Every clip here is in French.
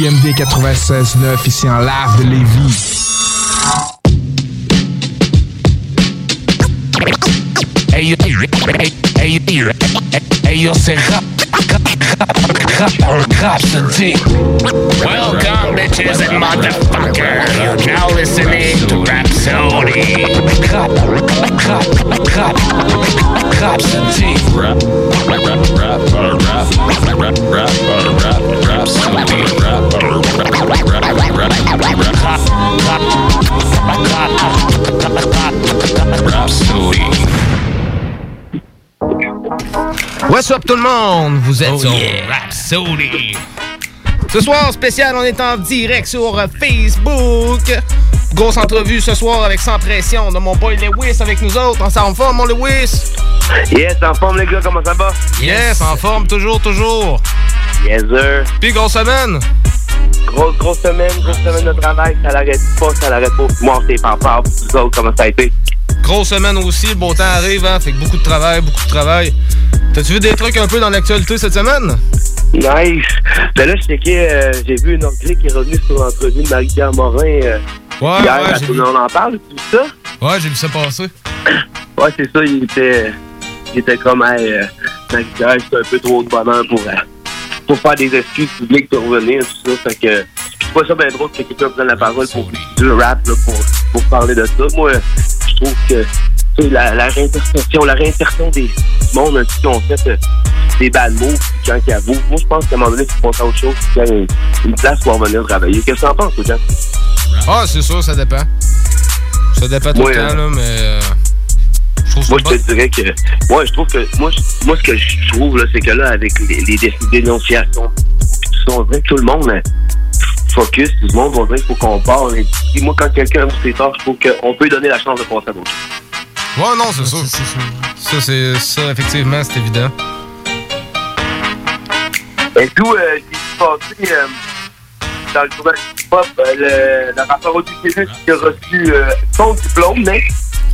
CJMD 96.9 ici en live de Lévis. Hey, hey, hey, yo, c'est rap, rap, rap, rhapsody. Welcome, bitches and motherfuckers. You're now listening to Rhapsody. Rap, rap, rap, rhapsody. Rap, rap, rap, rap, rap, rap, rap, rap, rhapsody. Rap, rap, rap, rap, rap, rhapsody. What's up tout le monde? Vous êtes Oh sur yeah. Rhapsody. Ce soir spécial, on est en direct sur Facebook. Grosse entrevue ce soir avec Sans Pression. On a mon boy Lewis avec nous autres. On s'en forme, mon Lewis? Yes, en forme les gars, comment ça va? Yes, en forme, toujours, toujours. Yes, sir. Puis grosse semaine. Grosse, grosse semaine, grosse semaine de travail, ça l'arrête pas, ça l'arrête pas. Moi, c'est pas fort, vous autres, comment ça a été? Grosse semaine aussi, le beau temps arrive, hein? Fait que beaucoup de travail, beaucoup de travail. T'as-tu vu des trucs un peu dans l'actualité cette semaine? Nice. Ben là, je sais que euh, j'ai vu une anglais qui est revenue sur l'entrevue de Marie-Pierre Morin euh, Ouais, hier. ouais, Tout vu. monde en parle, sais ça? Ouais, j'ai vu ça passer. Ouais, c'est ça, il était, il était comme, hey, euh, Marie-Pierre, c'est un peu trop de bonheur pour, pour faire des excuses publiques pour revenir, tout ça. Fait que trouve pas ça bien drôle que quelqu'un prenne la parole pour du rap, là, pour, pour parler de ça. Moi, je trouve que la, la réinsertion, la réinsertion des mondes qui ont fait euh, des bad puis quand il avoue. Moi, je pense qu'à un moment donné, il faut penser à autre chose, qu'il y a une, une place pour revenir travailler. Qu'est-ce que t'en penses, Jean? Ah, c'est sûr, ça dépend. Ça dépend tout Ouais, le temps, hein. là, mais. euh, je Moi, je te dirais que. Moi, je trouve que. Moi, je- moi ce que je trouve, là, c'est que là, avec les, les dé- dénonciations, tout ça, on dirait que tout le monde euh, focus, tout le monde, on dirait qu'il faut qu'on parle. Et moi, quand quelqu'un aime ses torts, je trouve qu'on peut lui donner la chance de passer à d'autres. Ouais, non, c'est sûr. Ça, c'est ça, effectivement, c'est évident. Et tout, euh, j'ai vu passer euh, dans le journal hip-hop, euh, le, le rapport au qui a reçu euh, son diplôme, mais.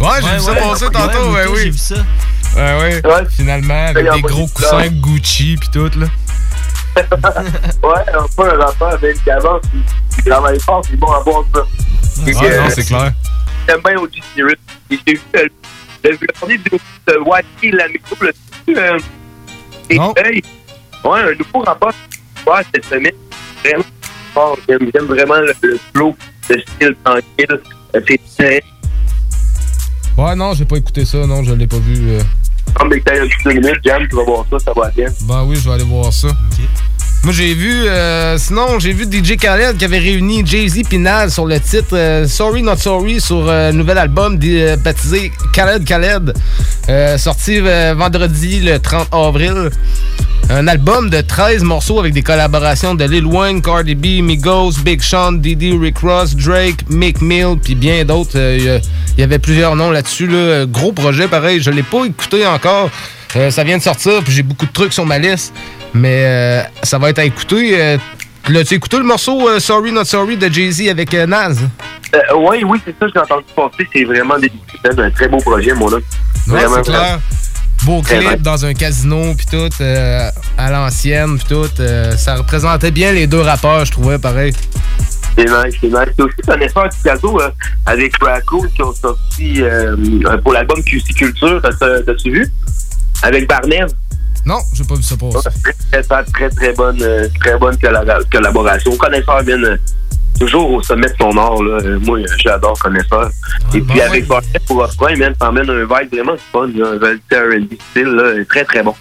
Ouais, j'ai vu ça passer tantôt, ouais, oui. J'ai vu ça. Ouais, ouais. Finalement, avec Ça des gros coussins ça. Gucci pis tout, là. Ouais, un peu un rapport avec Gavin qui, qui travaille fort, c'est bon à voir ça. Ouais, non, c'est clair. J'aime bien OG Spirit. Et j'ai vu euh, le dernier vidéo de Wacky la micro, le euh, et hey, Ouais, un nouveau rapport ouais, cette semaine. Vraiment fort. J'aime j'aime vraiment le, le flow, le style tranquille. Euh, C'est très. Ouais, non, j'ai pas écouté ça, non, je l'ai pas vu. euh. Comme que t'as un petit deux minutes, Jam, tu vas voir ça, ça va bien. Ben oui, je vais aller voir ça. Moi, j'ai vu, euh, sinon, j'ai vu DJ Khaled qui avait réuni Jay-Z Nas sur le titre euh, Sorry Not Sorry sur euh, un nouvel album euh, baptisé Khaled Khaled, euh, sorti euh, vendredi le 30 avril. Un album de 13 morceaux avec des collaborations de Lil Wayne, Cardi B, Migos, Big Sean, Diddy, Rick Ross, Drake, Mick Mill, puis bien d'autres. Euh, Il y avait plusieurs noms là-dessus. Là. Gros projet, pareil. Je l'ai pas écouté encore. Euh, ça vient de sortir, puis j'ai beaucoup de trucs sur ma liste. Mais euh, ça va être à écouter. Euh, L'as-tu écouté le morceau euh, Sorry Not Sorry de Jay-Z avec euh? Euh, oui, oui, c'est ça, j'ai entendu passer. C'est vraiment c'est un très beau projet, mon là. Ouais, c'est clair. Beau clip dans un casino, puis tout, à l'ancienne, puis tout. ça représentait bien les deux rappeurs, je trouvais, pareil. C'est nice, c'est nice. C'est aussi connaisseur du cadeau euh, avec Raccoon qui ont sorti euh, pour l'album QC Culture. T'as- T'as-tu vu? Avec Barnev. Non, j'ai pas vu ça passer. Très, très, très, très bonne, euh, très bonne collab- collaboration. Connaisseur vient euh, toujours au sommet de son art. Là. Euh, Moi, j'adore Connaisseur. Et puis avec Barnev pour refrain, man, t'emmène un vibe vraiment fun. Là, un R&B style. Là, très, très bon.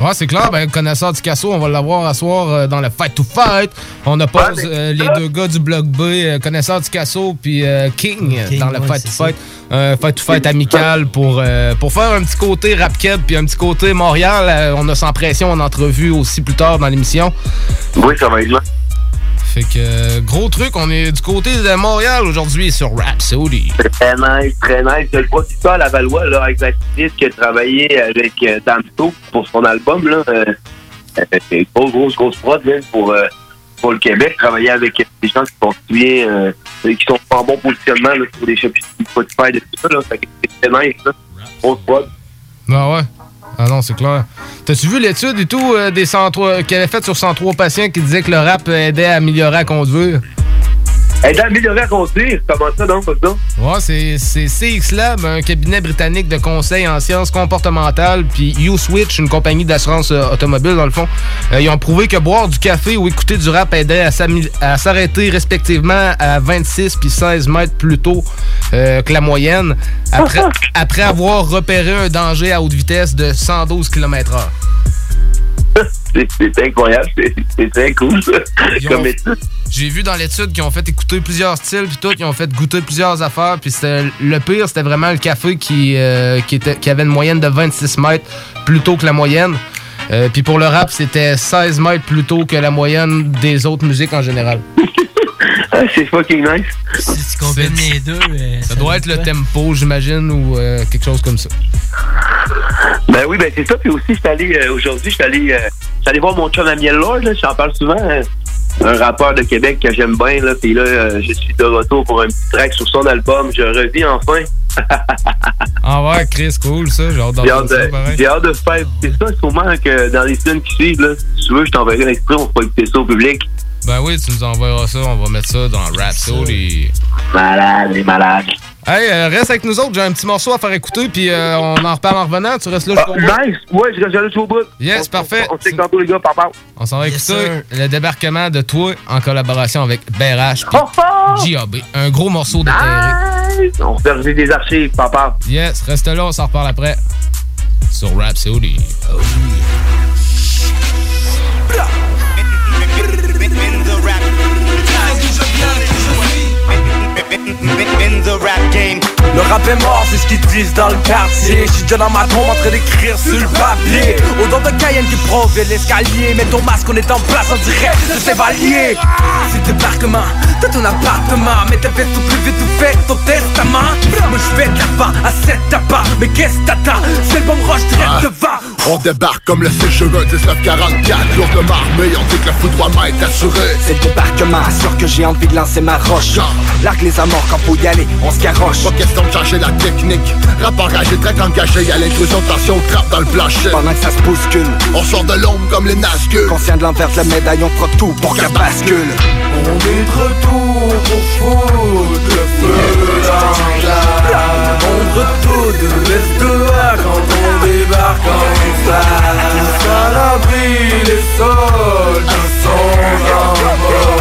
Ouais, c'est clair, ben, connaisseur du Casso, on va l'avoir à soir euh, dans le Fight to Fight. On oppose euh, les deux gars du Bloc B, euh, connaisseur du Casso, puis euh, King, King, dans le ouais, Fight to Fight. Un Fight to Fight amical pour, euh, pour faire un petit côté rap keb puis un petit côté Montréal. Euh, on a sans pression en entrevue aussi plus tard dans l'émission. Oui, ça va être là. Fait que gros truc, on est du côté de Montréal aujourd'hui sur Rhapsody. Très nice, très nice. Le producteur à la Valois, là, avec l'artiste qui a travaillé avec euh, Damso pour son album, là, euh, euh, c'est grosse, grosse, grosse prod, là, pour, pour le Québec. Travailler avec des gens qui sont bien, euh, qui sont en bon positionnement, là, sur des chapitres Spotify, de tout ça, là. Fait que c'est très nice, là. Grosse prod. Ah ouais. Ah non, c'est clair. T'as-tu vu l'étude et tout euh, des 103 qu'elle avait faite sur 103 patients qui disaient que le rap aidait à améliorer la conduire? Aider à améliorer à conduire, comment ça donc, ça? Ouais, c'est c'est CX Lab, un cabinet britannique de conseil en sciences comportementales, puis U-Switch, une compagnie d'assurance euh, automobile, dans le fond. Euh, ils ont prouvé que boire du café ou écouter du rap aidait à s'arrêter respectivement à 26 puis 16 mètres plus tôt euh, que la moyenne, après, après avoir repéré un danger à haute vitesse de 112 km/h. C'est incroyable, c'est très cool, ça. Ils ont-. J'ai vu dans l'étude qu'ils ont fait écouter plusieurs styles puis tout, ils ont fait goûter plusieurs affaires puis c'était le pire, c'était vraiment le café qui euh, qui était qui avait une moyenne de 26 mètres plus tôt que la moyenne. Euh, puis pour le rap, c'était 16 mètres plus tôt que la moyenne des autres musiques en général. Ah, c'est fucking nice. Si tu combines les deux, euh, Ça doit être le tempo, j'imagine, ou euh, quelque chose comme ça. Ben oui, ben c'est ça. Puis aussi, je suis allé, euh, aujourd'hui, je suis allé, euh, je suis allé voir mon chum Amiel Lord, j'en parle souvent. Un rappeur de Québec que j'aime bien, là. Puis là, euh, je suis de retour pour un petit track sur son album. Je revis enfin. Ah ouais, Chris, cool ça, j'ai hâte ça, de- pareil. j'ai hâte de faire. C'est ça, sûrement que dans les semaines qui suivent, là, si tu veux, je t'enverrai l'extrait, on fera écouter ça au public. Ben oui, tu nous enverras ça, on va mettre ça dans Rap Soul et... Malade, les malades. Hey, euh, reste avec nous autres, j'ai un petit morceau à faire écouter, puis euh, on en reparle en revenant, tu restes là Ah, jusqu'au bout. nice! Ouais, je reste juste au bout. Yes, parfait. On, on, sait tantôt, les gars, papa. On s'en va Yes, écouter sir. le débarquement de toi en collaboration avec BRH Oh, oh! JAB. Un gros morceau de terre. Nice! On reviser des archives, papa. Yes, reste là, on s'en reparle après. Sur Rap. Oh, game. Le rap est mort, c'est ce qu'ils disent dans le quartier. J'suis déjà dans ma tombe en train d'écrire sur le papier. Odeur de Cayenne qui provient l'escalier. Mets ton masque, on est en place en direct de Chevalier. C'est débarquement, t'as ton appartement. Mets tes vestes au plus vite ou fais ton testament. Moi j'fais de part à 7 tabac. Mais qu'est-ce que t'attends? C'est le bon roche direct devant. On débarque comme le sécheux 1944 Lourdement armé, on dit que le foudroiement est assuré C'est le débarquement, sûr que j'ai envie de lancer ma roche. Largue les amours quand faut y aller, on se garoche. Pas question de changer la technique. Rapport âgé, très engagé, y'a l'intrusion de tension, trappe dans le plancher. Pendant que ça se bouscule, On sort de l'ombre comme les Nazgûl conscient de l'envers de la médaille, on fera tout pour qu'elle bascule. On est de retour pour foutre le feu On retourne de l'est de là quand on débarque en salle Tous à l'abri, les soldats sont en mort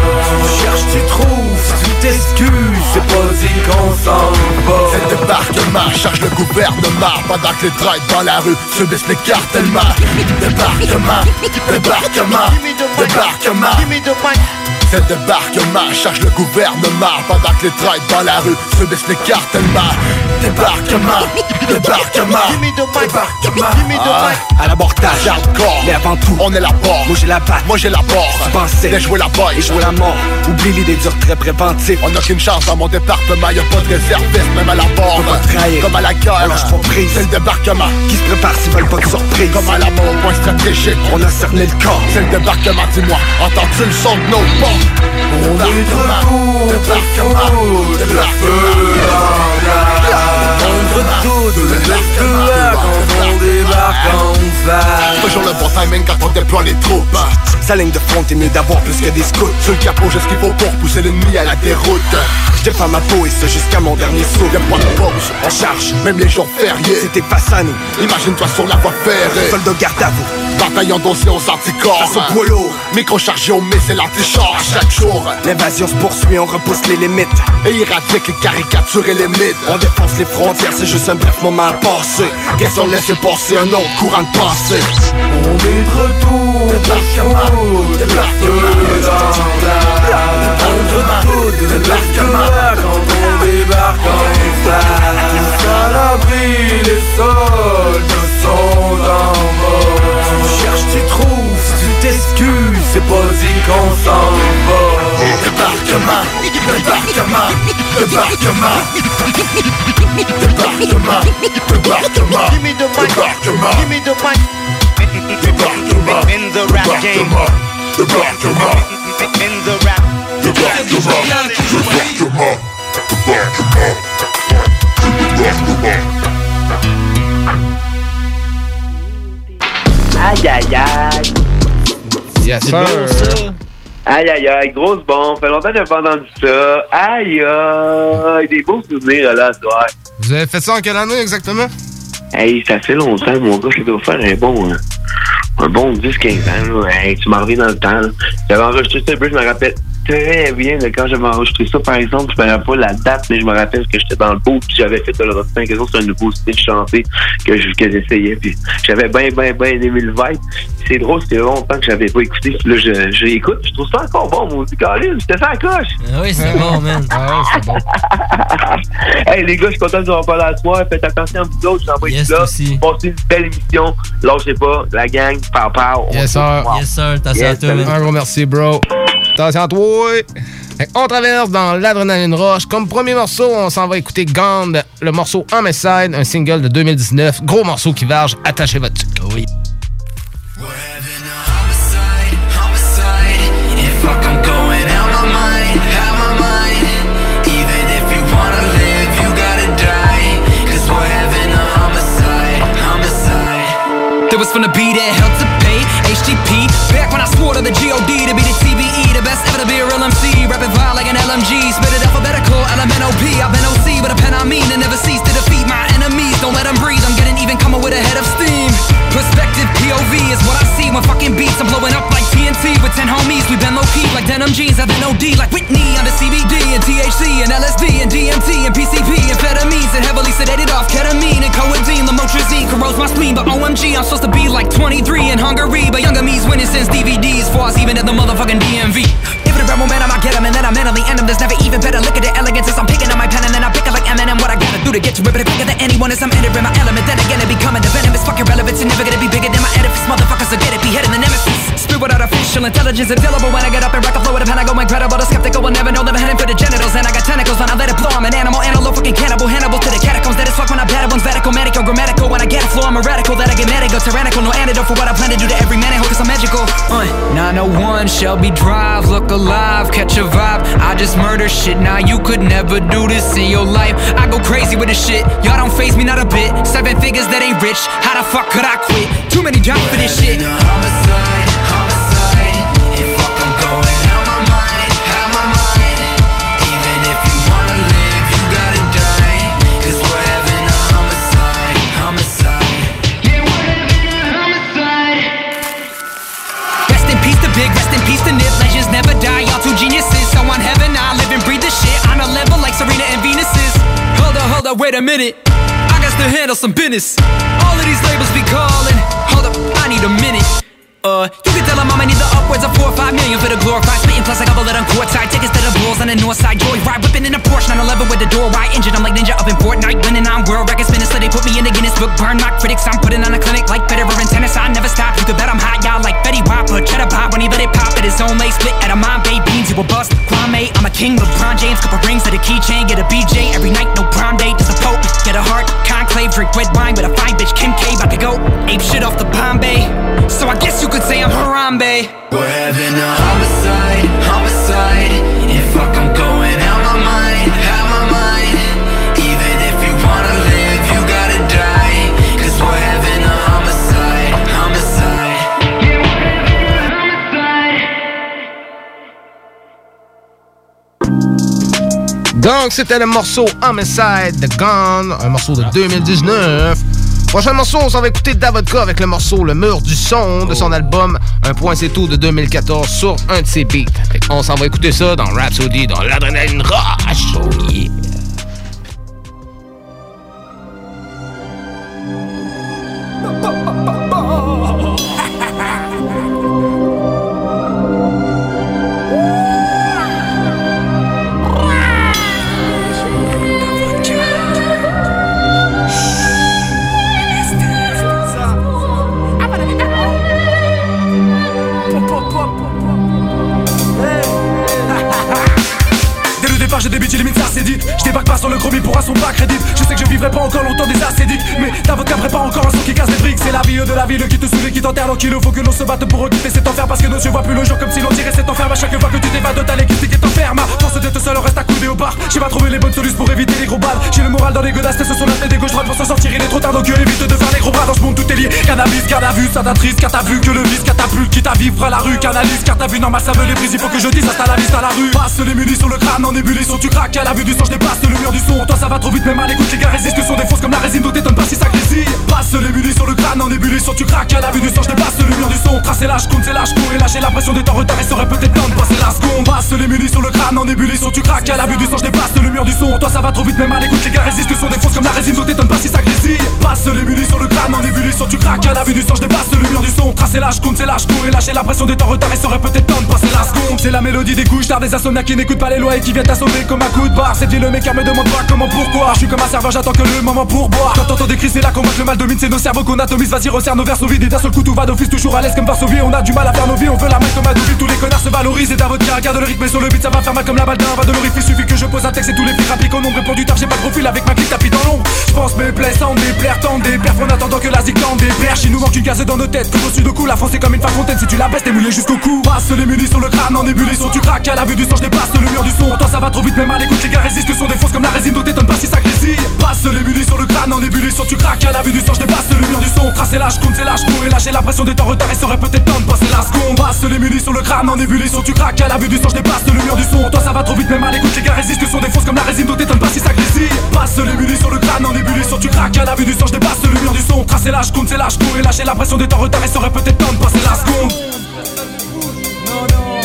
Tu cherches, tu trouves, t'excuses, c'est pas dit qu'on s'en va. C'est le débarquement, charge le gouvernement Pendant que les traîtres dans la rue subissent les cartèlements Débarquement, débarquement, débarquement C'est le débarquement, charge le gouvernement Pendant que les traîtres dans la rue subissent les cartèlements Débarquement, débarquement, débarquement À l'abordage, Hardcore, mais avant tout, on est la porte moi j'ai la batte, Moi j'ai la porte, tu pensais déjouer la boy et jouer la mort. Oublie l'idée du retrait préventif. On n'a qu'une chance dans mon département, y'a pas de réserviste, même à la porte. Comme à la guerre, On pas prise. c'est le débarquement. Qui se prépare s'ils veulent pas de surprise? Comme à la mort, au point stratégique. On a cerné le corps. C'est le débarquement, dis-moi, entends-tu le son de nos pas On est de retour, débarquement, débarquement. On retourne de de là quand on débarque en salle. Toujours le bon timing quand on déploie les troupes. Sa ligne de front est mieux d'avoir plus que des scouts. Sur le capot, j'ai ce qu'il faut pour pousser l'ennemi à la déroute. Je défends ma peau et ce jusqu'à mon dernier souffle. Y'a pas de pause, On charge, même les jours fériés. c'était face à nous. Imagine-toi sur la voie ferrée. Soldat garde à vous, Bataillon dossier aux anticorps. au poids lourd. Micro chargé au missile anti-char chaque jour. L'invasion se poursuit, on repousse les limites. Et éradique les caricatures et les mythes. On défonce les frontières, c'est juste un bref moment à passer. Question de laisser passer un autre courant de pensée. On est de retour, de de là quand on débarque en les soldats sont en mort. Tu cherches, tu trouves, t'excuses, c'est pas dit qu'on s'en va. Débarquement, débarquement, débarquement. Débarquement, débarquement, Give me the mic. débarquement. Give me the mic. Débarquement, In the rap game. débarquement, débarquement, In the rap. débarquement, débarquement, débarquement, débarquement. Yes, C'est sir. bon, ça. Aïe, aïe, aïe, grosse bombe. Fait longtemps que j'ai pas entendu ça. Aïe, aïe, des beaux souvenirs, là, ce soir. Vous avez fait ça en quelle année exactement? Hey, ça fait longtemps, mon gars, ça doit faire un bon, euh, un bon 10-15 ans, là. Hey, tu m'en reviens dans le temps, là. J'avais enregistré ça, je me rappelle très bien de quand j'avais enregistré ça, par exemple. Je me rappelle pas la date, mais je me rappelle que j'étais dans le beau, puis j'avais fait le refrain, chose, c'est un nouveau style chanté que je- que j'essayais, puis j'avais bien, bien, bien aimé le vibe. C'est drôle, c'était longtemps que j'avais pas écouté, puis là, je, je réécoute, puis je trouve ça encore bon, mon Caroline, c'était ça à la coche. Ah oui, c'est bon, man. Ah ouais, c'est bon. hey, les gars, je suis content de vous en parler à soir. Faites attention à vous autres, je vous envoie Yes, tout là. aussi. Passez une belle émission. Lâchez pas, la gang, pow pow. Yes, sir. Yes, sir. Attention Yes, à toi, man. Un gros merci, bro. Attention à toi. Fait On traverse dans l'adrénaline roche. Comme premier morceau, on s'en va écouter Gand, le morceau On My Side, un single de 2019. Gros morceau qui varge. Attachez votre tuque. Oui. Denim jeans I've been OD like Whitney Under CBD and THC and LSD and DMT and PCP and Amphetamines and heavily sedated off ketamine and codeine Lamotrigine corrodes my spleen But OMG I'm supposed to be like 23 in Hungary. But younger me's winning since DVDs For us even at the motherfucking DMV If it a momentum I get get 'em and then I mentally end 'em There's never even better. Look at the elegance as I'm picking up my pen And then I pick it like Eminem. What I gotta do to get to it But quicker than anyone as I'm entering my element. Then again it becoming the venom It's fucking relevant. It's never gonna be bigger than my edifice. Motherfuckers will get it Beheading the nemesis Without artificial intelligence Indelible when I get up and rock a flow with a pen. I go incredible The skeptical will never know that I'm heading for the genitals. And I got tentacles when I let it blow. I'm an animal, antelope, fucking cannibal Hannibal to the catacombs. That is fuck when I bad ones Vatical, medical, grammatical. When I get a flow I'm a radical That I get I go tyrannical. No antidote for what I plan to do to every man hope cause I'm magical. Uh, 901 Shelby Drive Look alive, catch a vibe. I just murder shit Now you could never do this in your life. I go crazy with this shit Y'all don't phase me not a bit. Seven figures that ain't rich How the fuck could I quit? Too many jobs for this shit. Homicide. Up, wait a minute. I got to handle some business. All of these labels be calling. Hold up, I need a minute. Uh, you can tell 'em I'ma need the upwards of four or five million for the glorified spitting, plus a couple of them courtside tickets the Bulls on the north side. Joy ride, whipping in a Porsche 911 with the door wide engine. I'm like ninja up in Fortnite, winning on world records, spinning so they put me in the Guinness Book. Burn my critics, I'm putting on a clinic like Federer in tennis. I never stop. You could bet I'm hot, y'all like Betty Whopper. Cheddar pop when he let it pop at his own lay split at a mom bay beans. You a bust, Kwame. I'm a king, LeBron James, couple rings to the keychain. Get a BJ every night, no prom date. Just a pope, get a heart, conclave, drink red wine with a fine bitch, Kim K. About to go ape shit off the Bombay. So I guess you could say I'm Harambe. We're having a homicide, homicide. Donc, c'était le morceau Homicide de Gone, un morceau de 2019. Prochain morceau, on s'en va écouter Davodka avec le morceau Le mur du son de son album Un point c'est tout de 2014 sur un de ses beats. On s'en va écouter ça dans Rhapsody, dans l'adrénaline rush. Oh yeah. Sur le gros pourra son pas crédit Je sais que je vivrai pas encore longtemps des acédiques Mais ta vodka prépare encore un son qui casse les briques C'est la vie de la ville qui te sourit qui t'enterre Donc il faut que l'on se batte pour occuper cet enfer Parce que nos yeux voient plus le jour comme si l'on tirait cet enfer À chaque fois que tu t'évades t'as les critiques et t'enfermes Force d'être seul on reste accoudé au tard. J'ai pas trouvé les bonnes solutions pour éviter les gros balles. J'ai le moral dans les godasses, ce sont la tête des gauches pour s'en sortir. Il est trop tard donc évite de faire les gros bras dans ce monde tout est lié. Cannabis, ça t'attriste car t'as vu que le vice catapulte quitte à vivre à la rue. Canalise car t'as vu normal ça veut les brises. Il faut que je dise ça la à la rue. Passe les sur le crâne en ébullition. Tu craques à la vue du sang, je dépasse le Toi ça va trop vite, même à l'écoute, les gars résistent. Sont des fausses comme la résine, donc t'étonnes pas si ça grésille. Passe les munis sur le crâne en ébullition. Tu craques à la vue du sang, je dépasse le mur du son. Tracer l'âge, compte, c'est l'âge court et lâcher la pression des temps retard. Et serait peut-être temps de passer la seconde. Passe les munis sur le crâne en ébullition. Tu craques à la vue du sang, je dépasse le mur du son. Toi ça va trop vite, même à l'écoute, les gars résistent. Sont des fausses comme la résine, donc t'étonnes pas si ça grésille. Passe les munis sur le crâne en ébullition. Tu craques à la vue du sang, je dépasse le mur du son. Tracer l'âge, compte, c'est l'âge court et lâcher la pression des temps retard. Et serait peut-être temps de passer la seconde. C'est la mélodie des couches tard des insomniaques qui n'écoutent pas les lois et qui viennent t'assommer comme un coup de barre. Vie, le mec me demande pas comment, pourquoi. Je suis comme un serveur, j'attends que le moment pour boire. Quand t'entends des cris, c'est là qu'on le mal domine, c'est nos cerveaux qu'on atomise. Vas-y, resserre nos verres sous vide et d'un seul coup tout va d'office, toujours à l'aise comme Varsovie. On a du mal à faire nos vies, on veut la main comme Deauville. Tous les connards se valorisent et ta votre garde le rythme et sur le beat, ça va faire mal comme la balle d'un va de l'orifice. Suffit que je pose un texte et tous les filles rappliquent au nombre. Pour du tard, j'ai pas de profil avec ma clique tapis dans l'ombre. Je pense mes plaies sans des plaires, tendent des perfs en attendant que la zig tende des perches. Il nous manque une gaz dans nos têtes, tout au-dessus de cou. La France est comme une fontaine, si tu la baisses, t'es mouillé jusqu'au cou. Passe les sur le crâne en ébullition, tu craques à la vue du sang, je dépasse le mur du son. Toi ça va trop vite, même à l'écoute, les gars résistent, sont des fausses comme la résine, pas si ça grésille. Passe les munis sur le crâne en ébullition, tu craques à la vue du sang, je dépasse le mur du son. Tracer l'âge, compte, c'est l'âge court et lâcher la pression des temps retard et serait peut-être temps de passer la seconde. Passe les munis sur le crâne en ébullition, tu craques à la vue du sang, je dépasse le mur du son. Toi ça va trop vite, même à l'écoute, les gars résistent, sont des fausses comme la résine, pas si ça grésille. Passe les munis sur le crâne en ébullition, tu craques à la vue du sang, je dépasse le mur du son. Tracer l'âge, compte, c'est l'âge court et lâcher la pression des temps retard et serait peut-être temps de passer la seconde. Non, non,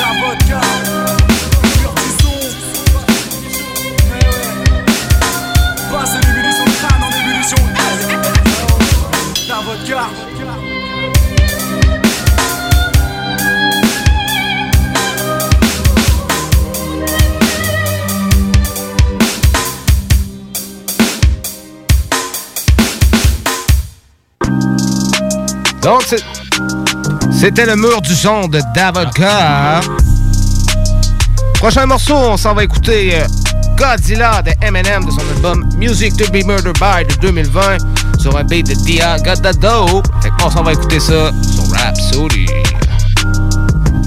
la vodka, ébullition. La vodka. Donc, c'est- c'était le mur du son de Davodka. Prochain morceau, on s'en va écouter euh, Godzilla de Eminem de son album Music to be Murdered by de 2020 sur un beat de Dia Got the Dope. Fait qu'on s'en va écouter ça sur Rhapsody.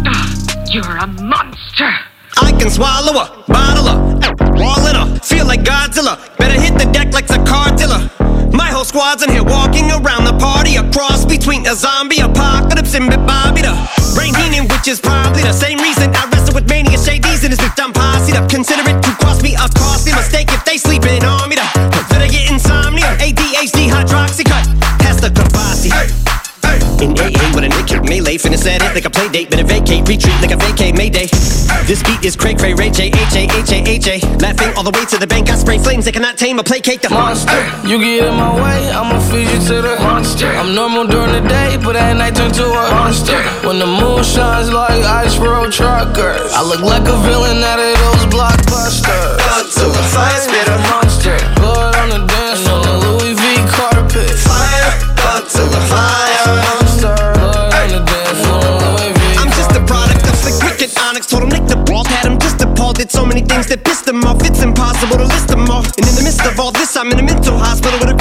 Ah, you're a monster. I can swallow a bottle up, wall in her, feel like Godzilla. Better hit the deck like a cartilla. My whole squad's in here walking around the party, a cross between a zombie apocalypse and Bobby the brain meaning, which is probably the same reason I wrestle with mania shades and this bitch I'm posse up. Consider it to cost me a costly mistake if they sleeping on me. The I get insomnia, ADHD, hydroxy cut, past the. In AA with a nick kick melee, finna set it like a play date, better vacate, retreat like a vacate mayday. This beat is cray cray ray J H A H A H A. Laughing all the way to the bank, I spray flames they cannot tame or placate the monster. You get in my way, I'ma feed you to the monster. I'm normal during the day, but at night turn to a monster. When the moon shines like ice road truckers, I look like a villain out of those blockbusters. Godzilla, fire a monster. Blood on the Did so many things that pissed them off. It's impossible to list them all. And in the midst of all this, I'm in a mental hospital with a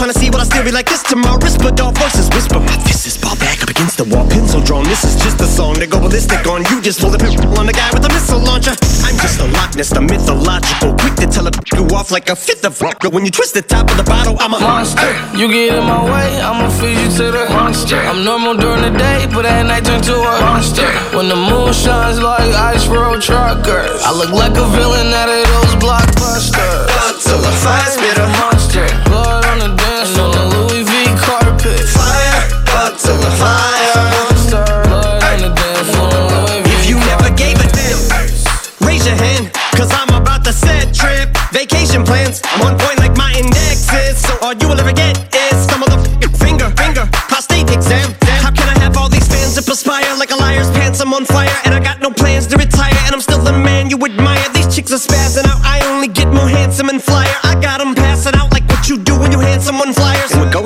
trying to see what I still be like this tomorrow. Rispadol voices whisper, my fist is ball back up against the wall, pencil drawn. This is just a song to go ballistic on. You just pull the pimple on the guy with a missile launcher. I'm just a Loch Ness, the mythological, quick to tell a you off like a fifth of vodka. When you twist the top of the bottle, I'm a monster. You get in my way, I'ma feed you to the monster. I'm normal during the day, but at night turn to a monster. When the moon shines like ice road truckers, I look like a villain out of those blockbusters. Godzilla, fire spitter, monster. Blood I'm on point like my index is. So all you will ever get is some of the finger, finger, prostate exam. How can I have all these fans that perspire like a liar's pants? I'm on fire and I got no plans to retire. And I'm still the man you admire. These chicks are spazzing out. I only get more handsome and flyer.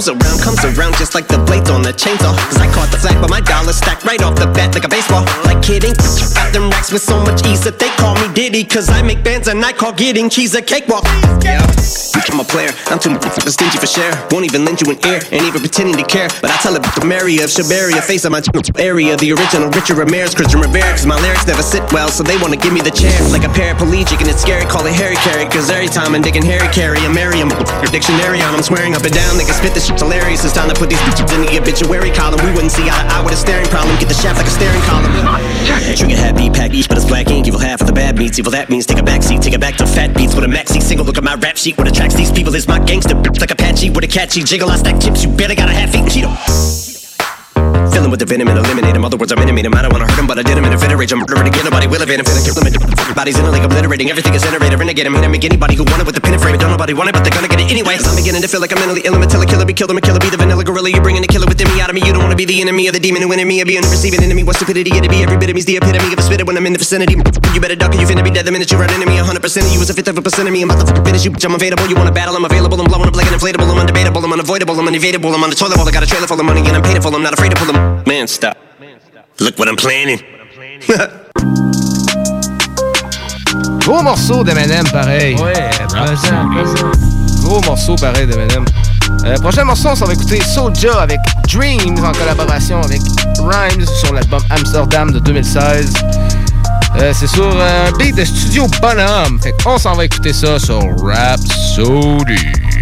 Comes around, comes around just like the blades on the chainsaw. Cause I caught the flag, but my dollar stacked right off the bat like a baseball. Like kidding, got them racks with so much ease that they call me Diddy. Cause I make bands and I call getting cheese a cakewalk. Yeah, I'm a player, I'm too stingy for share. Won't even lend you an ear, ain't even pretending to care. But I tell it to Mary of Shabaria, face of my area. The original Richard Ramirez, Christian Rivera. Cause my lyrics never sit well, so they wanna give me the chair. Like a paraplegic, and it's scary, call it Harry Carry. Cause every time I'm digging Harry Carry, I'm Merriam. Dictionary on, I'm swearing up and down, they can spit this it's hilarious, it's time to put these bitches in the obituary column. We wouldn't see eye to eye with a staring problem. Get the shaft like a staring column. Trigger happy, pack each, but it's black ink. Evil half of the bad meats. Evil that means take a backseat, take it back to fat beats with a maxi single. Look at my rap sheet. What attracts these people is my gangster bitch like Apache with a catchy jiggle. I stack chips, you better got a half eat Cheeto. Filling with the venom and eliminate him. Other words, I'm intimate him. I don't wanna hurt him, but I did him in a fit rage. I'm murdering again. Nobody will evade him. Feeling kill him. Bodies in a lake, obliterating. Everything is iterator. Renegade him. Hit him. Make anybody who wanted with the pen and frame. Don't nobody want it, but they're gonna get it anyway. I'm beginning to feel like I'm mentally ill. I'm a killer. be him, kill killer. Be the vanilla gorilla. You're bringing the killer within me out of me. You don't wanna be the enemy of the demon who me, of being the receiving enemy. What stupidity it'd be. Every bit of me's the epitome of a spitter when I'm in the vicinity. You better duck or you finna be dead the minute you run into me. 100% of you is a fifth of a percent of me. I'm about to finish you, bitch. I'm available. You wanna battle? I'm available. I'm blowing up like an inflatable. I'm undebatable. I'm unavoidable. I'm unevadable. I'm on the toilet I got a trailer full of money and I'm painful. I'm not afraid to pull them. Man, stop. Look what I'm planning. Gros morceau d'Eminem, pareil. Ouais. Gros morceau, pareil, d'Eminem. Euh, prochain morceau, on s'en va écouter Soulja avec Dreams en collaboration avec Rhymes sur l'album Amsterdam de 2016. Euh, c'est sur euh, un beat de Studio Bonhomme. Fait on s'en va écouter ça sur Rap Rhapsody.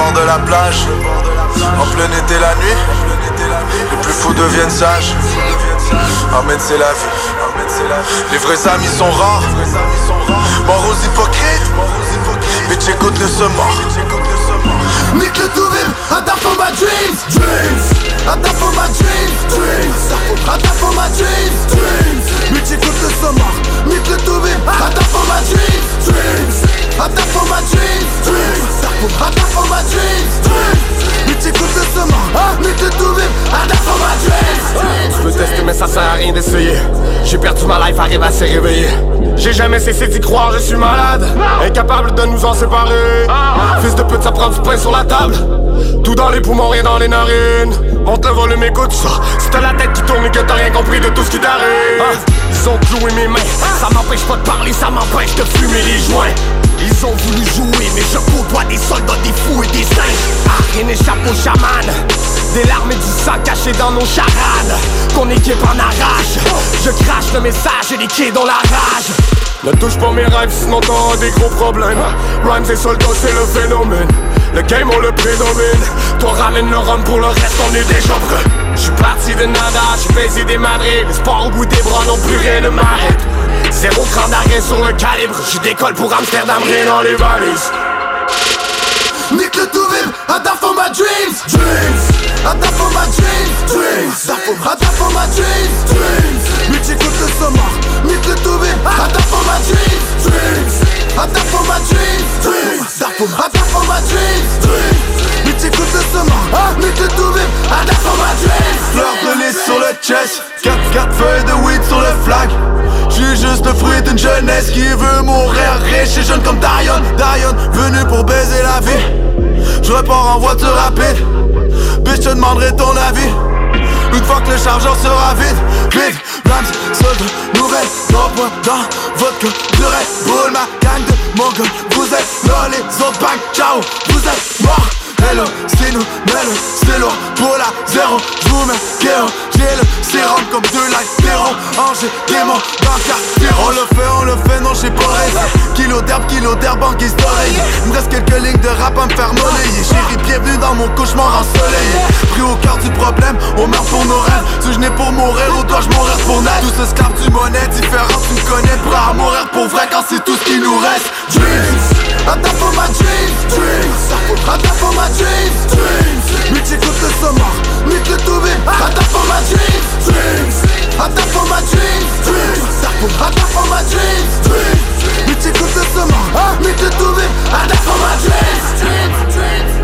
bord de la plage. En plein été la nuit, les plus fous deviennent sages. Ahmed c'est la vie. Les vrais amis sont rares. Mort aux hypocrites. Mais t'écoutes le semor. Nique le tourisme, I die for my dreams. Dreams. I die for my dreams. Dreams. I die for my dreams. Dreams. Mais t'écoutes le semor. Nique le tourisme, I die for my dreams. Dreams. ça sert à rien d'essayer. J'ai perdu ma life, arrive à se réveiller. J'ai jamais cessé d'y croire, je suis malade. Incapable de nous en séparer. Fils de pute, ça prend du pain sur la table. Tout dans les poumons, rien dans les narines. Monte le volume, écoute ça. c'est t'as la tête qui tourne et que t'as rien compris de tout ce qui t'arrive. Ils ont cloué mes mains, ça m'empêche pas de parler, ça m'empêche de fumer les joints. Ils ont voulu jouer, mais je côtoie des soldats, des fous et des saints. Ah, rien n'échappe aux chamans. Des larmes et du sang cachés dans nos charades. Qu'on équipe en arrache. Je crache le message et les pieds dans la rage. Ne touche pas mes rêves, sinon t'auras des gros problèmes. Rhymes et soldats, c'est le phénomène. Le game, on le prédomine. Toi, ramène le rhum pour le reste, on est des prêts. J'suis parti de nada, j'suis baisé des madres. L'espoir au bout des bras, non plus rien ne m'arrête. Zéro cran d'arrêt sur le calibre, je décolle pour Amsterdam, rien dans les valises. Nique le tout vib, adapt for my dreams, dreams. Adapt for my dreams, dreams. Adapt for my dreams, dreams. Mais j'écoute le sommaire, nique le tout vib, adapt for my dreams, dreams. Adapt for my dreams, dreams. Adapt for my dreams, dreams t'écoutes le saumon, hein Mais te trouver à ta Fleur de lys sur le chest, 4 4 feuilles de weed sur le flag. J'suis juste le fruit d'une jeunesse qui veut mourir riche et jeune comme Darion. Darion, venu pour baiser la vie. Je repars en voiture rapide. Bitch, je demanderai ton avis. Une fois que le chargeur sera vide, vide, Rams, solde, nouvelle, l'emploi dans votre durée, boule ma gang de mongol, vous êtes là les autres bangs, ciao, vous êtes morts. Hello, c'est nous, mello, c'est l'or, pola, zéro, j'vous mets kéro, j'ai le sérum comme de l'altéro, Angers, démon, barca, On le fait, on le fait, non j'ai pas raison. Kilo d'herbe, kilo d'herbe en guise d'oreille Il me reste quelques lignes de rap à me faire monnayer. Chérie, bienvenue dans mon cauchemar ensoleillé. Pris au cœur du problème, on meurt pour nos rêves. Si je n'ai pour mourir, ou dois-je mourir pour naître. Tous esclaves du monnaie, différents, tu me connais Prêt à mourir pour vrai quand c'est tout ce qui nous reste. Dreams. I'm down for my dreams, dreams I'm down for my dreams, dreams le sommet, mythe le tombé I'm down for my dreams, dreams I'm down for my dreams, dreams I'm down for my dreams, dreams le sommet, mythe le tombé I'm down for my dreams, dreams, dreams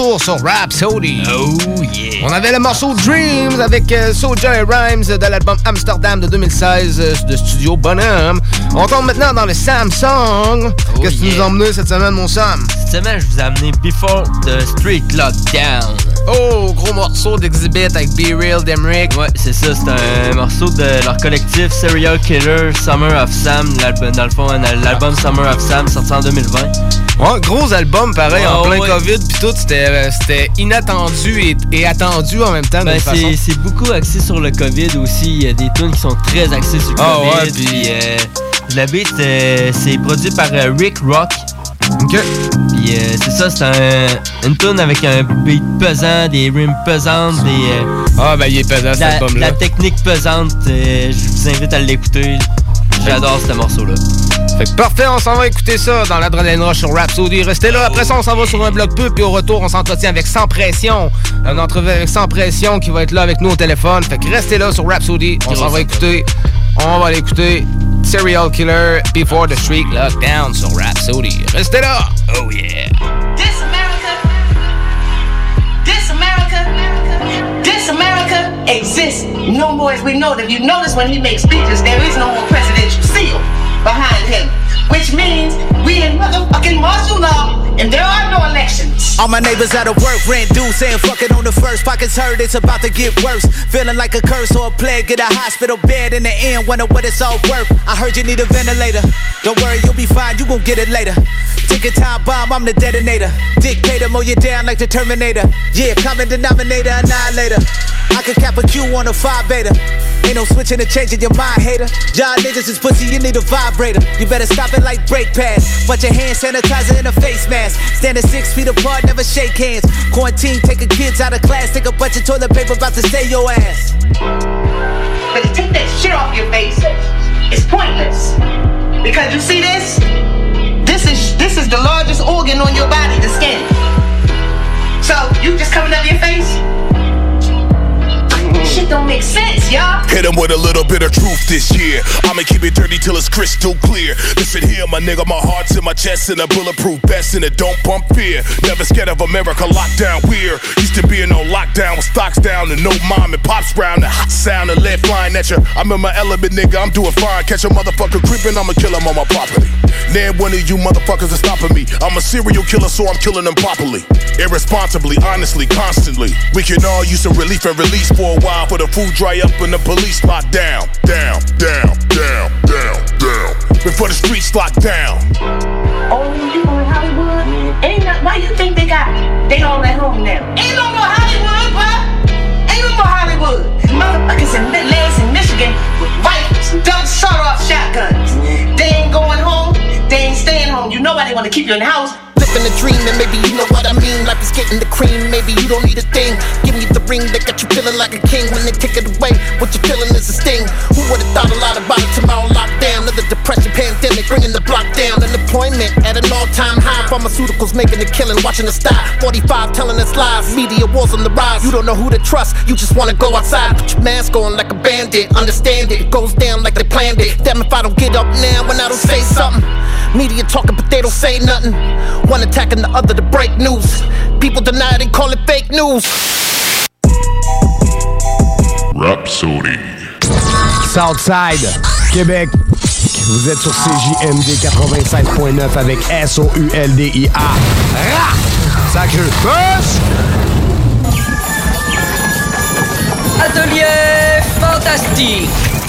retour sur Rhapsody. Oh yeah. On avait le morceau Dreams avec euh, Soulja et Rhymes de l'album Amsterdam de 2016 euh, de Studio Bonhomme. On tombe maintenant dans le Samsung. Qu'est-ce que tu nous as emmené cette semaine, mon Sam? Cette semaine, je vous ai amené Before the Street Lockdown. Oh, gros morceau d'exhibit avec Be Real, Demrick. Ouais, c'est ça, c'est un morceau de leur collectif Serial Killer Summer of Sam, dans le fond, l'album Summer of Sam sorti en 2020. Ouais, gros album, pareil, en plein ouais. COVID, puis tout, c'était euh, inattendu et, et attendu en même temps, Ben, c'est beaucoup axé sur le COVID aussi. Il y a des tunes qui sont très axées sur le Ah COVID. ouais, puis- euh, le beat, euh, c'est produit par euh, Rick Rock. OK. Puis c'est ça, c'est un, une tune avec un beat pesant, des rimes pesantes, des. Ah, ben, il est pesant, cet la, album-là. la technique pesante. je vous invite à l'écouter. J'adore ce morceau-là. Fait que parfait, on s'en va écouter ça dans l'Adrenaline Rush sur Rhapsody. Restez là. Après ça, on s'en va sur un bloc pub. Puis au retour, on s'entretient avec Sans Pression. Un entrevue avec Sans Pression qui va être là avec nous au téléphone. Fait que restez là sur Rhapsody. On s'en va écouter. On va aller écouter Serial Killer Before the Street Lockdown sur Rhapsody. Restez là. Oh yeah. This America, this America, this America exists no more as we know it. If you notice when he makes speeches, there is no more presidential seal behind him, which means we in motherfucking martial law and there are no elections. All my neighbors out of work, rent due, saying fuck it on the first. Pockets hurt, it's about to get worse. Feeling like a curse or a plague. Get a hospital bed in the end, wonder what it's all worth. I heard you need a ventilator. Don't worry, you'll be fine, you gon' get it later. Ticking time bomb, I'm the detonator. Dictator, mow you down like the Terminator. Yeah, common denominator, annihilator. I could cap a Q on a 5 beta. Ain't no switching or changing your mind, hater. Y'all niggas is pussy, you need a vibrator. You better stop it like brake pads. Bunch of hand sanitizer in a face mask. Standing six feet apart, never shake hands. Quarantine, taking kids out of class. Take a bunch of toilet paper, about to say your ass. But to take that shit off your face is pointless. Because you see this? This is this is the largest organ on your body, the skin. So you just coming up your face? Shit don't make sense, y'all. Hit him with a little bit of truth this year. I'ma keep it dirty till it's crystal clear. Listen here, my nigga, my heart's in my chest and a bulletproof vest and it don't bump fear. Never scared of America, lockdown weird. Used to be in no lockdown with stocks down and no mom and pops round. The hot sound of lead flying at you. I'm in my element, nigga, I'm doing fine. Catch a motherfucker creeping, I'ma kill him on my property. Name one of you motherfuckers is stopping me. I'm a serial killer, so I'm killing them properly. Irresponsibly, honestly, constantly. We can all use some relief and release for a while for the food dry up and the police lock down. Down, down, down, down, down. Before the streets lock down. Oh, These people in Hollywood, ain't not, why you think they got they all at home now? Ain't no more Hollywood, bruh. Ain't no more Hollywood. Motherfuckers in Midlands and Michigan with rifles, double sawed-off shotguns. They ain't going home. They ain't staying home. You know why they want to keep you in the house. Living a dream, and maybe you know what I mean. Life is getting the cream, maybe you don't need a thing. Give me the ring that got you feeling like a king. When they take it away, what you're feeling is a sting. Who would've thought a lot about it tomorrow lockdown? Another depression pandemic, bringing the block down. Unemployment at an all-time high. Pharmaceuticals making a killing, watching the stop. 45 telling us lies. Media wars on the rise. You don't know who to trust. You just wanna go outside, put your mask on like a bandit. Understand it, it goes down like they planned it. Damn if I don't get up now when I don't say something. Media talking, but they don't say nothing. One attacking the other to break news. People deny it and call it fake news. Rhapsody. Southside, Québec. Vous êtes sur CJMD 96.9 avec S-O-U-L-D-I-A. Ra! Atelier fantastique.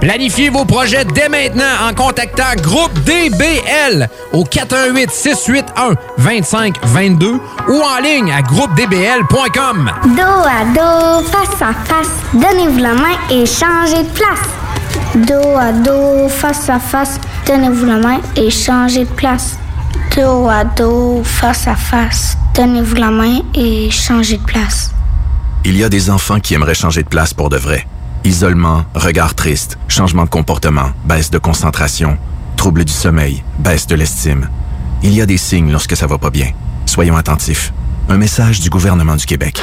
Planifiez vos projets dès maintenant en contactant Groupe DBL au 418 681 2522 ou en ligne à groupedbl.com. Dos à dos, face à face, donnez-vous la main et changez de place. Dos à dos, face à face, donnez-vous la main et changez de place. Dos à dos, face à face, donnez-vous la main et changez de place. Il y a des enfants qui aimeraient changer de place pour de vrai. Isolement, regard triste, changement de comportement, baisse de concentration, trouble du sommeil, baisse de l'estime. Il y a des signes lorsque ça va pas bien. Soyons attentifs. Un message du gouvernement du Québec.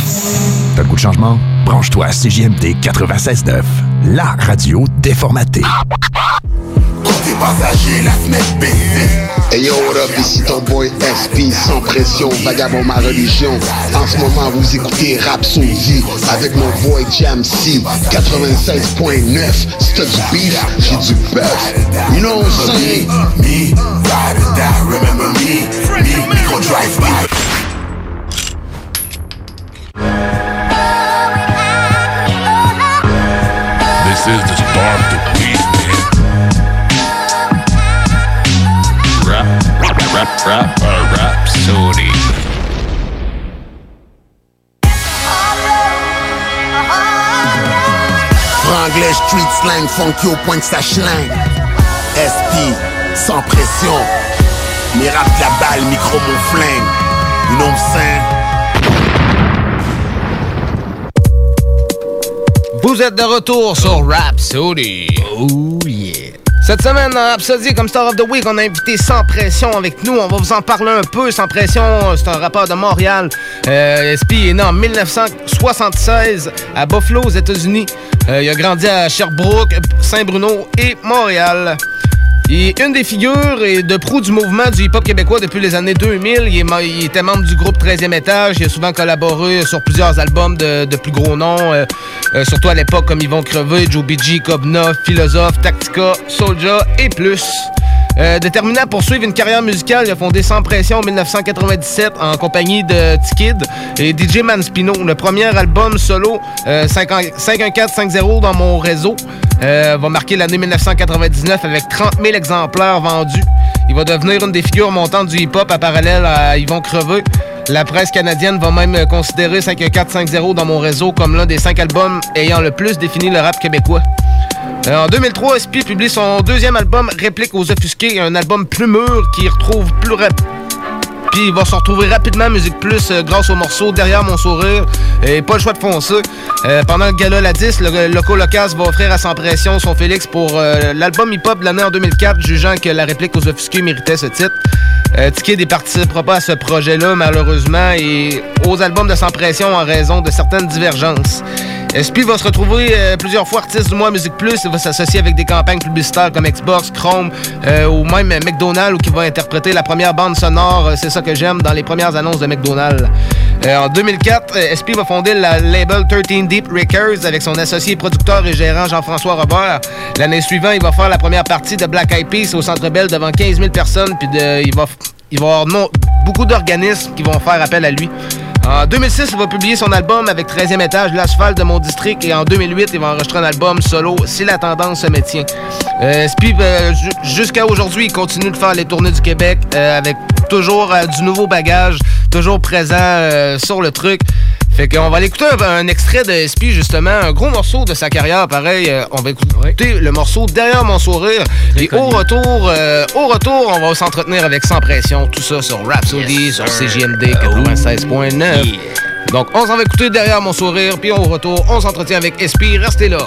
T'as le goût de changement? Branche-toi à CJMD 96.9, la radio déformatée. Côté passager, la fenêtre baissée. Hey yo, what up, ici ton boy SP, sans pression, vagabond ma religion. En ce moment, vous écoutez Rap Soulzy avec mon boy Jam C, 96.9. C'est du beef, j'ai du bœuf. You know what I'm saying? Me, ride or die, remember me. Me, micro drive by. Franglais, street slang, funky au point que ça. SP, sans pression. Mes rap la balle, micro mon flingue. You know what Vous êtes de retour sur Rhapsody. Oh yeah. Cette semaine, dans Rhapsody, comme Star of the Week, on a invité Sans Pression avec nous. On va vous en parler un peu. Sans Pression, c'est un rappeur de Montréal. Euh, SP est né en 1976 à Buffalo, aux États-Unis. Euh, il a grandi à Sherbrooke, Saint-Bruno et Montréal. Est une des figures et de proue du mouvement du hip-hop québécois depuis les années 2000. Il, était membre du groupe 13e étage. Il a souvent collaboré sur plusieurs albums de, plus gros noms, euh, euh, surtout à l'époque comme Yvon Crevé, Joe BG, Cobna, Philosophe, Tactica, Soulja et plus. Euh, déterminé à poursuivre une carrière musicale, il a fondé Sans Pression en 1997 en compagnie de T-Kid et DJ Manspino. Le premier album solo, euh, 50 51450 dans mon réseau, euh, va marquer l'année 1999 avec 30 000 exemplaires vendus. Il va devenir une des figures montantes du hip-hop à parallèle à Yvon Crevé. La presse canadienne va même euh, considérer 51450 dans mon réseau comme l'un des cinq albums ayant le plus défini le rap québécois. En 2003, SP publie son deuxième album Réplique aux offusqués, un album plus mûr qui retrouve plus rap. Puis il va se retrouver rapidement Musique Plus euh, grâce au morceau Derrière mon sourire et pas le choix de foncer. Euh, pendant le gala La 10, le Loco Locas va offrir à Sans Pression son Félix pour euh, l'album hip-hop de l'année en 2004, jugeant que la réplique aux offusqués méritait ce titre. Tiki ne participera pas à ce projet-là, malheureusement, et aux albums de Sans Pression en raison de certaines divergences. SP va se retrouver euh, plusieurs fois artiste du mois Musique Plus. Il va s'associer avec des campagnes publicitaires comme Xbox, Chrome euh, ou même McDonald's où il va interpréter la première bande sonore, euh, c'est ça que j'aime, dans les premières annonces de McDonald's. En 2004, euh, SP va fonder la label 13 Deep Records avec son associé producteur et gérant Jean-François Robert. L'année suivante, il va faire la première partie de Black Eyed Peas au Centre Bell devant 15 000 personnes, puis il va avoir beaucoup d'organismes qui vont faire appel à lui. En 2006, il va publier son album avec 13e étage, L'asphalte de mon district. Et en 2008, il va enregistrer un album solo, Si la tendance se maintient. Euh, euh, ju- jusqu'à aujourd'hui, il continue de faire les tournées du Québec euh, avec toujours euh, du nouveau bagage, toujours présent sur le truc. Fait qu'on va aller écouter un, un extrait de SP, justement, un gros morceau de sa carrière, pareil. euh, on va écouter le morceau Derrière mon sourire. Et au retour, euh, au retour, on va s'entretenir avec Sans Pression, tout ça sur Rhapsody, sur CGMD 96.9. Donc, on s'en va écouter Derrière mon sourire, puis au retour, on s'entretient avec SP. Restez là.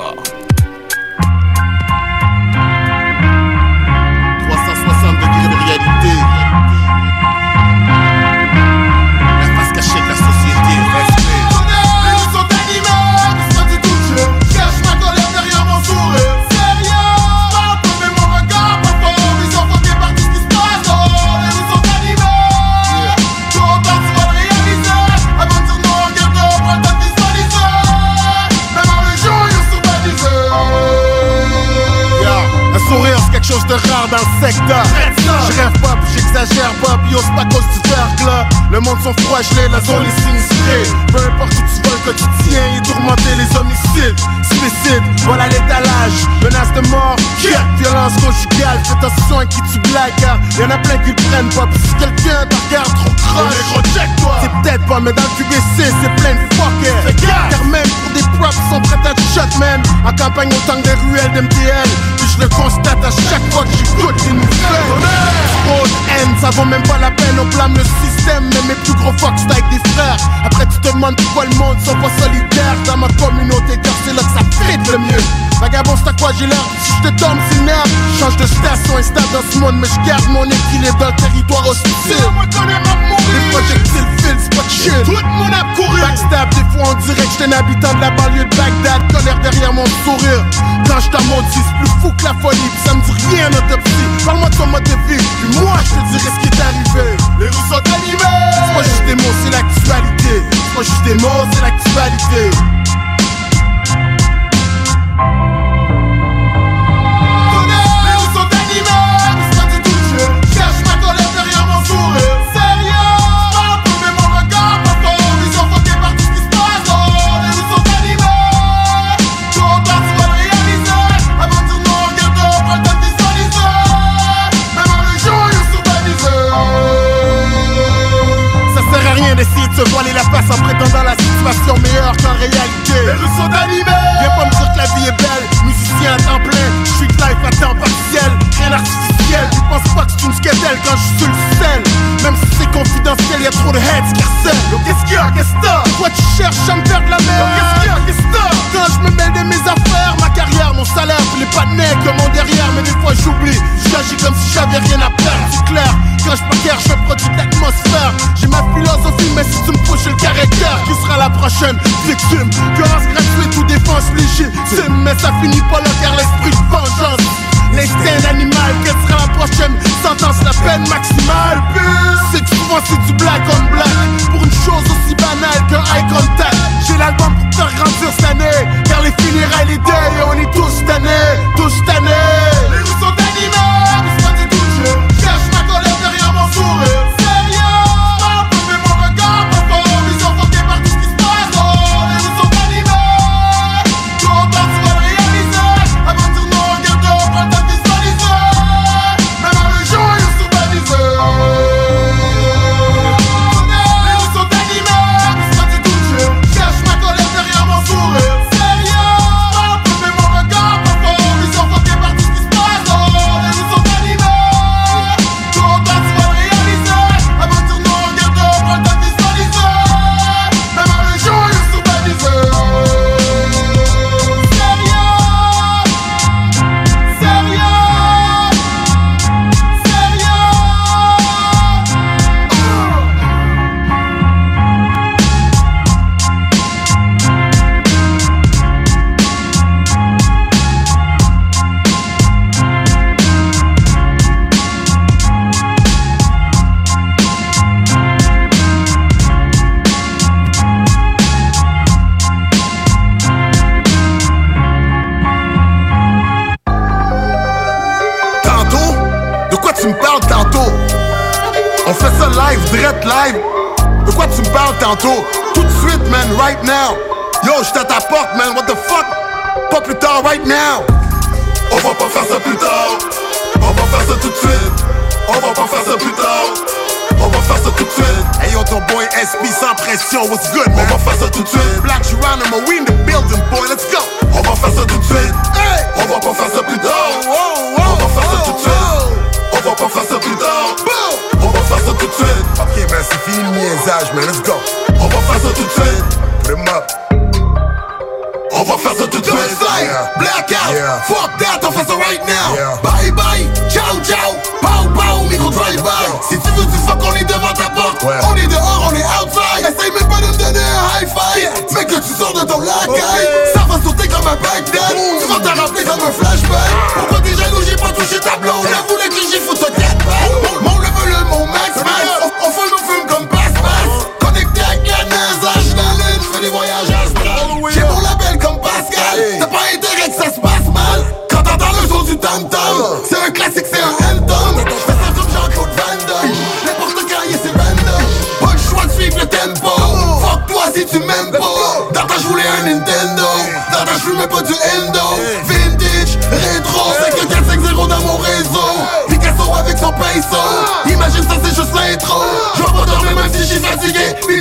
Chose de rare dans le secteur. Je rêve pas, puis j'exagère pas, puis c'est pas à cause du verglas. Le monde sont froid, gelé, la zone est sinistrée. Peu importe où tu vas, le quotidien est tourmenté, les homicides, suicides, voilà l'étalage. Menace de mort, yeah. violence conjugale, fais attention à qui tu blagues, car y'en a plein qui le prennent pas. Puis si quelqu'un te regarde trop croche, c'est peut-être pas, mais dans le QBC, c'est plein de fuckers. Car même ils sont prêts à shot, man. En campagne, autant que des ruelles d'MTL. Puis je le constate à chaque fois que j'écoute les nouvelles. Trop haine, ça vaut même pas la peine, on blâme le système. Mais mes plus gros c'est avec des frères. Demandes pourquoi le monde sont pas solidaires. Dans ma communauté, car c'est là que ça fit le mieux. Vagabond, c'est à quoi j'ai l'air Si je te tombe, c'est merde. Change de station, instable dans ce monde, mais je garde mon équilibre dans le territoire hostile. Les projectiles filent, c'est pas chill. Tout le monde a couru. Backstab, des fois on dirait que j'étais un habitant de la banlieue de Bagdad. Colère derrière mon sourire. Quand je t'amende, c'est plus fou que la folie. Pis ça me dit rien en autopsie. Parle-moi de ton mode de vie. Puis moi, je te dirai ce qui est arrivé. Les rues sont animées. C'est pas juste des mots, c'est l'actualité. Des mots, c'est l'actualité. En prétendant la situation meilleure qu'en réalité. Les rues sont animées. Viens pas me dire que la vie est belle. Musicien à temps plein, street life à temps partiel. Rien Tu penses pas que c'est une skedelle quand je suis le sel. Même si c'est confidentiel, y'a trop de heads qui harcèlent. Yo, qu'est-ce qu'il y a, qu'est-ce que Toi, tu cherches à me faire de la merde. Qu'est-ce qu'il y a, qu'est-ce que Quand je me mêle de mes affaires, ma carrière, mon salaire, puis les pas de nez que mon derrière. Mais des fois, j'oublie. J'agis comme si j'avais rien à perdre, c'est clair. Quand je guerre, je produis de l'atmosphère. J'ai ma philosophie, mais si tu me le caractère, qui sera la prochaine victime Violence gratuite ou défense légitime, mais ça finit pas là car l'esprit de vengeance. L'instinct animal, quelle sera la prochaine sentence, la peine maximale. C'est que souvent c'est du black on black. Pour une chose aussi banale qu'un eye contact. J'ai l'album pour faire grandir cette année. Car les funérailles, les on est tous tannés Tous tannés. Les sont direct live. De quoi tu me parles tantôt? Tout de suite, man, right now. Yo, j'étais à ta porte, man, what the fuck? Pas plus tard, right now. On va pas faire ça plus tard. On va faire ça tout de suite. On va pas faire ça plus tard. On va faire ça tout de suite. Hey yo, ton boy SP sans pression, what's good, man? On va faire ça tout de suite. Black Geronimo, we in the building, boy, let's go. On va faire ça tout de suite. Hey! On va pas faire ça plus tard. Oh, oh. fuck that.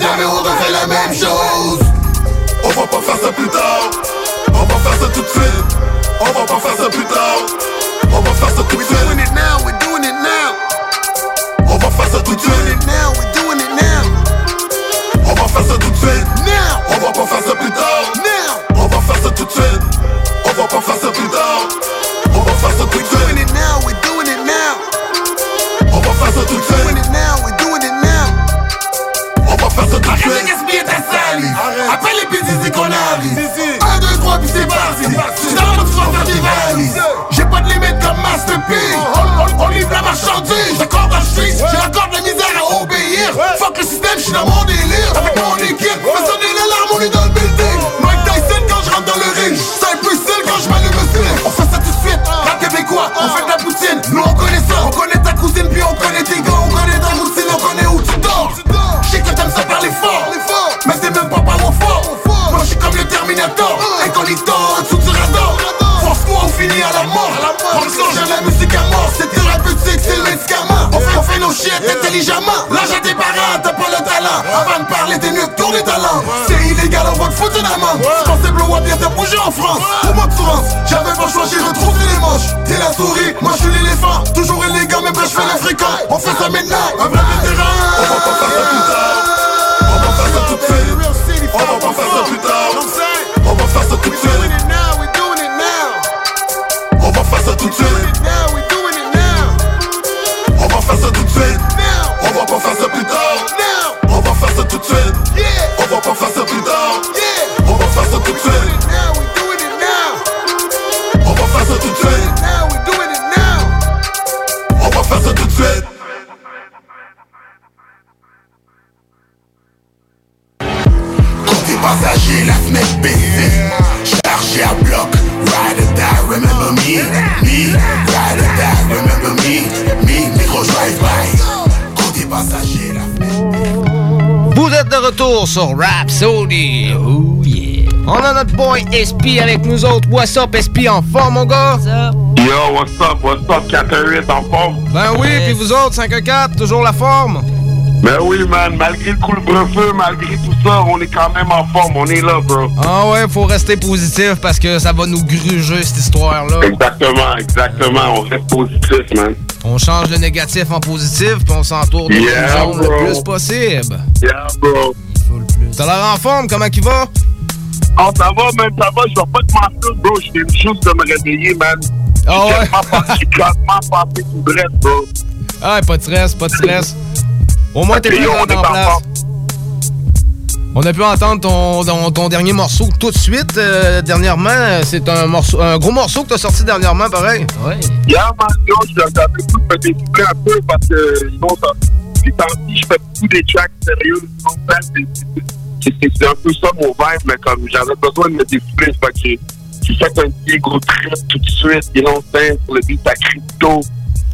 jamais on refait la même chose. On va pas faire ça plus tard. On va faire ça tout de suite. France, au moins de France. J'avais pas choisi, retrouve les manches. T'es la souris, moi je suis l'éléphant. Toujours élégant, mais bref, je fais l'Africain. On fait ça maintenant. sur Oh yeah. On a notre boy SP avec nous autres. What's up, SP en forme, mon gars? What's up? Yo, what's up, what's up, 418 en forme? Ben oui, yes. puis vous autres, 5 4 toujours la forme? Ben oui, man, malgré le coup de feu malgré tout ça, on est quand même en forme, on est là, bro. Ah ouais, faut rester positif parce que ça va nous gruger cette histoire-là. Exactement, exactement, on reste positif, man. On change le négatif en positif, puis on s'entoure de yeah, zone le plus possible. Yeah, bro full plus. T'as l'air en forme, comment qu'il va? Oh, ça va, man, ça va, je vais pas te mentir, bro, je viens juste de me réveiller, man. Oh, ouais. Je suis clairement passé tout bref, bro. Ah, pas de stress, pas de stress. Au moins, t'es bien en place. On a pu entendre ton, ton, dernier morceau tout de suite euh, dernièrement. C'est un morceau, un gros morceau que t'as sorti dernièrement, pareil. Oui. Hier, yeah, man, yo, j'avais le coup un peu parce que sinon, ça, je fais beaucoup des tracks sérieux. C'est un peu ça mon vibe, mais comme j'avais besoin de me défouler, fait que j'ai j'ai fait un petit gros trip tout de suite, et non scène sur le beat à crypto,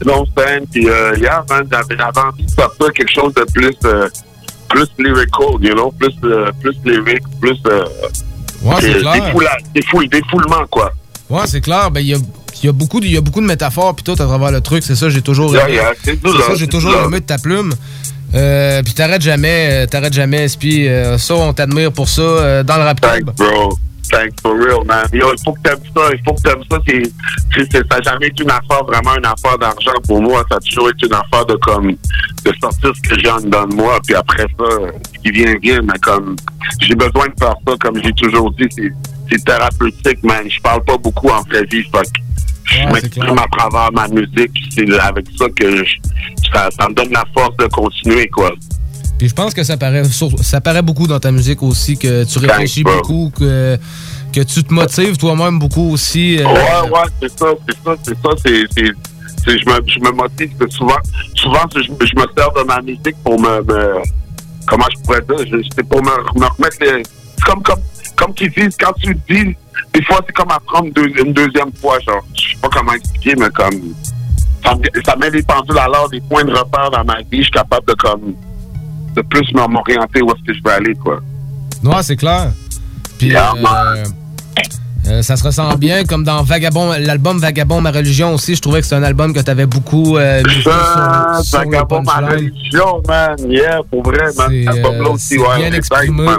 non scène, puis euh, yeah, man, j'avais envie de faire ça, quelque chose de plus, euh, plus lyrical, you know, plus, euh, plus lyrique, plus, euh, ouais, c'est clair. Défoula, défoule, défoulement, quoi. Ouais, c'est clair. Ben, il y a il y a beaucoup de, il y a beaucoup de métaphores puis tout à travers le truc. C'est ça, j'ai toujours Yeah, yeah, c'est ça, j'ai toujours aimé de ta plume. Euh, puis t'arrêtes jamais, euh, t'arrêtes jamais, Spi. Euh, ça, on t'admire pour ça euh, dans le rap club. Bro, thanks for real, man. Yo, il faut que t'aimes ça, il faut que t'aimes ça. C'est, ça n'a jamais été une affaire, vraiment une affaire d'argent pour moi. Ça a toujours été une affaire de comme, de sortir ce que j'ai en dedans de moi. Puis après ça, ce qui vient, vient. Mais comme, j'ai besoin de faire ça, comme j'ai toujours dit, c'est, c'est thérapeutique, man. Je parle pas beaucoup en vraie vie, fait je m'exprime à travers ma musique. C'est avec ça que je- ça, ça me donne la force de continuer, quoi. Puis je pense que ça paraît, ça paraît beaucoup dans ta musique aussi, que tu réfléchis beaucoup, que, que tu te motives toi-même beaucoup aussi. euh, Ouais, ouais, c'est ça, c'est ça, c'est ça, c'est, je me, je me motive, que souvent, souvent, je, je me sers de ma musique pour me, me- comment je pourrais dire, c'est pour me, me remettre les, comme, comme, comme qu'ils disent, quand tu dis, des fois, c'est comme apprendre deux- une deuxième fois, genre, je sais pas comment expliquer, mais comme, ça, ça met les pendules à l'heure, des points de repère dans ma vie, je suis capable de, comme, de plus m'orienter où est-ce que je veux aller, quoi. Ouais, c'est clair. Puis euh, euh, ça se ressent bien, comme dans Vagabond, l'album Vagabond, ma religion aussi. Je trouvais que c'est un album que tu avais beaucoup euh, misé sur, sur le Vagabond, ma religion, man. Yeah, pour vrai, man. Album-là euh, aussi, ouais. bien exprimé. man.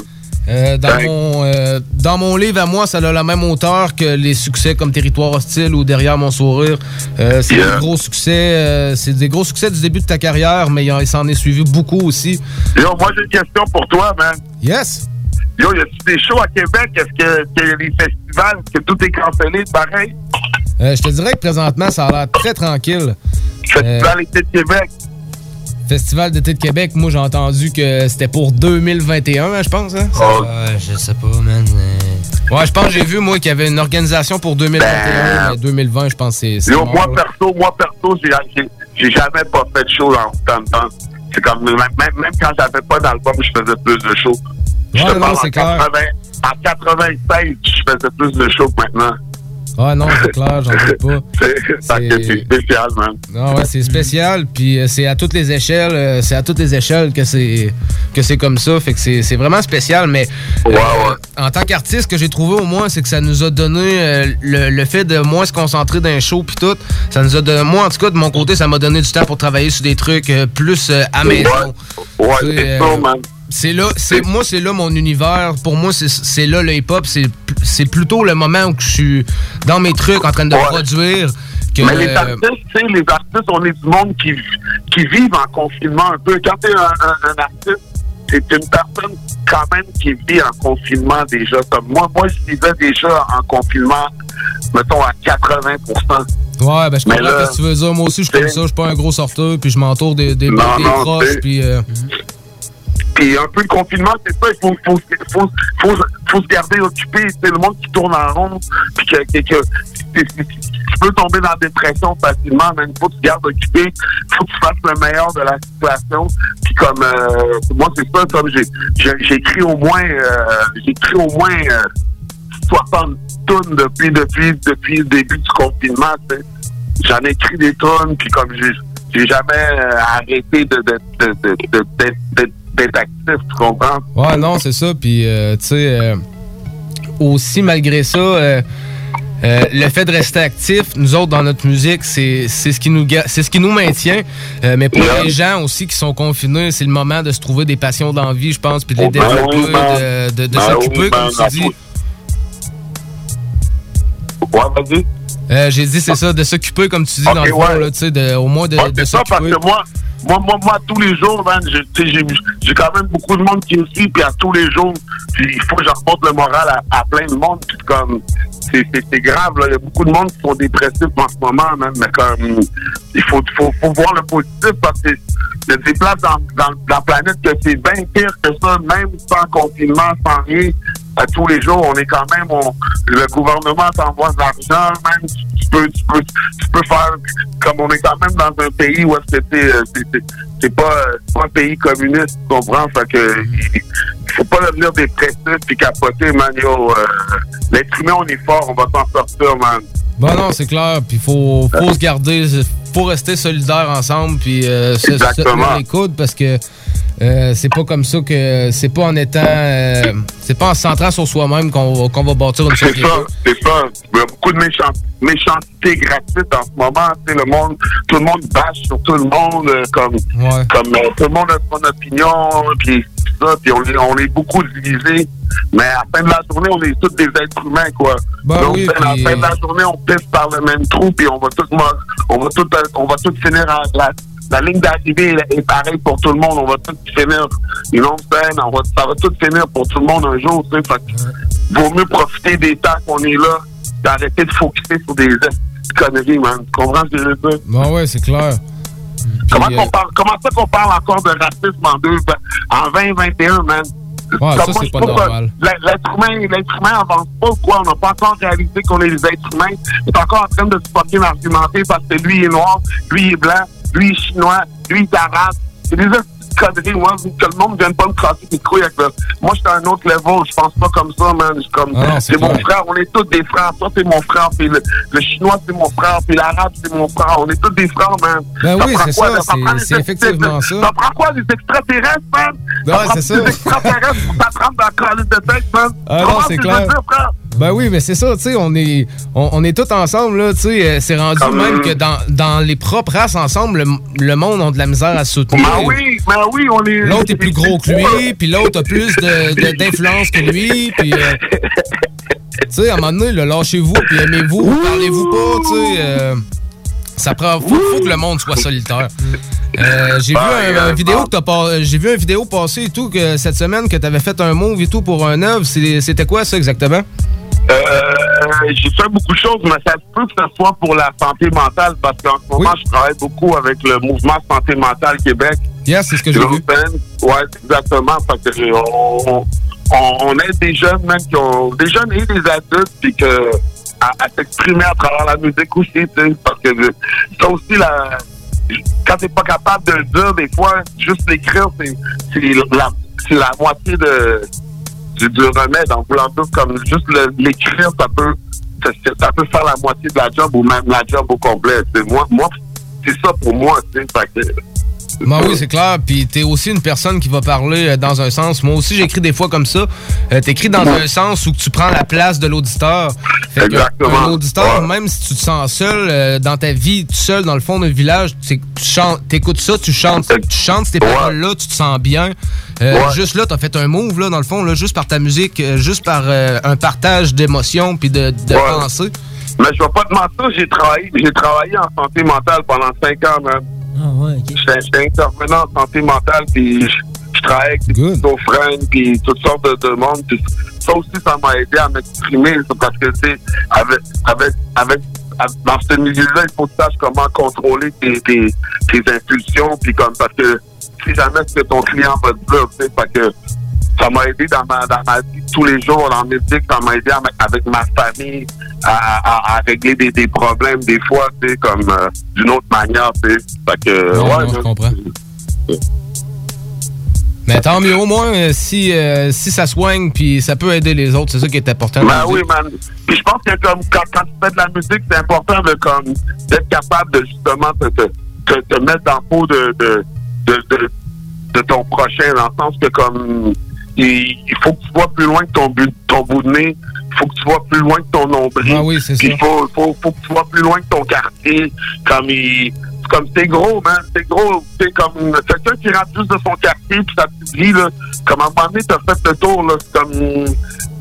Euh, dans, mon, euh, dans mon livre à moi, ça a la même hauteur que les succès comme Territoire hostile ou Derrière mon sourire. Euh, c'est Yeah. des gros succès. c'est des gros succès du début de ta carrière, mais il en- il s'en est suivi beaucoup aussi. Yo, moi, j'ai une question pour toi, man. Yes. Yo, y a-tu des shows à Québec? Est-ce que, que les festivals, est-ce que tout est cancellé, pareil? Je te dirais que présentement, ça a l'air très tranquille. Festival été de Québec. Festival d'été de Québec, moi j'ai entendu que c'était pour 2021, hein, je pense. Hein? Oh. Ouais, je sais pas, man. euh, Ouais, je pense que j'ai vu, moi, qu'il y avait une organisation pour 2021, mais 2020, je pense que c'est- c'est. Yo, mort, moi, là. perso, moi, perso, j'ai, jamais pas fait de show en temps de temps. C'est comme, même, même, même quand j'avais pas d'album, je faisais plus de shows. Je Ouais, te non, parle, c'est en clair. 80 En 96, je faisais plus de shows maintenant. Ouais, non, c'est clair, j'en doute pas. C'est, spécial, man. Non, ouais, c'est spécial, puis euh, c'est à toutes les échelles, euh, c'est à toutes les échelles que c'est que c'est comme ça, fait que c'est vraiment spécial, mais euh, en tant qu'artiste, ce que j'ai trouvé au moins, c'est que ça nous a donné euh, le, le fait de moins se concentrer dans un show puis tout, ça nous a donné, moi en tout cas de mon côté, ça m'a donné du temps pour travailler sur des trucs euh, plus à maison. Ouais, C'est, c'est ça, man. C'est là, c'est moi c'est là mon univers. Pour moi c'est là le hip hop. C'est c'est plutôt le moment où je suis dans mes trucs en train de produire. Que, Mais les euh, artistes, tu sais, les artistes, on est du monde qui, qui vivent en confinement un peu. Quand t'es un, un, un artiste, c'est une personne quand même qui vit en confinement déjà. Comme moi, moi, je vivais déjà en confinement, mettons, à 80% Ouais, ben je comprends là, ce que tu veux dire. Moi aussi, je suis comme ça. Je suis pas un gros sorteur, puis je m'entoure des, des, Non, des non, proches, puis... euh, Puis un peu le confinement, c'est ça, il faut, se garder occupé. C'est le monde qui tourne en rond, puis que, tu- peux tomber dans la dépression facilement, mais il faut que tu gardes occupé, il faut que tu fasses le meilleur de la situation. Puis comme euh, moi, c'est ça, comme écrit au moins euh, j'ai écrit au moins euh, 60 tonnes depuis depuis depuis le début du confinement. J'en ai écrit des tonnes, puis comme j'ai jamais euh, arrêté de- de- d'être actif, tu comprends? Ouais, non, c'est ça. Puis, euh, tu sais, euh, aussi, malgré ça, euh, euh, le fait de rester actif, nous autres, dans notre musique, c'est ce qui nous ce qui nous maintient. Euh, mais pour les gens aussi qui sont confinés, c'est le moment de se trouver des passions d'envie, je pense, puis de les Oh, ben développer, ben- de, de- de ben s'occuper, comme tu dis. Ouais, vas-y. J'ai dit, c'est ça, de s'occuper, comme tu dis, dans le fond, ouais. là, tu sais, de- au moins de, Ouais, de ça, parce s'occuper. que moi, moi, moi, moi, tous les jours, j'ai quand même beaucoup de monde qui me suit, puis à tous les jours, il faut que je reporte le moral à, plein de monde, puis comme, c'est- grave. Il y a beaucoup de monde qui sont dépressifs en ce moment, man, mais il faut, voir le positif, parce que il y des places dans, dans, dans la planète que c'est bien pire que ça, même sans confinement, sans rien. À tous les jours, on est quand même, on, le gouvernement t'envoie de l'argent, même, tu, peux, tu peux, tu peux faire, comme on est quand même dans un pays où est-ce que c'est, euh, euh, pas un pays communiste, tu comprends? Fait que, faut pas devenir dépressif puis capoter, man, yo, euh, l'être humain, on est fort, on va s'en sortir, man. Bon, non, c'est clair. Puis faut, faut se garder, faut rester solidaires ensemble puis euh, se, tenir les coudes parce que euh, c'est pas comme ça que c'est pas en étant euh, c'est pas en se centrant sur soi-même qu'on va, qu'on va bâtir une C'est société. ça, c'est ça. Il y a beaucoup de méchant- méchanceté gratuite en ce moment. Sais, le monde, tout le monde bâche sur tout le monde, euh, comme, comme euh, tout le monde a son opinion, puis ça, puis on est, on est beaucoup divisés. Mais à la fin de la journée, on est tous des êtres humains, quoi. Ben Donc, oui, à la fin de la journée, on pisse par le même trou, puis on va tous, on va tous, euh, on va tous finir à la, la ligne d'arrivée est pareille pour tout le monde. On va tous finir une longue peine. On va, ça va tout finir pour tout le monde un jour. Tu sais, Fait vaut mieux profiter des temps qu'on est là, d'arrêter de focuser sur des conneries, man. Tu comprends ce que je veux dire? Ouais, c'est clair. Comment, Puis, euh, parle, comment ça qu'on parle encore de racisme en, deux, en 2021, man? Ouais, ça, moi, c'est pas normal. l'être- humain, l'être humain avance pas ou quoi? On n'a pas encore réalisé qu'on est des êtres humains. On est encore en train de se fucking argumenter parce que lui est noir, lui est blanc, lui est chinois, lui est arabe. C'est des conneries, moi, que le monde ne vienne pas me casser les couilles avec le... Moi, je suis à un autre level, je pense pas comme ça, man. Comme... Ah c'est mon frère, on est tous des frères. Toi, c'est mon frère, puis le, le chinois, c'est mon frère, puis l'arabe, c'est mon frère. On est tous des frères, man. Ben oui, prend c'est quoi, ça, c'est- effectivement ça. Ça prend quoi, les extraterrestres, man? Ouais, c'est des ça. extraterrestres pour t'apprendre dans la calice de tête, man? Ah non, c'est clair. dire, frère? Ben oui, mais c'est ça, tu sais, on est, on, on est tous ensemble, là, tu sais, euh, c'est rendu Comme- même que dans, dans les propres races ensemble, le, le monde a de la misère à se soutenir. Ben oui, ben oui, on est... L'autre est plus gros que lui, puis l'autre a plus de- de- d'influence que lui, puis... euh, tu sais, à un moment donné, lâchez-vous, puis aimez-vous, parlez-vous pas, tu sais... euh, ça prend... Faut, faut que le monde soit solitaire. Euh, j'ai vu un, un vidéo que t'as pas... J'ai vu une vidéo passer et tout, que cette semaine, que t'avais fait un move et tout pour un œuvre. C'était quoi, ça, exactement? Euh, j'ai fait beaucoup de choses, mais ça peut que ce soit pour la santé mentale, parce qu'en ce moment, je travaille beaucoup avec le mouvement Santé mentale Québec. Yes, c'est ce que j'ai vu. Ouais, exactement, parce que on, on, on aide des jeunes, même, qui ont, des jeunes et des adultes, puis que à, à s'exprimer à travers la musique aussi, parce que ça aussi, la, quand t'es pas capable de le dire, des fois, juste l'écrire, c'est la, c'est la moitié de, du, remède. En voulant dire comme juste l'écrire, ça peut, ça, peut faire la moitié de la job ou même la job au complet. Moi, moi, c'est ça pour moi, tu sais. Fait que, Ben oui, c'est clair. Puis t'es aussi une personne qui va parler euh, dans un sens. Moi aussi, j'écris des fois comme ça. Euh, T'écris dans un sens où tu prends la place de l'auditeur. Exactement. Un auditeur, même si tu te sens seul euh, dans ta vie, tout seul dans le fond d'un village, tu t'écoutes ça, tu chantes, tu chantes ces paroles-là, tu te sens bien. Euh, Ouais. Juste là, t'as fait un move là dans le fond, là, juste par ta musique, juste par un partage d'émotions puis de, pensées. Mais je vais pas te mentir, j'ai travaillé, j'ai travaillé en santé mentale pendant cinq ans, man. Ah ouais, J'étais j'étais intervenant en santé mentale, puis je, je travaillais avec des schizophrènes, puis toutes sortes de, de monde. Puis ça aussi, ça m'a aidé à m'exprimer, parce que, tu sais, avec, avec, avec, avec- dans ce milieu-là, il faut que tu saches comment contrôler tes, tes, tes impulsions, puis comme, parce que si jamais ce que ton client va te dire, tu sais, parce que ça m'a aidé dans ma, dans ma vie tous les jours, dans musique, ça m'a aidé avec ma famille à, à- à régler des, des problèmes des fois, tu sais, comme euh, d'une autre manière, tu sais. Fait que, Non, ouais, non, je comprends. Mais tant mieux, au moins, euh, si, euh, si ça soigne, puis ça peut aider les autres, c'est ça qui est important. Ben oui, man. Puis je pense que comme quand, quand tu fais de la musique, c'est important de comme d'être capable de justement te, te, te, te mettre dans le peau de, de, de, de, de ton prochain, dans le sens que comme il, il faut que tu vois plus loin que ton, but, ton bout de nez, il faut que tu vois plus loin que ton nombril. Ah oui, c'est ça. il faut, faut, faut que tu vois plus loin que ton quartier. Comme il. Comme c'est gros, man. C'est gros. C'est comme quelqu'un qui rentre juste de son quartier puis petite vie, là. Comme à un moment donné, t'as fait le tour, là. C'est comme.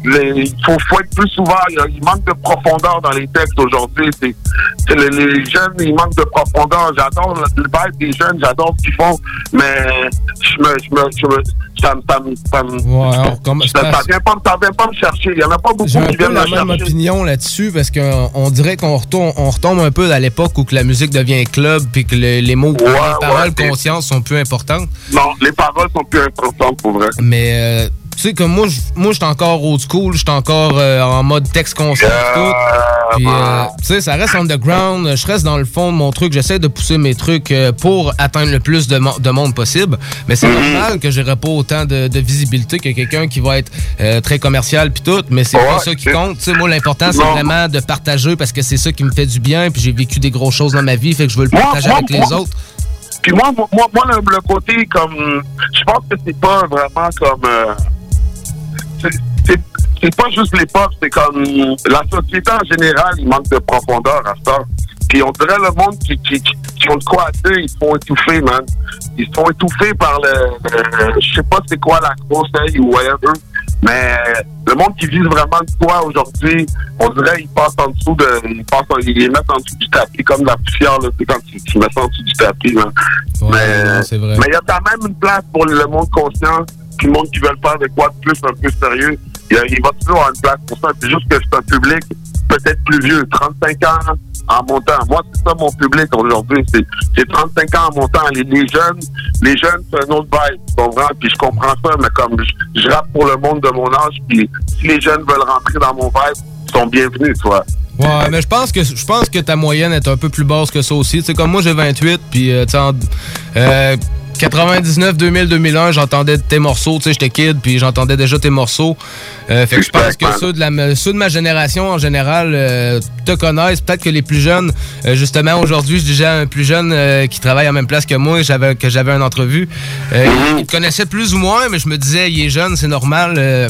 Les- il faut, faut être plus ouvert. Il, manque de profondeur dans les textes aujourd'hui. C'est, les, les jeunes, ils manquent de profondeur. J'adore le, vibe des jeunes, j'adore ce qu'ils font, mais je me, je me, je me, ça me, ça me, ça me- Ouais, alors, comme- ça, ça vient pas, ça vient pas me chercher. Il y en a pas beaucoup J'ai un qui peu viennent la me même chercher. opinion là-dessus parce qu'on on dirait qu'on retombe, on retombe un peu à l'époque où que la musique devient club puis que le- les mots, les paroles conscientes sont plus importantes. Non, les paroles sont plus importantes pour vrai. Mais euh, sais, comme moi, je- moi, j'étais encore old school, j'étais encore euh, en mode texte conscient et tout. Puis, euh, tu sais, ça reste underground. Je reste dans le fond de mon truc. J'essaie de pousser mes trucs euh, pour atteindre le plus de, mo- de monde possible. Mais c'est normal que j'aurai pas autant de, de visibilité que quelqu'un qui va être euh, très commercial puis tout. Mais c'est pas ça qui compte. Tu sais, moi, l'important, c'est vraiment de partager parce que c'est ça qui me fait du bien. Puis j'ai vécu des grosses choses dans ma vie. Fait que je veux le partager avec les autres. Puis moi, moi, moi, moi, le, le côté comme. Je pense que c'est pas vraiment comme. euh, c'est- pas juste les pop, c'est comme. La société en général, il manque de profondeur à ça. Puis on dirait le monde qui, qui, qui, ont de quoi à dire, ils se font étouffer, man. Ils se font étouffer par le. le- je sais pas c'est quoi la conseil ou whatever. Mais le monde qui vise vraiment de quoi aujourd'hui, on dirait ils passent en dessous de. Ils passent en- ils les mettent en dessous du tapis comme de la poussière, là. C'est quand tu, tu mets ça en dessous du tapis, là. vrai. mais il y a quand même une place pour le monde conscient, puis le monde qui veut faire de quoi de plus un peu sérieux. Il, va toujours avoir une place pour ça. C'est juste que c'est un public peut-être plus vieux, 35 ans en montant. Moi, c'est ça mon public aujourd'hui. C'est, c'est 35 ans en montant. Les, jeunes, les jeunes, c'est un autre vibe? Puis je comprends ça, mais comme je, rappe pour le monde de mon âge, puis si les jeunes veulent rentrer dans mon vibe, ils sont bienvenus, tu vois. Ouais, mais je pense que je pense que ta moyenne est un peu plus basse que ça aussi. Sais, comme moi, j'ai 28, puis euh, euh, 99, 2000, 2001, j'entendais tes morceaux. Tu sais, j'étais kid, puis j'entendais déjà tes morceaux. Euh, fait que je pense que ceux de, la, ceux de ma génération, en général, euh, te connaissent. Peut-être que les plus jeunes, euh, justement, aujourd'hui, je disais à un plus jeune euh, qui travaille en même place que moi, j'avais que j'avais une entrevue. Euh, il, te connaissait plus ou moins, mais je me disais, il est jeune, c'est normal.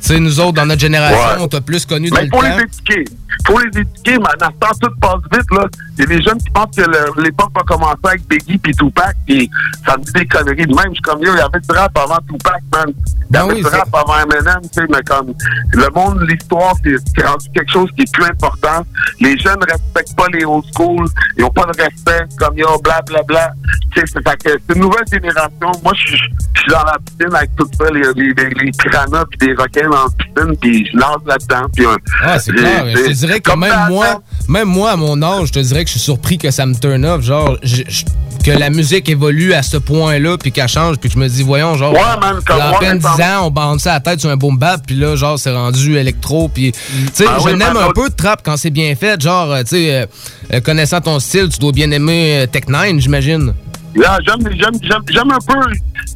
Tu sais, nous autres, dans notre génération, Ouais. on t'a plus connu dans Mais le il faut temps. les éduquer. Faut les éduquer, mais en instant, tout passe vite, là. Il y a des jeunes qui pensent que le- l'époque va commencer avec Biggie puis Tupac, puis ça me dit des conneries de même. Je suis comme, yo, il y avait du rap avant Tupac, man. Il y avait du rap avant Eminem, tu sais, mais comme, le monde, l'histoire, c'est rendu quelque chose qui est plus important. Les jeunes respectent pas les old school. Ils ont pas de respect, comme, yo, bla, bla, bla. Tu sais, c'est une nouvelle génération. Moi, je suis je suis dans la piscine avec tout ça, les, les, les, les piranhas puis des requins la piscine, puis je nage là-dedans, euh, Ah, c'est clair. Je te dirais que même moi, même moi, à mon âge, je te dirais que je suis surpris que ça me turn off. Genre, je- je- que la musique évolue à ce point-là, puis qu'elle change, puis que je me dis, voyons, genre, Ouais, comme il y a à moi, peine 10 récemment- ans, on bande ça à la tête sur un boom bap, puis là, genre, c'est rendu électro, puis, tu sais, Ah je oui, n'aime un peu de trap quand c'est bien fait. Genre, euh, tu sais, euh, euh, connaissant ton style, tu dois bien aimer Tech Nine, j'imagine. Là, j'aime, j'aime, j'aime, j'aime un peu.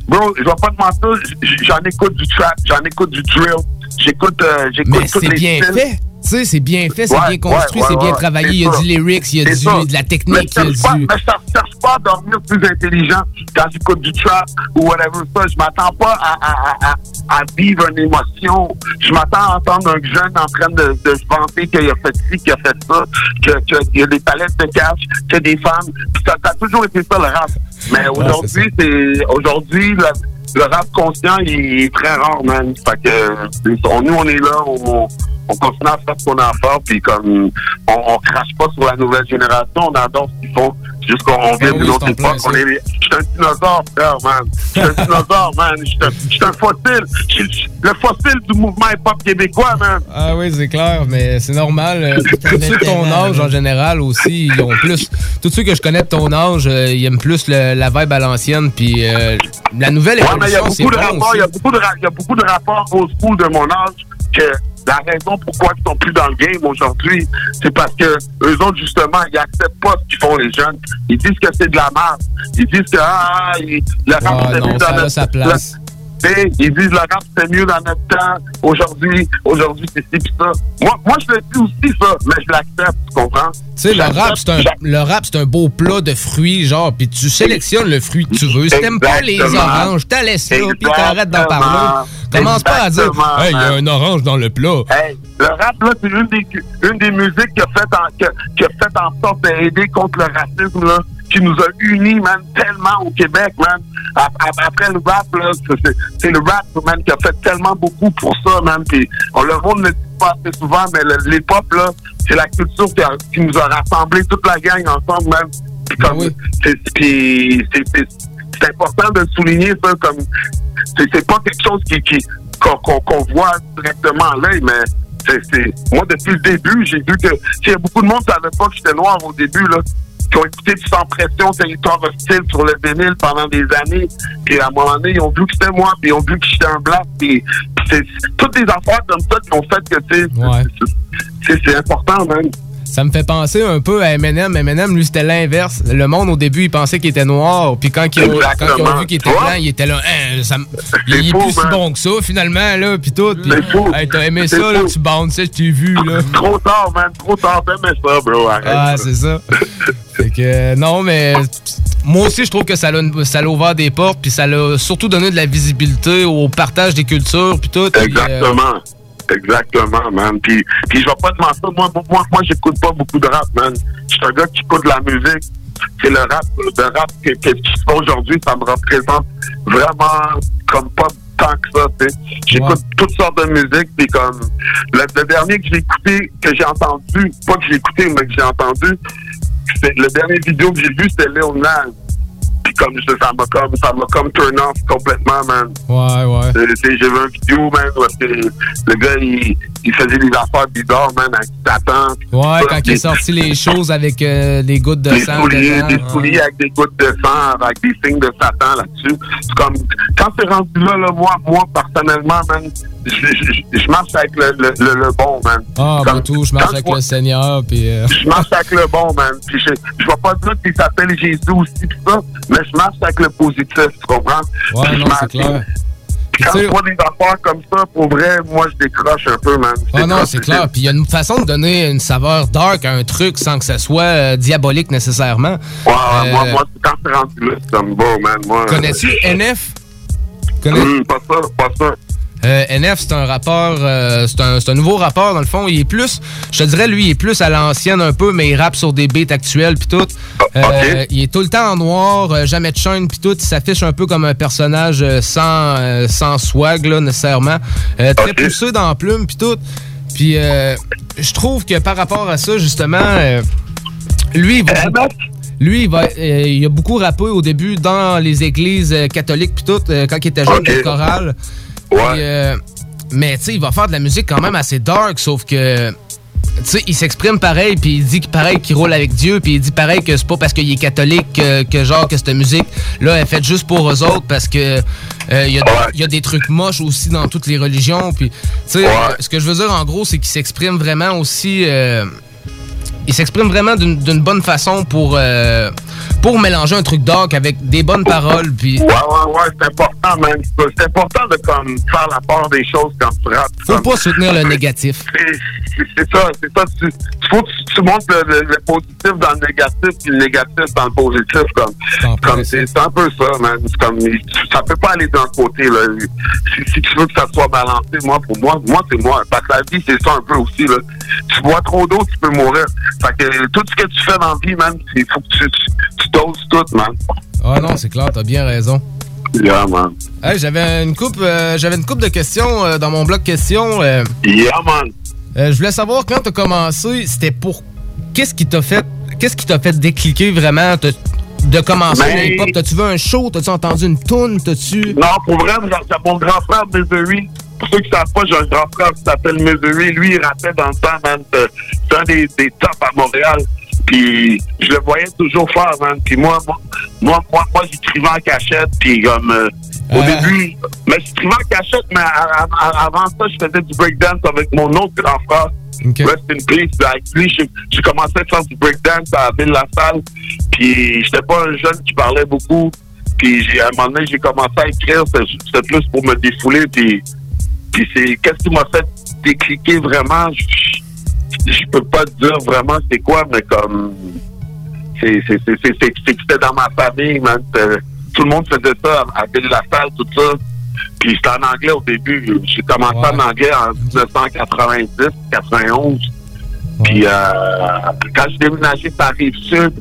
Bro, je vais pas te mentir, j'en écoute du trap, j'en écoute du drill, j'écoute, euh, j'écoute Mais tous c'est les bien styles. fait. Tu sais, c'est bien fait, c'est Ouais, bien construit, ouais, c'est ouais, bien ouais, travaillé. c'est Il y a ça. du lyrics, il y a C'est du, ça. de la Mais technique, je il y a pas, du. mais je cherche- cherche pas à dormir plus intelligent quand j'écoute du trap ou whatever ça. Je m'attends pas à, à, à, à, vivre une émotion. Je m'attends à entendre un jeune en train de, de se vanter qu'il a fait ci, qu'il a fait ça, que- qu'il y a des palettes de cash, qu'il y a des femmes. Ça, ça a toujours été ça le rap. Mais aujourd'hui, c'est aujourd'hui le, le rap conscient il est très rare, man. Fait que on- nous on est là, on, on continue à faire ce qu'on a à faire, puis comme on, on crache pas sur la nouvelle génération, on adore ce qu'ils font. Juste qu'on on vient Ah d'une autre époque. On est, je suis un dinosaure, frère, man. Je suis un dinosaure, man. Je suis un- fossile. Le fossile du mouvement hip-hop québécois, man. Ah oui, c'est clair, mais c'est normal. Tous ceux de ton âge, en général, aussi, ils ont plus... Tous ceux que je connais de ton âge, euh, ils aiment plus le- la vibe à l'ancienne, puis euh, la nouvelle Ouais, mais il y a évolution, beaucoup de rapports, il y a beaucoup de, ra- il y a beaucoup de rapports au school de mon âge que la raison pourquoi ils sont plus dans le game aujourd'hui, c'est parce que eux autres, justement, ils acceptent pas ce qu'ils font les jeunes. Ils disent que c'est de la merde. Ils disent que, ah, il- le rap, Ah, c'est non, ça dans a sa place. Ils disent le rap c'est mieux dans notre temps. Aujourd'hui, aujourd'hui c'est ci pis ça. Moi, moi je le dis aussi ça, mais je l'accepte, tu comprends? Tu sais, le rap, c'est un, le rap, c'est un beau plat de fruits, genre, puis tu sélectionnes le fruit que tu veux. Si t'aimes pas les oranges, t'as laissé ça, puis t'arrêtes d'en parler. Commence pas à dire, hey, il y a un orange dans le plat. Hey, le rap, là, c'est une des, une des musiques qui a fait en, qui, a- qui a fait en sorte d'aider contre le racisme, là, qui nous a unis, man, tellement au Québec, man. Ap- ap- Après le rap, là, c'est- le rap, man, qui a fait tellement beaucoup pour ça, man. Puis, on, le monde ne le dit pas assez souvent, mais le- l'hip-hop, là, c'est la culture qui, a- qui nous a rassemblé toute la gang ensemble, man. Puis, comme, c'est- puis c'est- important de souligner ça comme c'est pas quelque chose qui qui qu'on voit directement à l'œil, mais c'est c'est moi depuis le début j'ai vu que il y a beaucoup de monde qui savait pas que j'étais noir au début là. Qui ont écouté du sans pression, territoire hostile sur le vinyle pendant des années. Puis à un moment donné, ils ont vu que c'était moi, puis ils ont vu que j'étais un black. Puis c'est toutes des affaires comme ça qui ont fait que, tu sais, c'est- c'est important, man. Ça me fait penser un peu à Eminem. Eminem, lui, c'était l'inverse. Le monde, au début, il pensait qu'il était noir. Puis quand ils ont, quand ils ont Exactement. vu qu'il était blanc, il était là. Hein, ça il est fou, plus si bon que ça, finalement, là. Puis tout. Puis, hey, t'as aimé ça, là, tu ça, je t'ai vu, là. Trop tard, man. Trop tard. T'aimais ça, bro. Arrête. Ah, c'est ça. Fait que, non, mais moi aussi, je trouve que ça l'a, ça ouvert des portes, puis ça l'a surtout donné de la visibilité au partage des cultures, puis tout. euh, Exactement. Man. Puis, puis je vais pas te mentir, moi, moi, moi j'écoute pas beaucoup de rap, man. Je suis un gars qui écoute de la musique. C'est le rap, le rap que, aujourd'hui, ça me représente vraiment comme pas tant que ça, tu sais. J'écoute toutes sortes de musique, puis comme le, le dernier que j'ai écouté, que j'ai entendu, pas que j'ai écouté, mais que j'ai entendu, c'est le dernier vidéo que j'ai vu, c'était Léon Nas. Puis comme ça m'a comme ça m'a comme turn off complètement, man. Ouais, ouais. Euh, J'ai vu une vidéo, man, où le gars, il, il faisait des affaires bizarres, man, avec Satan. Ouais, quand il a sorti les choses avec euh, des gouttes de sang. souliers, dedans. des souliers avec des gouttes de sang, avec des signes de Satan là-dessus. C'est comme, quand c'est rendu là, là, moi, moi, personnellement, man, je, je- je marche avec le, le, le, le bon, man. Ah, bah tout, je marche avec vois- le Seigneur, puis... euh, je marche avec le bon, man. Puis je, je vais pas dire qu'il s'appelle Jésus aussi, pis ça, mais je marche avec le positif, tu comprends? Ouais, Puis je non, marche- c'est clair. Puis quand je vois des affaires comme ça, pour vrai, moi, je décroche un peu, man. Je Ah non, c'est clair. Puis il y a une façon de donner une saveur dark à un truc sans que ça soit euh, diabolique nécessairement. Ouais, ouais, Euh, moi, moi, quand c'est rendu là, ça me va, man. Moi, Connais-tu euh, NF? Connais- Hum, pas ça, pas ça. Euh, NF, c'est un rappeur, euh, c'est un, un nouveau rappeur dans le fond. Il est plus, je te dirais, lui, il est plus à l'ancienne un peu, mais il rappe sur des beats actuels puis tout. Euh, Il est tout le temps en noir, euh, jamais de chaîne puis tout. Il s'affiche un peu comme un personnage sans, sans swag là nécessairement, très poussé dans la plume puis tout. Puis je trouve que par rapport à ça justement, lui, il va. Lui, il, va, euh, il a beaucoup rappé au début dans les églises euh, catholiques puis tout, euh, quand il était jeune au choral. Puis, euh, mais tu sais, il va faire de la musique quand même assez dark, sauf que tu sais, il s'exprime pareil, puis il dit pareil qu'il roule avec Dieu, puis il dit pareil que c'est pas parce qu'il est catholique que, que genre que cette musique là est faite juste pour eux autres parce que euh, il y, a- il y a des trucs moches aussi dans toutes les religions, puis tu sais, ce que je veux dire en gros, c'est qu'il s'exprime vraiment aussi. euh, il s'exprime vraiment d'une d'une bonne façon pour, euh, pour mélanger un truc dark avec des bonnes paroles. Puis Ouais, ouais, ouais, c'est important, man. C'est important de comme, faire la part des choses quand tu rappes. faut pas soutenir le négatif. C'est- ça, c'est ça. Tu, faut que tu, tu montres le, le- le positif dans le négatif, puis le négatif dans le positif. Comme, comme c'est un peu ça, man. Comme, ça peut pas aller d'un côté. Là. Si, si tu veux que ça soit balancé, moi, pour moi, moi c'est moi. Parce que la vie, c'est ça un peu aussi. Là. Tu bois trop d'eau, tu peux mourir. Fait que tout ce que tu fais dans la vie, man, il faut que tu, tu, tu doses tout, man. Ah non, c'est clair, t'as bien raison. Yeah, man. Hey, j'avais une coupe, euh, j'avais une coupe de questions euh, dans mon bloc questions. euh. Yeah, man. Je voulais savoir quand t'as commencé, c'était pour qu'est-ce qui t'a fait, qu'est-ce qui t'a fait décliquer vraiment de, de commencer Ben- le hip-hop. T'as-tu vu un show, t'as-tu entendu une tune, t'as-tu Non, pour vrai, j'ai mon grand frère Misery. Pour ceux qui ne savent pas, j'ai un grand frère qui s'appelle Misery. Lui, il rappait dans le temps, man. C'est c'est un des, des tops à Montréal. Puis je le voyais toujours faire, man. Puis moi, moi, moi, moi, moi, j'écrivais en cachette. Puis comme euh, au début, mais j'écrivais en cachette, mais à- à- à- avant ça, je faisais du breakdance avec mon autre grand frère. Rest in peace. Avec lui, j'ai commencé à faire du breakdance à Ville-la-Salle. Puis j'étais pas un jeune qui parlait beaucoup. Puis j'ai- à un moment donné, j'ai commencé à écrire. C'était c'était plus pour me défouler. Puis, puis c'est qu'est-ce qui m'a fait décliquer vraiment? Je, je peux pas dire vraiment c'est quoi, mais comme c'était dans ma famille, man. C'était- Tout le monde faisait ça à Ville-la-Salle, tout ça. Puis c'était en anglais au début. J'ai commencé en anglais en 1990, 91. Puis euh, quand j'ai déménagé par Rive-Sud,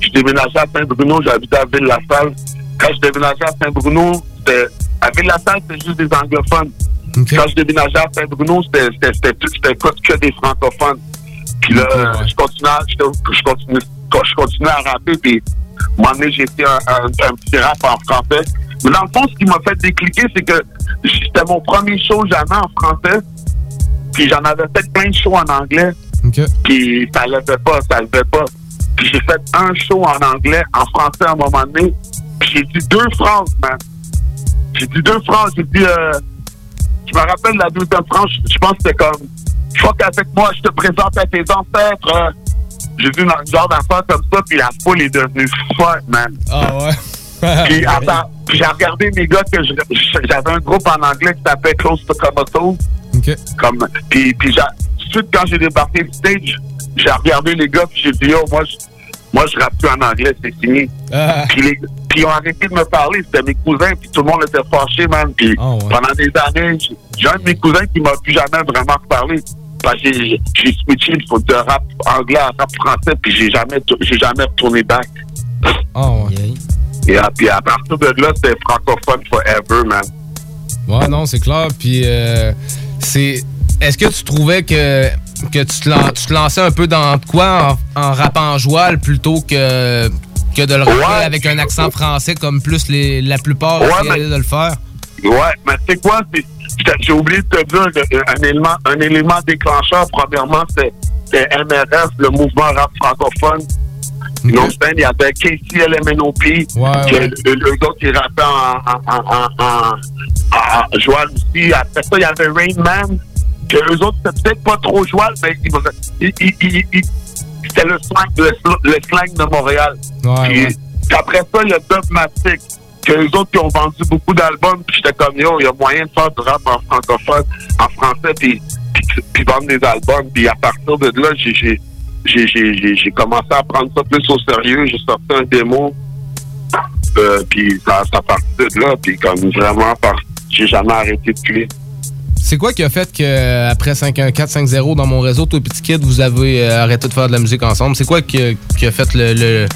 j'ai déménagé à Saint-Bruno, j'habitais à Ville-la-Salle. Quand j'ai déménagé à Saint-Bruno, à Ville-la-Salle, c'était juste des anglophones. Quand j'ai déménagé à Saint-Bruno, c'était que, des francophones. Puis là, je continuais, à- je, je continuais, je continuais à rapper, puis à un moment donné, j'ai fait un, un, un petit rap en français. Mais dans le fond, ce qui m'a fait décliquer, c'est que c'était mon premier show jamais en français. Puis j'en avais fait plein de shows en anglais. Puis ça levait pas, ça levait pas. Puis j'ai fait un show en anglais, en français à un moment donné. Puis j'ai dit deux phrases, man. J'ai dit deux phrases. J'ai dit, euh, je me rappelle la deuxième phrase, je je pense que c'était comme, fuck avec moi, je te présente à tes ancêtres. euh. J'ai vu un genre d'affaire comme ça, puis la foule est devenue fuck, man. Ah ouais. Puis, attends, puis j'ai regardé mes gars que j'avais un groupe en anglais qui s'appelait Close to Comatose. Comme, puis, puis suite, quand j'ai débarqué le stage, j'ai regardé les gars, puis j'ai dit, yo, moi, je, moi, je rappe plus en anglais, c'est fini. Puis, les- puis ils ont arrêté de me parler, c'était mes cousins, puis tout le monde était fâché, man. Puis pendant des années, j'ai- un de mes cousins qui m'a plus jamais vraiment reparlé. Parce que j'ai switché de rap anglais à rap français, puis j'ai jamais, j'ai jamais retourné back. Ah ouais. Et à- puis à partir de là, c'était francophone forever, man. Ouais, non, c'est clair. Puis, euh, c'est. Est-ce que tu trouvais que, que tu, te lan- tu te lançais un peu dans quoi en, en rappant joual plutôt que, que de le rapper avec un accent français comme plus les, la plupart Ouais, essayaient de le faire? Ouais, mais sais quoi, c'est- j'ai- oublié de te dire un, élément, un élément déclencheur, premièrement, c'est c'est MRF, le mouvement rap francophone. Non, c'est il y avait KCLMNOP, est le, le gars qui rappait en, en, aussi. Après ça, il y avait Rain Man, que eux autres, c'était peut-être pas trop joual, mais ils- ils- ils- ils- ils- c'était le slang, le, le slang de Montréal. Puis, puis après ça, il y a Dogmatic, que eux autres qui ont vendu beaucoup d'albums, puis j'étais comme, yo, il y a moyen de faire du rap en francophone, en français, puis, puis, puis vendre des albums. Puis à partir de là, j'ai, commencé à prendre ça plus au sérieux. J'ai sorti un démo, euh, puis ça, ça partit de là, puis comme vraiment, j'ai jamais arrêté depuis. C'est quoi qui a fait que après 51450 dans mon réseau, toi et Petit Kid, vous avez euh, arrêté de faire de la musique ensemble? C'est quoi qui a, qui a fait le. le-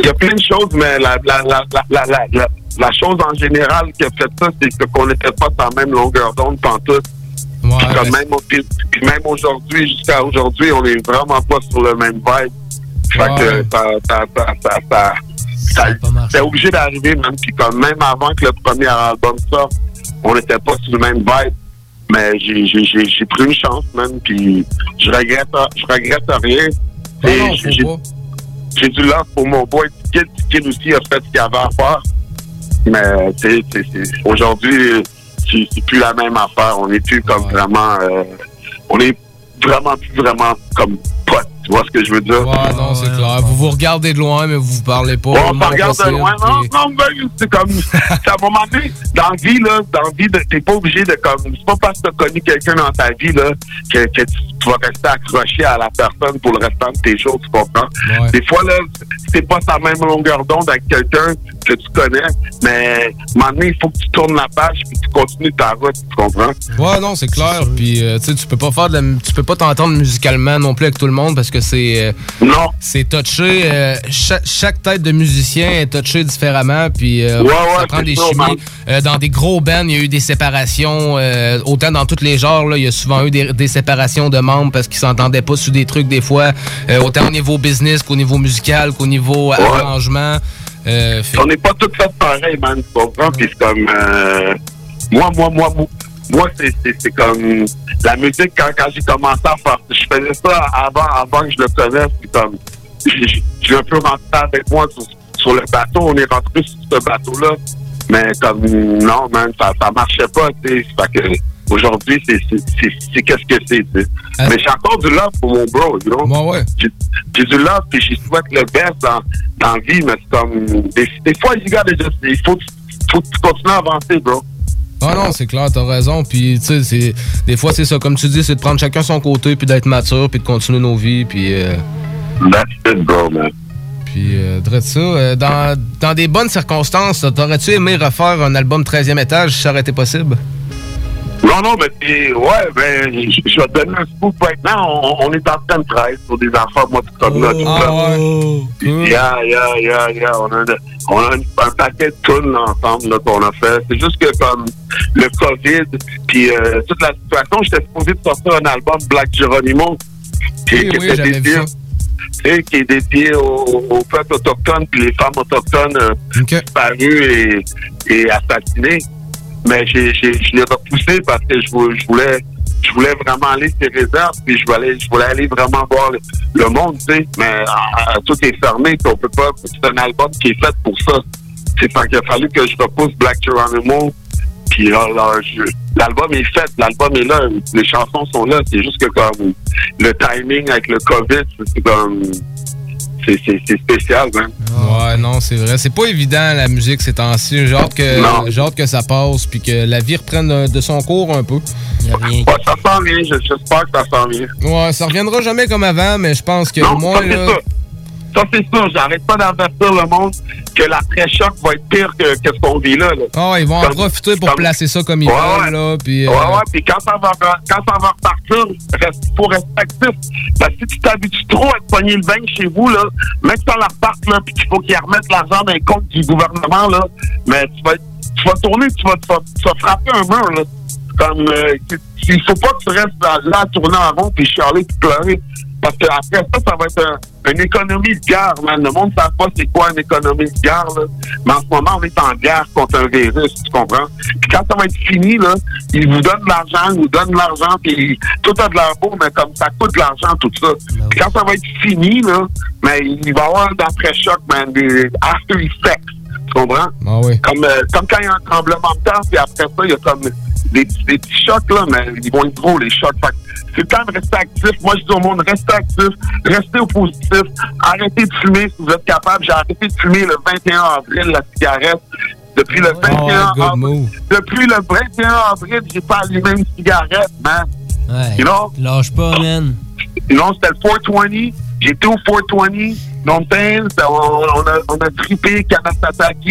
Il y a plein de choses, mais la, la, la, la, chose en général qui a fait ça, c'est qu'on n'était pas sur la même longueur d'onde pantoute. puis, même, au- puis- puis même aujourd'hui, jusqu'à aujourd'hui, on est vraiment pas sur le même vibe. Fait que ça, ça, ça, ça- c'est obligé d'arriver, même. Puis comme même avant que le premier album sorte, on n'était pas sur le même vibe. Mais j'ai, j'ai, j'ai, j'ai pris une chance, man. Puis je regrette, je regrette rien. Et j'ai, j'ai du love pour mon boy Tikid. Tikid aussi a fait ce qu'il avait à faire. Mais aujourd'hui, c'est, plus la même affaire. On n'est plus comme vraiment... euh, on est vraiment plus vraiment comme potes. Tu vois ce que je veux dire? Ouais, non, c'est clair. Vous vous regardez de loin, mais vous vous parlez pas. on moins regarde de loin. Non, non, ben, c'est comme. un moment donné, dans la vie, là, dans la vie, de- t'es pas obligé de comme. C'est pas parce que t'as connu quelqu'un dans ta vie, là, que, que tu, tu vas rester accroché à la personne pour le restant de tes jours, tu comprends? Des fois, là, c'est pas sa même longueur d'onde avec quelqu'un que tu connais, mais donné, il faut que tu tournes la page puis tu continues ta route, tu comprends? Ouais, non, c'est clair. Puis, euh, tu sais, tu peux pas faire de la- tu peux pas t'entendre musicalement non plus avec tout le monde parce que c'est. euh, non. C'est touché. euh, chaque, chaque tête de musicien est touché différemment. Puis, euh, Ouais, ça ouais, prend des ça, chimies. man. Dans des gros bands, il y a eu des séparations. autant dans tous les genres, là, il y a souvent eu des, des séparations de membres parce qu'ils s'entendaient pas sur des trucs des fois. autant au niveau business qu'au niveau musical qu'au niveau arrangement. Euh, fait- On n'est pas tous faits pareil, man, tu comprends? Puis c'est comme... euh, moi, moi, moi, moi, moi, c'est- comme... La musique, quand, quand j'ai commencé à faire... Je faisais ça avant, avant que je le connaisse, puis comme... j'ai- J'ai un peu rentré avec moi sur, sur le bateau. On est rentré sur ce bateau-là. Mais comme... Non, man, ça, ça marchait pas, tu sais. Fait que... Aujourd'hui, c'est qu'est-ce que c'est, sais. Mais j'ai encore du love pour mon bro, you know? J'ai j'ai du love, puis je souhaite le best dans, dans la vie, mais c'est comme... Des, des fois, gotta just- il faut, faut continues à avancer, bro. Ah non, c'est clair, t'as raison. Puis, tu sais, des fois, c'est ça. Comme tu dis, c'est de prendre chacun son côté, puis d'être mature, puis de continuer nos vies, puis... euh, That's it, bro, man. Puis, euh, ça. euh, dans, dans des bonnes circonstances, t'aurais-tu aimé refaire un album 13e étage si ça aurait été possible? Non, non, mais c'est- ouais, ben, je je vais te donner un scoop maintenant. On, on est en train de travailler sur des affaires, moi, tout comme là. tout ça. Yeah, yeah, yeah, yeah. On a, on a un, un paquet de tunes ensemble là, qu'on a fait. C'est juste que comme le COVID, puis euh, toute la situation, j'étais supposé de sortir un album Black Geronimo. Qui, Oui, qui oui, était dédié, sais, qui est dédié aux, aux peuples autochtones puis les femmes autochtones euh, disparues et, et assassinées. Mais j'ai, j'ai, je l'ai repoussé parce que je, vou- je voulais je voulais vraiment aller sur réserves, puis je voulais, je voulais aller vraiment voir le, monde, tu sais. Mais tout est fermé, on peut pas. C'est un album qui est fait pour ça. C'est fait qu'il a fallu que je repousse Black Geronimo. Puis là, là, je- l'album est fait, l'album est là, les chansons sont là. C'est juste que comme le timing avec le COVID, c'est comme c'est c'est- c'est spécial, hein. Ouais, non, c'est vrai. C'est pas évident, la musique, ces temps-ci. J'ai hâte, que, hâte ça passe, puis que la vie reprenne de, de son cours un peu. Ouais, ça s'en vient, je- j'espère que ça s'en vient. Ouais, ça reviendra jamais comme avant, mais je pense que Non, moi, ça, c'est là... Ça, c'est sûr. J'arrête pas d'avertir le monde que l'après-choc va être pire que, que ce qu'on vit là. là. Ah, ouais, ils vont en Comme- profiter pour comme- placer ça comme ils Ouais, veulent, ouais. là, puis... euh, Ouais, ouais, puis quand ça va, quand ça va repartir, reste, faut rester actif. Parce que si tu t'habitues trop à te pogner le bain chez vous, là, même si ça la reparte, là, puis qu'il faut qu'ils remettent l'argent dans les comptes du gouvernement, là, mais tu vas, tu vas tourner, tu vas, tu vas, tu vas frapper un mur, là. Comme, euh, il faut pas que tu restes là, là à tourner en rond, puis chialer, puis pleurer. Parce que après ça, ça va être un- une économie de guerre, man. Le monde ne sait pas c'est quoi une économie de guerre, là? Mais en ce moment, on est en guerre contre un virus, tu comprends? Puis quand ça va être fini, là, ils vous donnent de l'argent, ils vous donnent de l'argent, puis tout a de l'air beau, mais comme ça coûte de l'argent, tout ça. Puis quand ça va être fini, là, mais il va y avoir d'après-choc, man, des after effects. Tu comprends? Ah oui. Comme, euh, comme quand il y a un tremblement de terre, puis après ça, il y a comme des, petits- des petits chocs, là, mais ils vont être gros, les chocs. Fait que c'est le temps de rester actif. Moi, je dis au monde, restez actif, restez au positif, arrêtez de fumer si vous êtes capable. J'ai arrêté de fumer le 21 avril, la cigarette. Depuis le 21 good avril, depuis le 21 avril, j'ai pas allumé une cigarette, man. Ouais. You know? Lâche pas, man. Non, c'était le 420. J'étais au 420. Non, on, on, a, on a trippé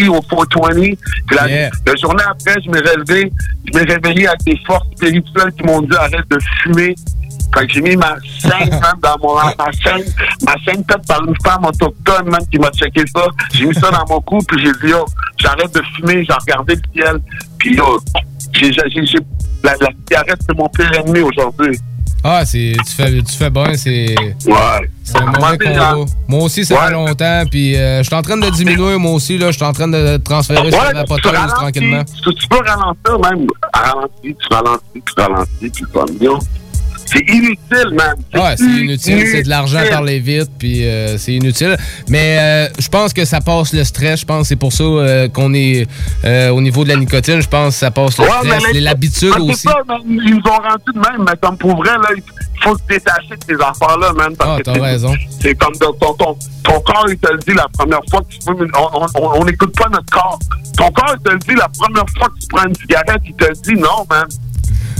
au 420. Puis la, la journée après, je m'ai relevé. Je m'ai réveillé avec des forces spirituelles qui m'ont dit arrête de fumer. Quand j'ai mis ma chaîne man, dans mon ma chaîne, ma chaîne faite par une femme autochtone man, qui m'a checké ça. J'ai mis ça dans mon cou, puis j'ai dit yo, j'arrête de fumer, j'ai regardé le ciel. Puis yo, j'ai, j'ai, j'ai- la, la cigarette, c'est mon pire ennemi aujourd'hui. Ah, c'est, tu, fais, tu fais bien, c'est... Ouais. C'est un mauvais combat. Moi aussi, ça fait longtemps, puis euh, je suis en train de diminuer, moi aussi, là. Je suis en train de transférer sur la ralentis. tranquillement. Tu, tu peux ralentir même. Ralentis, tu ralentis, tu ralentis, puis comme yo. C'est inutile, man. Ouais, c'est inutile, c'est de l'argent à parler vite, puis euh, c'est inutile. Mais euh, je pense que ça passe le stress. Je pense que c'est pour ça euh, qu'on est au niveau de la nicotine. Je pense que ça passe le Ouais, stress, l'habitude aussi. ça, man. Ils nous ont rendu de même, mais comme pour vrai, là, il faut se détacher de ces affaires-là, man. Parce Ah, t'as c'est- raison. C'est comme ton, ton, ton corps, il te le dit la première fois que tu fumes. on n'écoute pas notre corps. Ton corps, il te le dit la première fois que tu prends une cigarette, il te le dit non, man.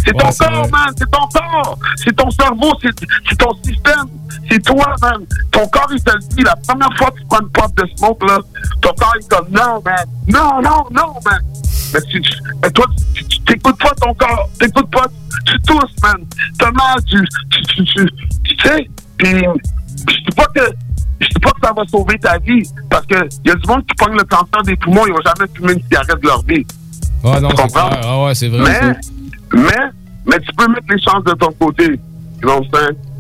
C'est ton Ouais, corps, man. C'est ton corps. C'est ton cerveau. C'est ton système. C'est toi, man. Ton corps, il te le dit. La première fois que tu prends une pop de smoke, là, ton corps, il te dit non, man. Non, non, non, man. Mais, tu, mais toi, tu t'écoutes pas ton corps. T'écoutes pas. Tu tousses, man. T'as mal. Tu, tu, tu, tu, sais. Puis, je dis pas que. Je dis pas que ça va sauver ta vie. Parce que y a du monde qui pogne le cancer des poumons, ils ont jamais fumé une cigarette de leur vie. Ah non, Tu c'est comprends? Ah ouais, c'est vrai. Mais. Mais, mais tu peux mettre les chances de ton côté. Tu?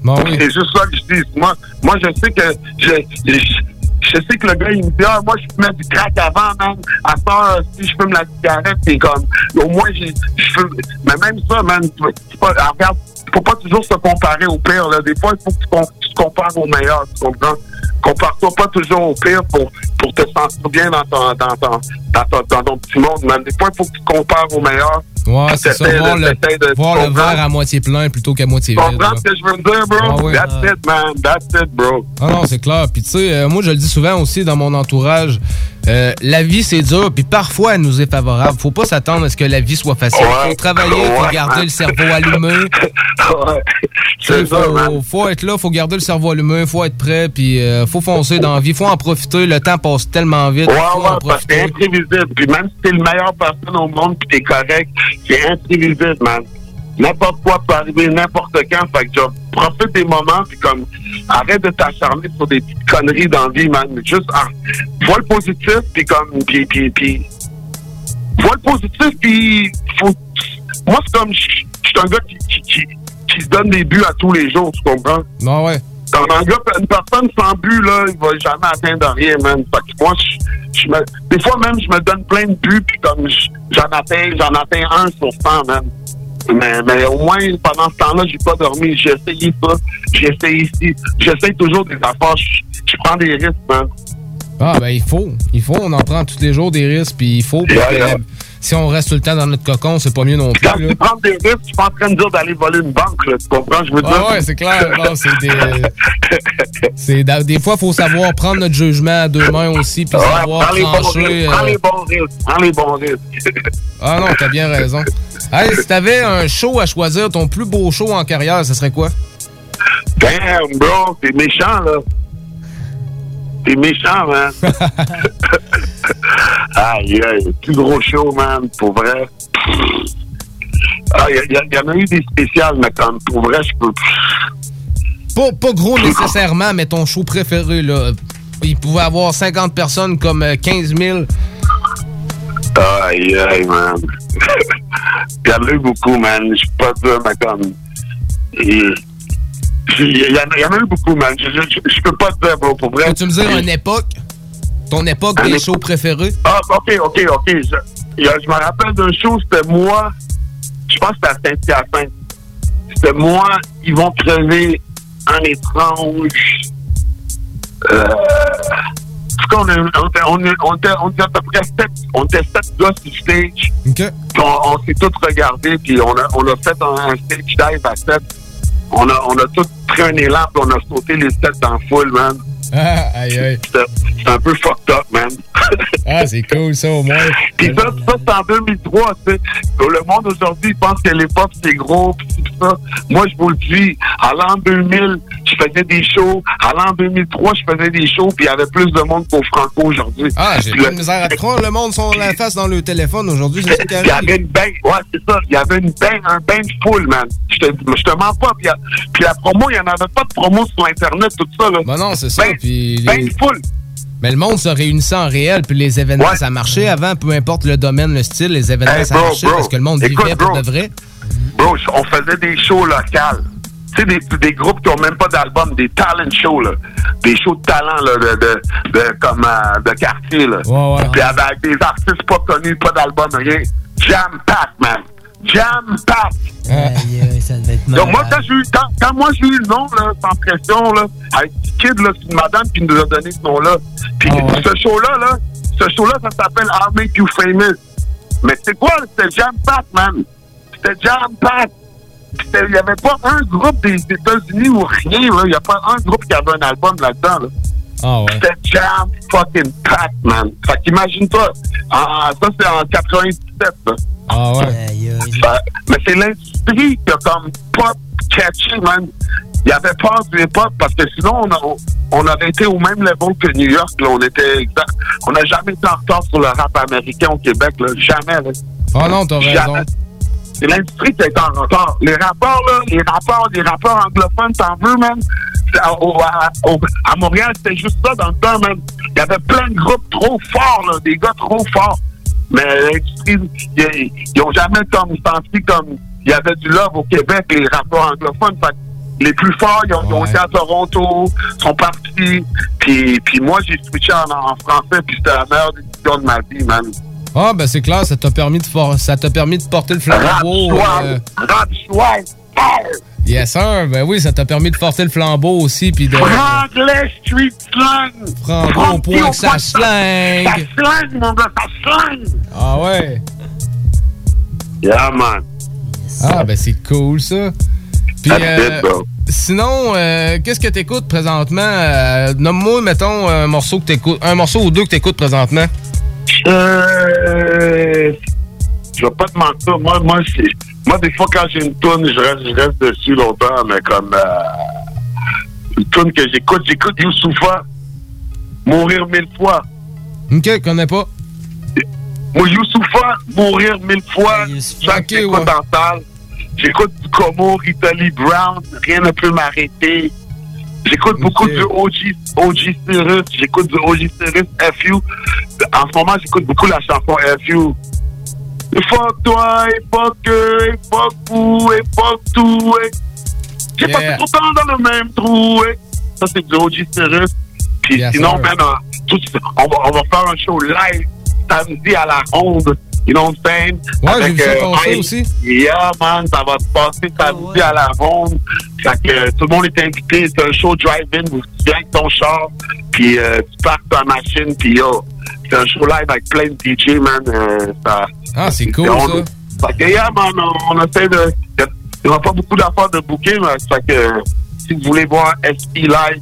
Bon, oui. C'est juste ça que je dis. Moi, moi je sais que je, je, je sais que le gars, il me dit, ah, moi, je fumais du crack avant, man. À ça, si je fume la cigarette, c'est comme, au moins, j'ai, je fume. Mais même ça, man, tu pas, ah, regarde, faut pas toujours se comparer au pire, là. Des fois, il faut que tu, com- tu te compares au meilleur, tu comprends? Compare-toi pas toujours au pire pour, pour te sentir bien dans ton, dans ton, dans ton, dans ton petit monde, man. Des fois, il faut que tu te compares au meilleur. Ouais, c'est ça. Voir le, voir le verre à moitié plein plutôt qu'à moitié vide. comprends ce que je veux dire, bro? Ah. That's it, man. That's it, bro. Ah non, c'est clair. Puis tu sais, euh, moi je le dis souvent aussi dans mon entourage, euh, la vie c'est dur, puis parfois elle nous est favorable. Faut pas s'attendre à ce que la vie soit facile. Ouais. Faut travailler, faut Ouais, garder man. le cerveau allumé. C'est Il ça, faut, faut être là, faut garder le cerveau allumé, faut être prêt, puis euh, faut foncer dans la vie, faut en profiter. Le temps passe tellement vite. Ouais, faut ouais, en parce que c'est imprévisible. Puis même si t'es le meilleur personne au monde puis t'es correct, c'est imprévisible, man. N'importe quoi peut arriver n'importe quand. Fait que genre, profite des moments puis comme arrête de t'acharner sur des petites conneries dans la vie, man. Juste ah, vois le positif puis comme puis puis puis vois le positif puis moi c'est comme je suis un gars qui, qui se donne des buts à tous les jours, tu comprends? Non, ouais. Comme un gars, une personne sans but, là, il va jamais atteindre rien, man. Fait que moi, je, je me, des fois même, je me donne plein de buts, puis comme je- j'en atteins, j'en atteins un sur 100, man. Mais, mais au moins, pendant ce temps-là, j'ai pas dormi. J'ai essayé ça. J'ai essayé ici. J'essaye toujours des affaires. Je, prends des risques, man. Ah, ben, il faut. Il faut. On en prend tous les jours des risques, puis il faut. que, Yeah. Si on reste tout le temps dans notre cocon, c'est pas mieux non plus. Quand là. tu prends des risques, je suis pas en train de dire d'aller voler une banque, là. Tu comprends? Je veux dire? Ah ouais, c'est clair. Non, c'est des. c'est des fois, il faut savoir prendre notre jugement à deux mains aussi, puis Ouais, savoir prends les bons risques. Prends euh, les bons risques. Prends les bons risques. Ah non, t'as bien raison. Hey, si t'avais un show à choisir, ton plus beau show en carrière, ce serait quoi? Damn, bro, t'es méchant, là. T'es méchant, man. aïe, aïe, plus gros show, man, pour vrai. Ah, il y, y en a eu des spéciales, mais comme pour vrai, je peux. Pas, pas gros nécessairement, mais ton show préféré, là. Il pouvait avoir 50 personnes comme euh, 15 000. Aïe, aïe, man. Il y en a eu beaucoup, man. Je peux pas dire, mais comme. Il y, en y en a eu beaucoup, man. Je, je, je peux pas te dire, bro, pour vrai. Peux-tu me dire une époque? Ton époque des shows préférés? Ah, ok, ok, ok. Je, je me rappelle d'un show, c'était moi. Je pense que c'était à Saint-Hyacinthe. C'était moi, ils vont crever un étrange. Euh, en tout cas, on, on, était- on, on était, à peu près sept, on était sept gars sur stage. On s'est tous regardés, puis on a, on a fait un, un stage dive à sept. On a, on a tous pris un élan, puis on a sauté les sept dans la foule, man. Ah, aïe, aïe. C'était un peu fucked up, man. Ah, c'est cool, ça, au moins. Puis ça, ça c'est en 2003, tu sais. Le monde aujourd'hui pense que les pop, c'est gros, pis c'est ça. Moi, je vous le dis, à l'an 2000, je faisais des shows. À l'an 2003, je faisais des shows, puis il y avait plus de monde qu'au Franco aujourd'hui. Ah, j'ai pas de misère à te croire. Le monde sont la face dans le téléphone aujourd'hui, c'est ça qui il y avait une bain, ouais, c'est ça. Il y avait une bain, un bain full, man. Je te, je te mens pas. Puis, puis la promo, il n'y en avait pas de promo sur Internet, tout ça, là. Ben non, c'est ça. Puis full. Mais le monde se réunissait en réel, puis les événements, ça marchait avant, peu importe le domaine, le style, les événements, Hey, ça marchait bro. parce que le monde Écoute, vivait pour bro. de vrai. Bro, on faisait des shows locales. Tu sais, des, des groupes qui ont même pas d'album, des talent shows, là. Des shows de talent, là, de, de, de, comme, euh, de quartier, là. Puis avec des artistes pas connus, pas d'album, rien. Jam pack, man. Jam pack. ça devait être Donc, moi, quand, j'ai eu, quand, quand moi j'ai eu le nom, là, sans pression, là, avec Kid, là, c'est une madame qui nous a donné ce nom-là. Puis ce show-là, là, ce show-là, ça s'appelle I'll Make You Famous. Mais c'est quoi? C'était Jam Pack, man. C'était Jam Pack. Il n'y avait pas un groupe des États-Unis ou rien. Il n'y a pas un groupe qui avait un album là-dedans, là. Ah ouais. C'était Jam fucking Pack, man. Fait qu'imagine-toi. Ah, ça, c'est en 97, là. Ah ouais. Ben, mais c'est l'industrie qui a comme pas catché, man. Il y avait peur du hip-hop parce que sinon, on, a- on avait été au même level que New York. Là. On était exact. On n'a jamais été en retard sur le rap américain au Québec. Là. Jamais. Là. Ah non, t'as Jamais. raison. L'industrie qui en retard. Les rappeurs, là, les rappeurs, les rappeurs anglophones, t'en veux. C'est À, au- à- Montréal, c'était juste ça dans le temps, man. Il y avait plein de groupes trop forts, là, des gars trop forts. Mais l'industrie, ils ils ont jamais comme senti comme il y avait du love au Québec, les rappeurs anglophones. Fait les plus forts, ils ont, été à Toronto, sont partis. Puis, puis moi, j'ai switché en, en français, puis c'était la meilleure décision de ma vie, man. Ah, ben c'est clair, ça t'a permis de for- ça t'a permis de porter le flambeau. euh. Yes, sir. Ben oui, ça t'a permis de porter le flambeau aussi, puis de. Franglais street slang. Prends au point que ça slang. Ça slang, mon gars, ça slang. Ah ouais. Yeah, man. Ah, ben c'est cool, ça. Puis, euh, sinon, euh, qu'est-ce que t'écoutes présentement? Euh, Nomme-moi, mettons, un morceau que t'écoutes, un morceau ou deux que t'écoutes présentement. Euh, je vais pas te mentir. Moi, moi, c'est- moi, des fois, quand j'ai une toune, je reste, je reste dessus longtemps, mais comme euh, une toune que j'écoute, j'écoute Youssoufa, Mourir mille fois. Ok, connais pas. Moi, Youssoufa, Mourir mille fois, chaque écoute en salle. J'écoute du Como, Italy Brown, Rien ne peut m'arrêter. J'écoute beaucoup du OG, OG Cyrus, j'écoute du OG Cyrus FU. En ce moment, j'écoute beaucoup la chanson FU. Fuck toi, et fuck eux, et fuck vous, et fuck tout, et... J'ai Yeah. passé trop de temps dans le même trou, et... Ça, c'est du OG Cyrus. Puis Yes, sinon, sir. même, euh, tout- on, va, on va faire un show live samedi à la ronde. You know what I'm saying? Ouais, j'ai vu ça euh, aussi. Yeah, man, ça va se passer samedi à la ronde. Fait que euh, tout le monde est invité. C'est un show drive-in où tu viens avec ton char, puis euh, tu pars ta machine, puis yo, c'est un show live avec plein de DJ, man. euh, ça, Ah, c'est cool, on- ça. Fait que, yeah, man, on, on essaie de. Il n'y a pas beaucoup d'affaires de booker, mais fait que si vous voulez voir SP live,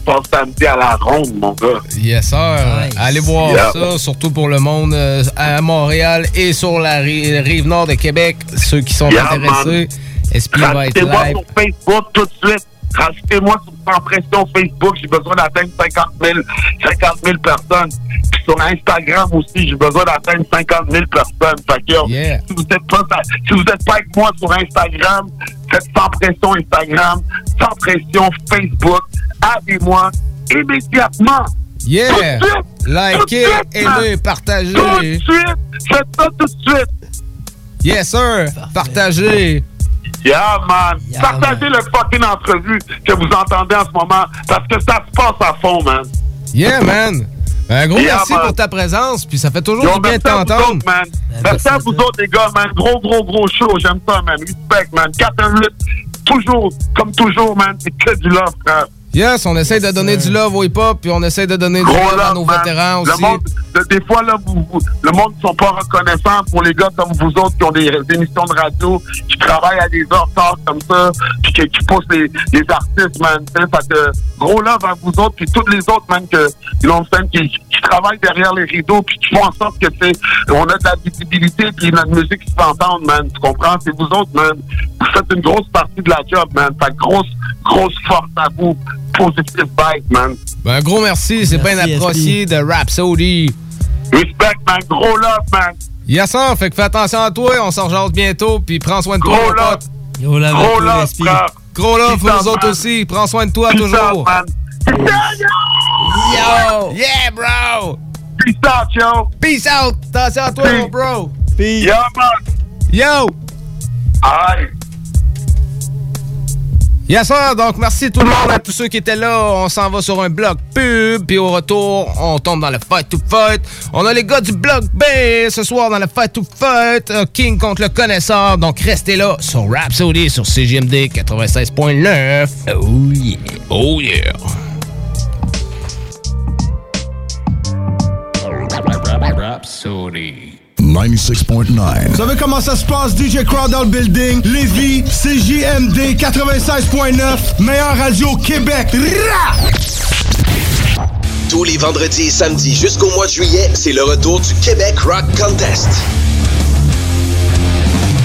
passe samedi à la ronde, mon gars. Yes, sir. Allez voir ça, surtout pour le monde euh, à Montréal et sur la ri- rive nord de Québec. Ceux qui sont Yeah, intéressés, SP va être live. sur Facebook tout de suite. Rajoutez-moi sur Sans Pression Facebook. J'ai besoin d'atteindre 50 000, 50 000 personnes. Puis sur Instagram aussi, j'ai besoin d'atteindre 50 000 personnes. Fait que, yo, si vous n'êtes pas, si vous êtes pas avec moi sur Instagram, faites Sans Pression Instagram, Sans Pression Facebook. Aidez-moi immédiatement. Yeah! Tout de suite! Tout de Likez, aimez, man. partagez. Tout de suite! Faites ça tout de suite! Yes, sir! Partagez! Yeah, man. Partagez le fucking entrevue que vous entendez en ce moment parce que ça se passe à fond, man. Yeah, man! Un gros Yeah, merci man. pour ta présence, puis ça fait toujours Yo, du bien de merci à vous t'entendre. autres, man. Merci à vous autres, les gars, man. Gros, gros, gros show. J'aime ça, man. Respect, man. 418, toujours, comme toujours, man. C'est que du love, frère. Yes, on essaie de donner du love au hip-hop, puis on essaie de donner du Gros love à nos man. vétérans Le aussi. des fois, là, vous, vous- le monde ne sont pas reconnaissants pour les gars comme vous autres qui ont des, des émissions de radio, qui travaillent à des heures tard comme ça, puis qui, qui poussent les, les artistes, man. Fait que, gros love à vous autres, puis tous les autres, man, que, qui, qui travaillent derrière les rideaux, puis qui font en sorte que, c'est on a de la visibilité, puis notre musique se fait entendre, man. Tu comprends? C'est vous autres, man. Vous faites une grosse partie de la job, man. Fait grosse, grosse force à vous. Positive vibe, man. Ben, un gros merci, c'est bien Merci, apprécié de Rhapsody. Respect, man. Gros love, man. Yes, sir. Fait que fais attention à toi, on s'en rejase bientôt, puis prends soin de toi, Gros mon love. pote. Gros love, Gros toi, love, frère. Gros love pour Peace nous autres man. aussi. Prends soin de toi Peace toujours. out, man. Yo! Yeah, bro! Peace out, yo! Peace out! Attention à toi, mon bro! Peace! Yeah, man! Yo! Aye! Yes, sir. Donc, merci tout le monde, à tous ceux qui étaient là. On s'en va sur un bloc pub, puis au retour, on tombe dans le fight to fight. On a les gars du bloc B ce soir dans le fight to fight. King contre le connaisseur. Donc, restez là sur Rhapsody, sur CGMD 96.9. Oh yeah! Oh yeah! Rhapsody. 96.9. Vous savez comment ça se passe, DJ Crowd dans le building, Lévis, CJMD 96.9, meilleure radio Québec. Rah! Tous les vendredis et samedis jusqu'au mois de juillet, c'est le retour du Québec Rock Contest.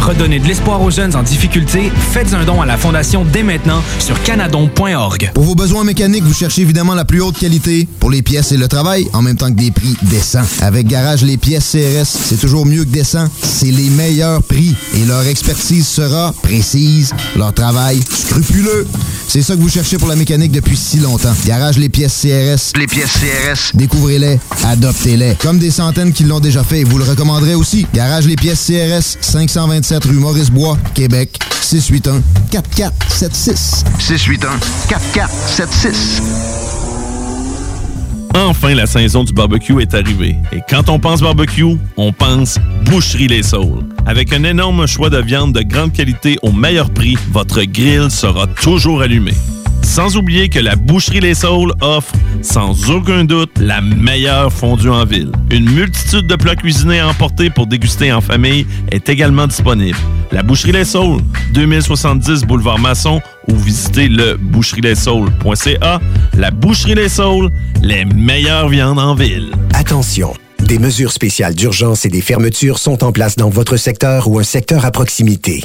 Redonnez de l'espoir aux jeunes en difficulté. Faites un don à la Fondation dès maintenant sur canadon.org. Pour vos besoins mécaniques, vous cherchez évidemment la plus haute qualité pour les pièces et le travail, en même temps que des prix décents. Avec Garage Les Pièces CRS, c'est toujours mieux que décent. C'est les meilleurs prix et leur expertise sera précise, leur travail scrupuleux. C'est ça que vous cherchez pour la mécanique depuis si longtemps. Garage Les Pièces CRS. Les pièces CRS. Découvrez-les, adoptez-les. Comme des centaines qui l'ont déjà fait et vous le recommanderez aussi. Garage Les Pièces CRS, 527 rue Maurice-Bois, Québec, 681 4476. 681 4476. Enfin, la saison du barbecue est arrivée. Et quand on pense barbecue, on pense Boucherie Les Saules. Avec un énorme choix de viande de grande qualité au meilleur prix, votre grill sera toujours allumé. Sans oublier que la Boucherie Les Saules offre, sans aucun doute, la meilleure fondue en ville. Une multitude de plats cuisinés à emporter pour déguster en famille est également disponible. La Boucherie Les Saules, 2070 Boulevard Masson ou visitez le boucherie-les-saules.ca. La Boucherie Les Saules, les meilleures viandes en ville. Attention, des mesures spéciales d'urgence et des fermetures sont en place dans votre secteur ou un secteur à proximité.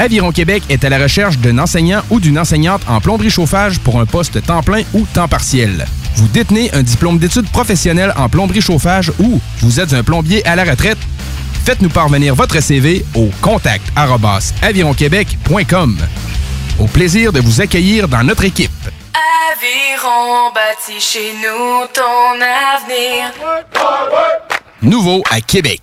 Aviron Québec est à la recherche d'un enseignant ou d'une enseignante en plomberie chauffage pour un poste temps plein ou temps partiel. Vous détenez un diplôme d'études professionnelles en plomberie chauffage ou vous êtes un plombier à la retraite? Faites-nous parvenir votre CV au contact avironquebec.com. Au plaisir de vous accueillir dans notre équipe. Aviron bâti chez nous ton avenir. Nouveau à Québec.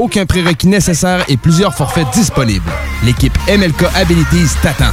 aucun prérequis nécessaire et plusieurs forfaits disponibles. L'équipe MLK Abilities t'attend.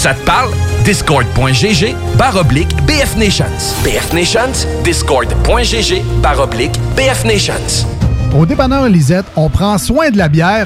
Ça te parle? Discord.gg barre oblique BF Nations. BF Nations, Discord.gg barre oblique BF Nations. Au dépanneur Lisette, on prend soin de la bière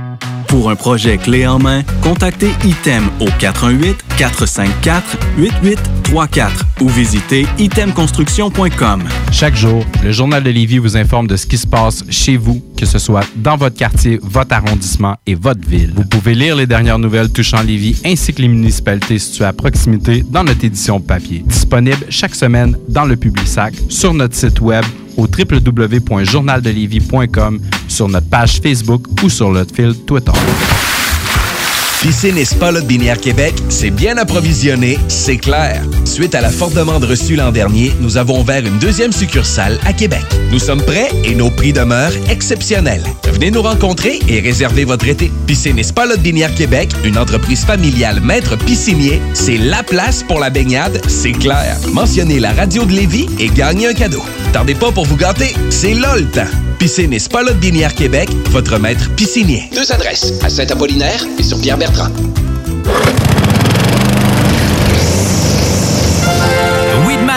Pour un projet clé en main, contactez ITEM au 418-454-8834 ou visitez itemconstruction.com. Chaque jour, le Journal de Lévis vous informe de ce qui se passe chez vous, que ce soit dans votre quartier, votre arrondissement et votre ville. Vous pouvez lire les dernières nouvelles touchant Lévis ainsi que les municipalités situées à proximité dans notre édition papier. Disponible chaque semaine dans le Publisac, sur notre site web au www.journaldelévis.com, sur notre page Facebook ou sur notre fil Twitter. Piscine et Spa Binière Québec, c'est bien approvisionné, c'est clair. Suite à la forte demande reçue l'an dernier, nous avons ouvert une deuxième succursale à Québec. Nous sommes prêts et nos prix demeurent exceptionnels. Venez nous rencontrer et réserver votre été. Piscine et Binière Québec, une entreprise familiale maître piscinier, c'est la place pour la baignade, c'est clair. Mentionnez la radio de Lévis et gagnez un cadeau. Tardez pas pour vous gâter, c'est là le temps. Piscine et Binière Québec, votre maître piscinier. Deux adresses, à Saint-Apollinaire et sur Pierre-Bertrand.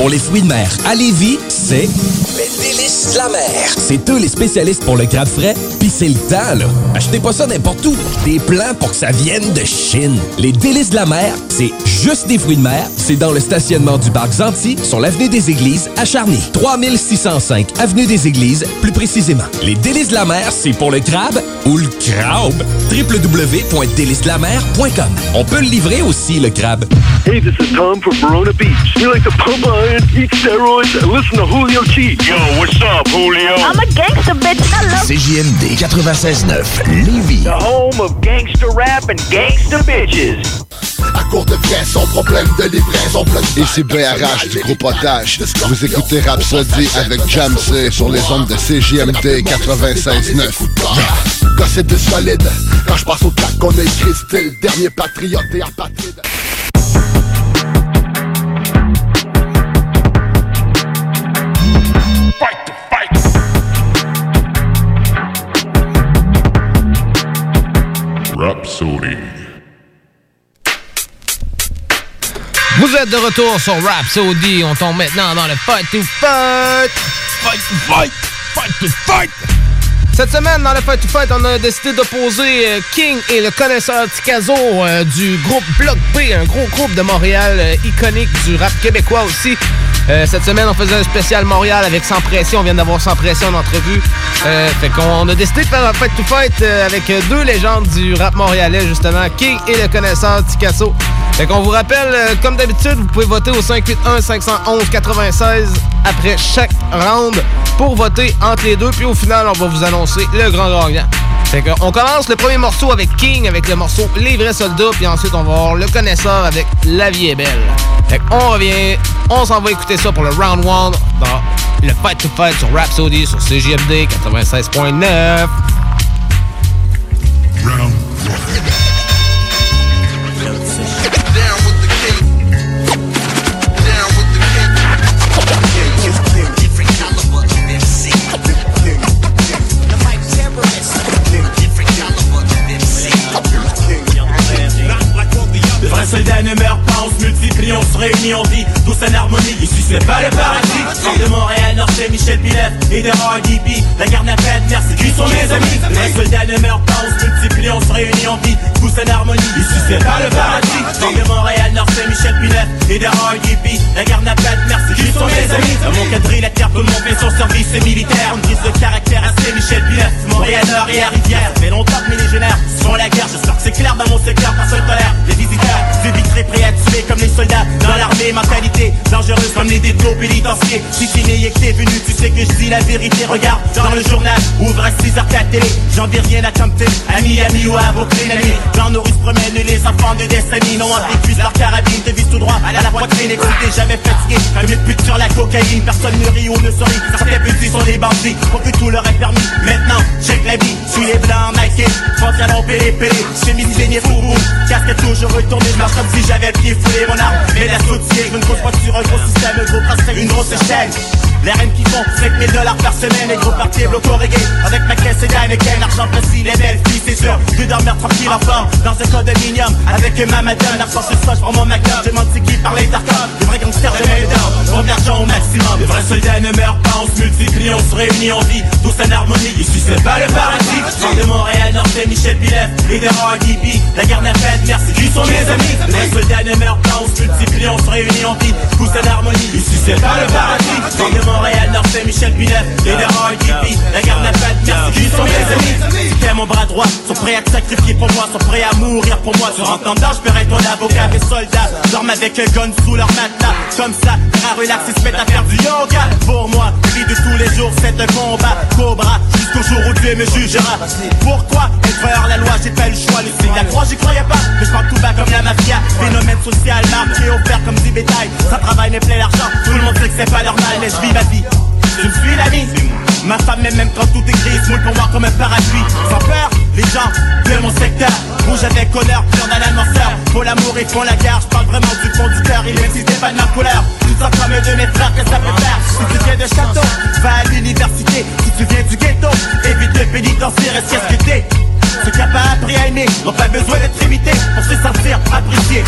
Pour les fruits de mer. À Lévis, c'est Délices de la mer. C'est eux les spécialistes pour le crabe frais, pis c'est le temps, là. Achetez pas ça n'importe où. Des plans pour que ça vienne de Chine. Les Délices de la mer, c'est juste des fruits de mer. C'est dans le stationnement du parc Zanti, sur l'avenue des Églises, à Charny. 3605 avenue des Églises, plus précisément. Les Délices de la mer, c'est pour le crabe ou le crabe. www.délicesdelamer.com On peut le livrer aussi, le crabe. Hey, this is Tom from Verona Beach. We like to pump iron, eat steroids, and listen to Julio G. Yo, what's up, Julio? I'm a gangster, bitch. Hello. CJMD 96.9 Lévis. The home of gangster rap and gangster bitches. À court de pièces, sans problème de livraison Ici BRH du groupe Otage. Vous écoutez Rhapsody avec Jamsey sur les ondes de CJMD 96.9. Gossip de solide. Quand je passe au track, on a écrit style. Dernier patriote et apatride. Rhapsody. Vous êtes de retour sur Rhapsody. On tombe maintenant dans le Fight to Fight. Fight to Fight. Fight to Fight. Cette semaine, dans le Fight to Fight, on a décidé d'opposer euh, King et le connaisseur Ticazo euh, du groupe Bloc B, un gros groupe de Montréal euh, iconique du rap québécois aussi. Euh, cette semaine, on faisait un spécial Montréal avec Sans Pression. On vient d'avoir Sans Pression en entrevue. Euh, fait qu'on a décidé de faire un Fight to Fight euh, avec euh, deux légendes du rap montréalais, justement, King et le connaisseur Ticasso. Fait qu'on vous rappelle, comme d'habitude, vous pouvez voter au 581-511-96 après chaque round pour voter entre les deux. Puis au final, on va vous annoncer le grand gagnant. Fait qu'on commence le premier morceau avec King, avec le morceau Les vrais soldats, puis ensuite on va voir le connaisseur avec La vie est belle. Fait qu'on revient, on s'en va écouter ça pour le round 1 dans le Fight to Fight sur Rhapsody sur CJMD 96.9. Le vrai soldat ne meurt pas, on se multiplie, on se réunit, on vit tous en harmonie. Ici c'est pas le paradis. De Montréal, Nord c'est Michel Pilet et de RDP. La garde n'a pas de merci, qui sont mes amis? Le vrai soldat ne meurt pas, on se multiplie, on se réunit, on vit tous en harmonie. Ici c'est pas le paradis. De Montréal, Nord c'est Michel Pilet et de RDP. La garde n'a pas de merci, qui sont mes amis? Dans mon quadrilatère, tout le monde fait son service militaire. Une prise de caractère assez Michel Pilet. Montréal, Nord et à Rivière. Mais longtemps que mes légionnaires sont la guerre. J'espère que c'est clair dans mon secteur, personne tolère. Les visiteurs, j'éviterai prêts à tuer comme les soldats dans l'armée. Mentalité dangereuse comme les détours pénitentiaires. Si tu n'es que t'es venu, tu sais que je dis la vérité. Regarde dans le journal, ouvre à 6 heures ta télé. J'en dis rien à compter, à Miami ou à Brooklyn. Nos rues se promènent les enfants de Destiny. Non, on épuise leur carabine, te vise tout droit à la poitrine. Excité, jamais fatigué, comme une pute sur la cocaïne. Personne ne rit ou ne sourit. Certains petits sont des bandits, pour que tout leur est permis. Maintenant, check la vie, suis les blancs, Nike. Pantalon pélé, chemise saignée fou. Casque toujours retourné, je marche comme si j'avais le pied foulé mon arme. Mais la sautier, je ne cause pas sur un gros système, un une grosse chaîne. Les reines qui font 5000 dollars par semaine, les gros parties bloco reggae. Avec ma caisse et d'Heineken, argent précis, les belles filles, c'est sûr. Je dormir tranquille enfant, dans un condominium. Avec ma madame, l'argent c'est ça, je prends mon magnum. Je demande c'est qui parlait d'arcade, les vrais gangsters de main down. Bon l'argent au maximum. Les vrais soldats ne meurent pas, on se multiplie, on se réunit, on vit tous en harmonie. Ici c'est pas le paradis. Nord de Montréal, Nord de Michel Pilet et de RDP. La guerre pas de merci, qui sont mes amis. Les vrais soldats ne meurent pas, on se multiplie, on se réunit, on vit tous en harmonie. Ici c'est pas le paradis. Nord de Montréal, Nord de Michel Pilet et de RDP. La guerre n'a pas de merci, qui sont mes amis. T'es mon bras droit, sont prêts à te sacrifier pour moi, sont prêts à mourir pour moi. Sur un temps d'âge, je paierai ton avocat, mes soldats. Dorment avec un gun sous leur matelas. Comme ça, à relax, ils se mettent à faire du yoga. Pour moi, vie de tous les jours, c'est un combat. Cobra, jusqu'au jour où Dieu me jugera. Pourquoi être la loi, j'ai pas eu le choix. Le signe la croix, j'y croyais pas. Mais je parle tout bas comme la mafia. Phénomène social, marqué, offert comme du bétail. Ça travaille, mais plaît l'argent. Tout le monde sait que c'est pas normal, mais je vis ma vie. Je me suis la vie. Ma femme m'aime même quand tout est gris, moule pour moi comme un parapluie. Sans peur, les gens de mon secteur. Rouge avec honneur, pur dans l'annonceur. Pour l'amour et pour la guerre, je parle vraiment du fond du cœur. Et même si c'est pas de ma couleur, tout ça comme de mes frères que ça peut faire. Si tu viens de château, va à l'université. Si tu viens du ghetto, évite le pénitentiaire et qu'est-ce que t'es? Ceux qui n'ont pas appris à aimer n'ont pas besoin d'être imités pour se sentir appréciés.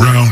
round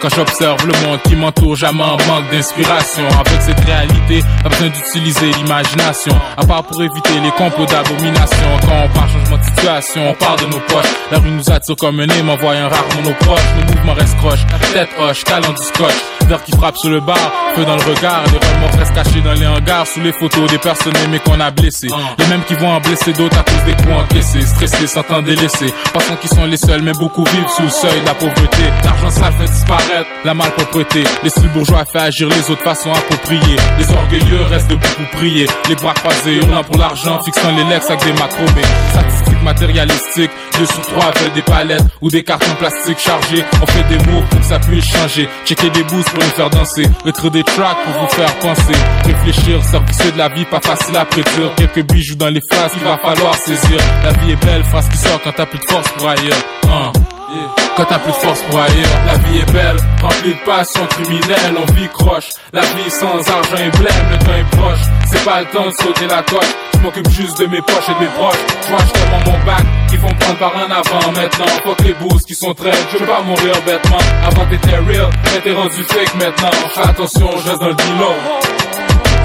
quand j'observe le monde qui m'entoure, jamais en manque d'inspiration. Avec cette réalité, pas besoin d'utiliser l'imagination, à part pour éviter les complots d'abomination. Quand on parle changement de situation, on parle de nos poches. La rue nous attire comme un aimant, voyant rarement nos proches. Le mouvement reste croche, tête hoche, calant du scotch. Verre qui frappe sur le bar, feu dans le regard. Les remords restent cachés dans les hangars, sous les photos des personnes aimées qu'on a blessées. Les mêmes qui vont en blesser d'autres à cause des coups encaissés. Stressés, sentant délaissés. Pensant qu'ils sont les seuls, mais beaucoup vivent sous le seuil de la pauvreté. L'argent sale fait disparaître la malpropreté. Les styles bourgeois fait agir les autres façons appropriées. Les orgueilleux restent debout pour prier. Les bras croisés, hurlant pour l'argent, fixant les legs avec des macromés. Statistiques matérialistiques, deux sur trois veulent des palettes ou des cartons plastiques chargés. On fait des mots pour que ça puisse changer. Checker des boosts pour nous faire danser. Mettre des tracks pour vous faire penser. Réfléchir, service de la vie, pas facile à prédire. Quelques bijoux dans les phrases qu'il va falloir saisir. La vie est belle, phrase qui sort quand t'as plus de force pour ailleurs. Hein. Quand t'as plus de force pour ailleurs, la vie est belle, remplie de passion criminelle, on vit croche. La vie sans argent est blême, le temps est proche. C'est pas le temps de sauter la coche. Je m'occupe juste de mes poches et de mes proches. Je tellement mon bac qu'ils vont prendre par un avant maintenant. Fuck les boosts qui sont très, je veux pas mourir bêtement. Avant t'étais real, mais t'es rendu fake maintenant. Attention, je reste dans le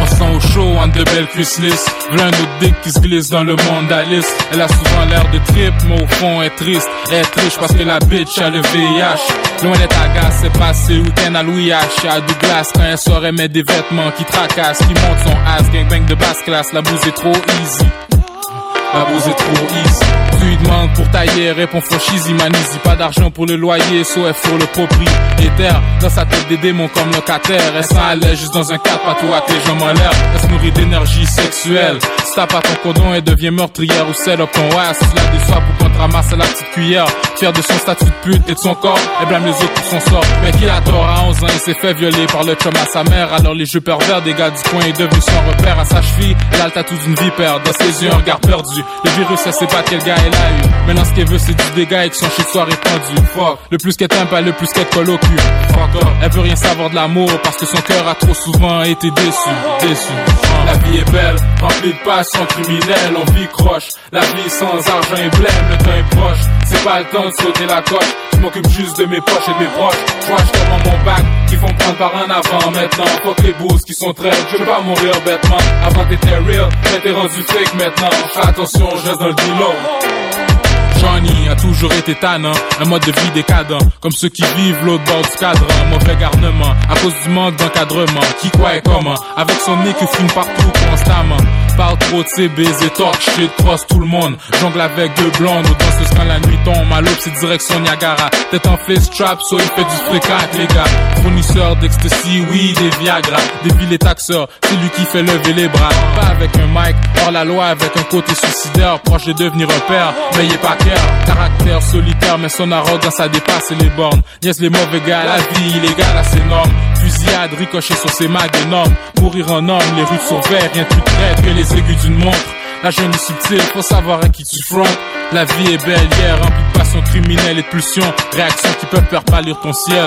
on sent au chaud, en de belles cuisses lisses. V'là un autre dick qui se glisse dans le monde d'Alice. Elle a souvent l'air de trip, mais au fond elle est triste. Elle est triste parce que la bitch a le VIH. Loin d'être agace, c'est passé week-end à Louis H. À Douglas, quand elle sort, elle met des vêtements qui tracassent, qui montent son ass. Gangbang de basse classe, la bouse est trop easy. La bouse est trop easy. Tu lui demandes pour tailler, répond cheesy manizy. Pas d'argent pour le loyer, elle faut le propriétaire. Dans sa tête des démons comme locataire. Elle s'en allait juste dans un cadre, pas tout à tes jambes en l'air. Elle se nourrit d'énergie sexuelle. T'as pas ton cordon, elle devient meurtrière ou celle ton tu la déçois pour qu'on te ramasse à la petite cuillère. Fière de son statut de pute et de son corps, elle blâme les autres pour son sort. Mais qui a tort à 11 ans, il s'est fait violer par le chum à sa mère? Alors les jeux pervers des gars du coin est devenu son repère à sa cheville. Elle a le tatou d'une vipère, dans ses yeux un regard perdu. Le virus, elle sait pas quel gars elle a eu. Maintenant ce qu'elle veut c'est du dégât et que son shit soit répandu. Fuck, le plus qu'elle t'aime pas, le plus qu'elle colle au cul. Elle veut rien savoir de l'amour parce que son cœur a trop souvent été déçu, déçu. La vie est belle, remplie de passion criminelle, on vit croche. La vie sans argent est blême, le temps est proche. C'est pas le temps de sauter la coche. Je m'occupe juste de mes poches et de mes proches. Je vois mon bac qu'ils font prendre par un avant maintenant. Fuck les boosts qui sont très, je veux pas mourir bêtement. Avant t'étais real, mais t'es rendu fake maintenant. Attention, je reste dans le deal Johnny a toujours été tannant, un mode de vie décadent, comme ceux qui vivent l'autre bord du cadre, un mauvais garnement, à cause du manque d'encadrement, qui quoi et comment, avec son nez qui fume partout constamment, parle trop de ses baisers, talk shit, cross tout le monde, jongle avec deux blondes, aux danseuses quand la nuit tombe, à l'aube c'est direction Niagara, tête en face trap, so il fait du fréquent les gars, fournisseur d'ecstasy, oui, des Viagra, des billets taxeurs, c'est lui qui fait lever les bras, pas avec un mic, hors la loi avec un côté suicidaire, proche de devenir un père, mais il est pas clair, caractère solitaire, mais son arrogance ça dépasse les bornes, yes les mauvais gars, la vie illégale à ses normes, fusillade, ricochet sur ses mags énormes, mourir en homme, les rues sont vertes, rien de plus traite que les aiguilles d'une montre, la jeune est subtile, faut savoir à qui tu front. La vie est belle, hier, remplie de passion criminelle et de pulsions, réactions qui peuvent faire pâlir ton ciel.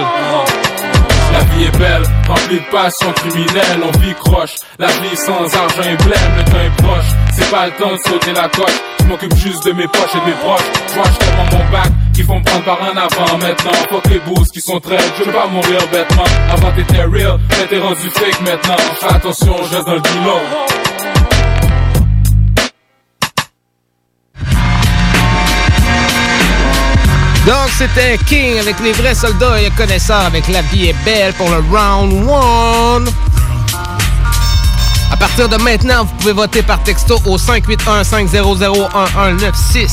La vie est belle, remplie de passion criminelle, on vit croche. La vie sans argent est blême, le temps est proche. C'est pas le temps de sauter la coche. Je m'occupe juste de mes poches et de mes proches. Je tellement mon bac qu'ils font prendre par un avant maintenant. Fuck les boosts qui sont très, je veux pas mourir bêtement. Avant t'étais real, t'es rendu fake maintenant. Fais attention, je reste dans le Donc, c'était King avec les vrais soldats et connaisseurs avec La vie est belle pour le round one. À partir de maintenant, vous pouvez voter par texto au 581-500-1196,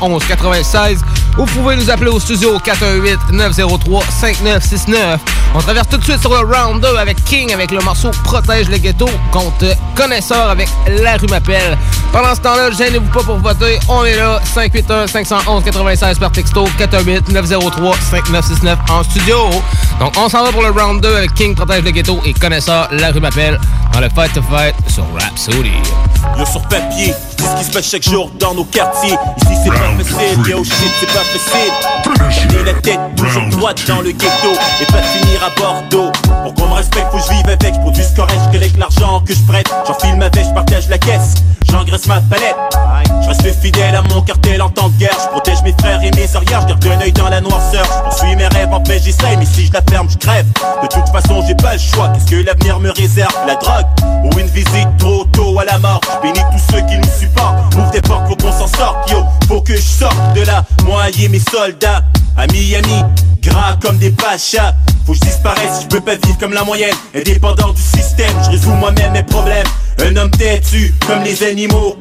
581-511-96 ou vous pouvez nous appeler au studio au 418-903-5969. On traverse tout de suite sur le round 2 avec King avec le morceau Protège le ghetto contre Connaisseur avec La rue m'appelle. Pendant ce temps-là, gênez-vous pas pour voter. On est là, 581-511-96 par texto, 418-903-5969 en studio. Donc, on s'en va pour le round 2 avec King Protège le ghetto et Connaisseur, la rue m'appelle dans le Fight to Fight sur Rhapsody. Yo sur papier, c'est ce qui se passe chaque jour dans nos quartiers? Ici c'est pas facile, yo shit c'est pas facile. Gagner la tête toujours droite dans le ghetto et pas finir à Bordeaux. Pour qu'on me respecte, faut que je vive avec. Je produis ce correct, je l'argent que je prête. J'enfile ma veste, je partage la caisse. J'engraisse ma palette. Je reste fidèle à mon cartel en temps de guerre. Je protège mes frères et mes arrières. Je garde un œil dans la noirceur. Je poursuis mes rêves en paix, j'essaye. Mais si je la ferme, je crève. De toute façon, j'ai pas le choix. Qu'est-ce que l'avenir me réserve? La drogue ou une visite trop tôt à la mort? Je bénis tous ceux qui nous supportent. Ouvre des portes, faut qu'on s'en sorte. Yo, faut que je sorte de là. Moi et mes soldats. À Miami, gras comme des pachas. Faut que je disparaisse, je peux pas vivre comme la moyenne. Indépendant du système, je résous moi-même mes problèmes. Un homme têtu, comme les animaux.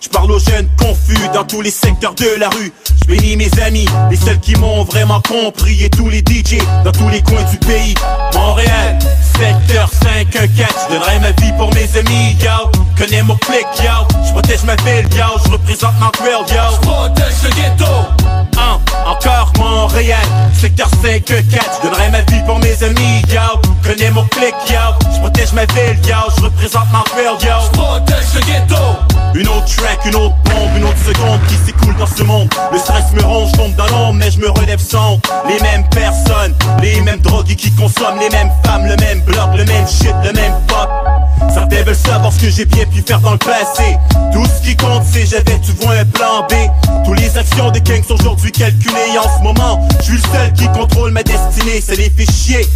Je parle aux jeunes confus dans tous les secteurs de la rue. Je bénis mes amis, les seuls qui m'ont vraiment compris. Et tous les DJ dans tous les coins du pays. Montréal, secteur 514. Je donnerai ma vie pour mes amis, yo. Connais mon clic, yo. Je protège ma ville, yo. Je représente Montreal, yo. Je protège le ghetto. Hein, encore Montréal, secteur 5-4 Je donnerai ma vie pour mes amis, yo Connais mon clic, yo Je protège ma ville, yo Je représente Montreal, yo Je protège le ghetto Une autre track, une autre bombe, une autre seconde qui s'écoule dans ce monde. Le stress me ronge, tombe dans l'ombre mais je me relève sans. Les mêmes personnes, les mêmes drogues qui consomment Les mêmes femmes, le même bloc, le même shit, le même pop. Certains veulent savoir ce que j'ai bien pu faire dans le passé. Tout ce qui compte c'est j'avais, vois un plan B. Tous les actions des kings sont aujourd'hui calculées Et en ce moment, je suis le seul qui contrôle ma destinée Ça les fait chier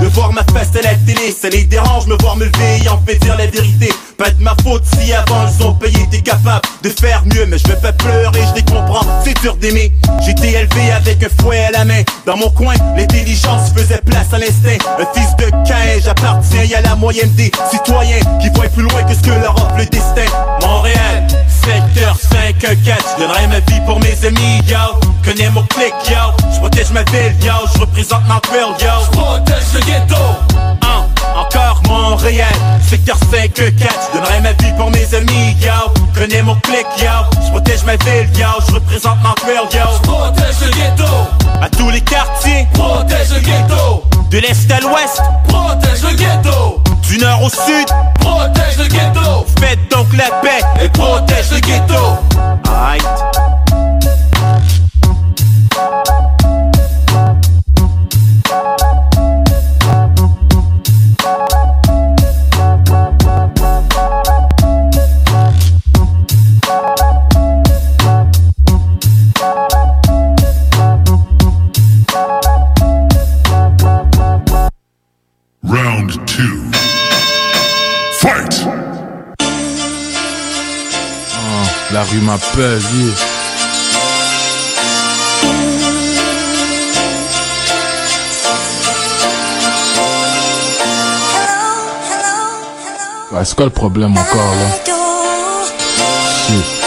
de voir ma face à la télé. Ça les dérange me voir me lever et en fait dire la vérité. Pas de ma faute si avant ils ont payé T'es capable de faire mieux mais je vais pas pleurer Je les comprends, c'est dur d'aimer. Été élevé avec un fouet à la main. Dans mon coin, l'intelligence faisait place à l'instinct. Un fils de Cain, j'appartiens à la moyenne des citoyens Qui voient plus loin que ce que leur offre le destin. Montréal, secteur 5-4 Je donnerai ma vie pour mes amis, yo. Connais mon clic, yo. Je protège ma ville, yo. Je représente Montreal, yo. Je protège le ghetto encore Montréal Secteur 5-4 Je donnerai ma vie pour mes amis, yo. Connais mon clic, yo. Je protège ma ville, yo. Je représente Montreal, yo. Je protège le ghetto. À tous les quartiers. Protège le ghetto. De l'est à l'ouest. Protège le ghetto. Du nord au sud. Protège le ghetto. Faites donc la paix. Et protège le ghetto. Aïe Round two. Fight! Oh, la rue m'appelle, yeah. Ouais, c'est quoi le problème encore là? Shit.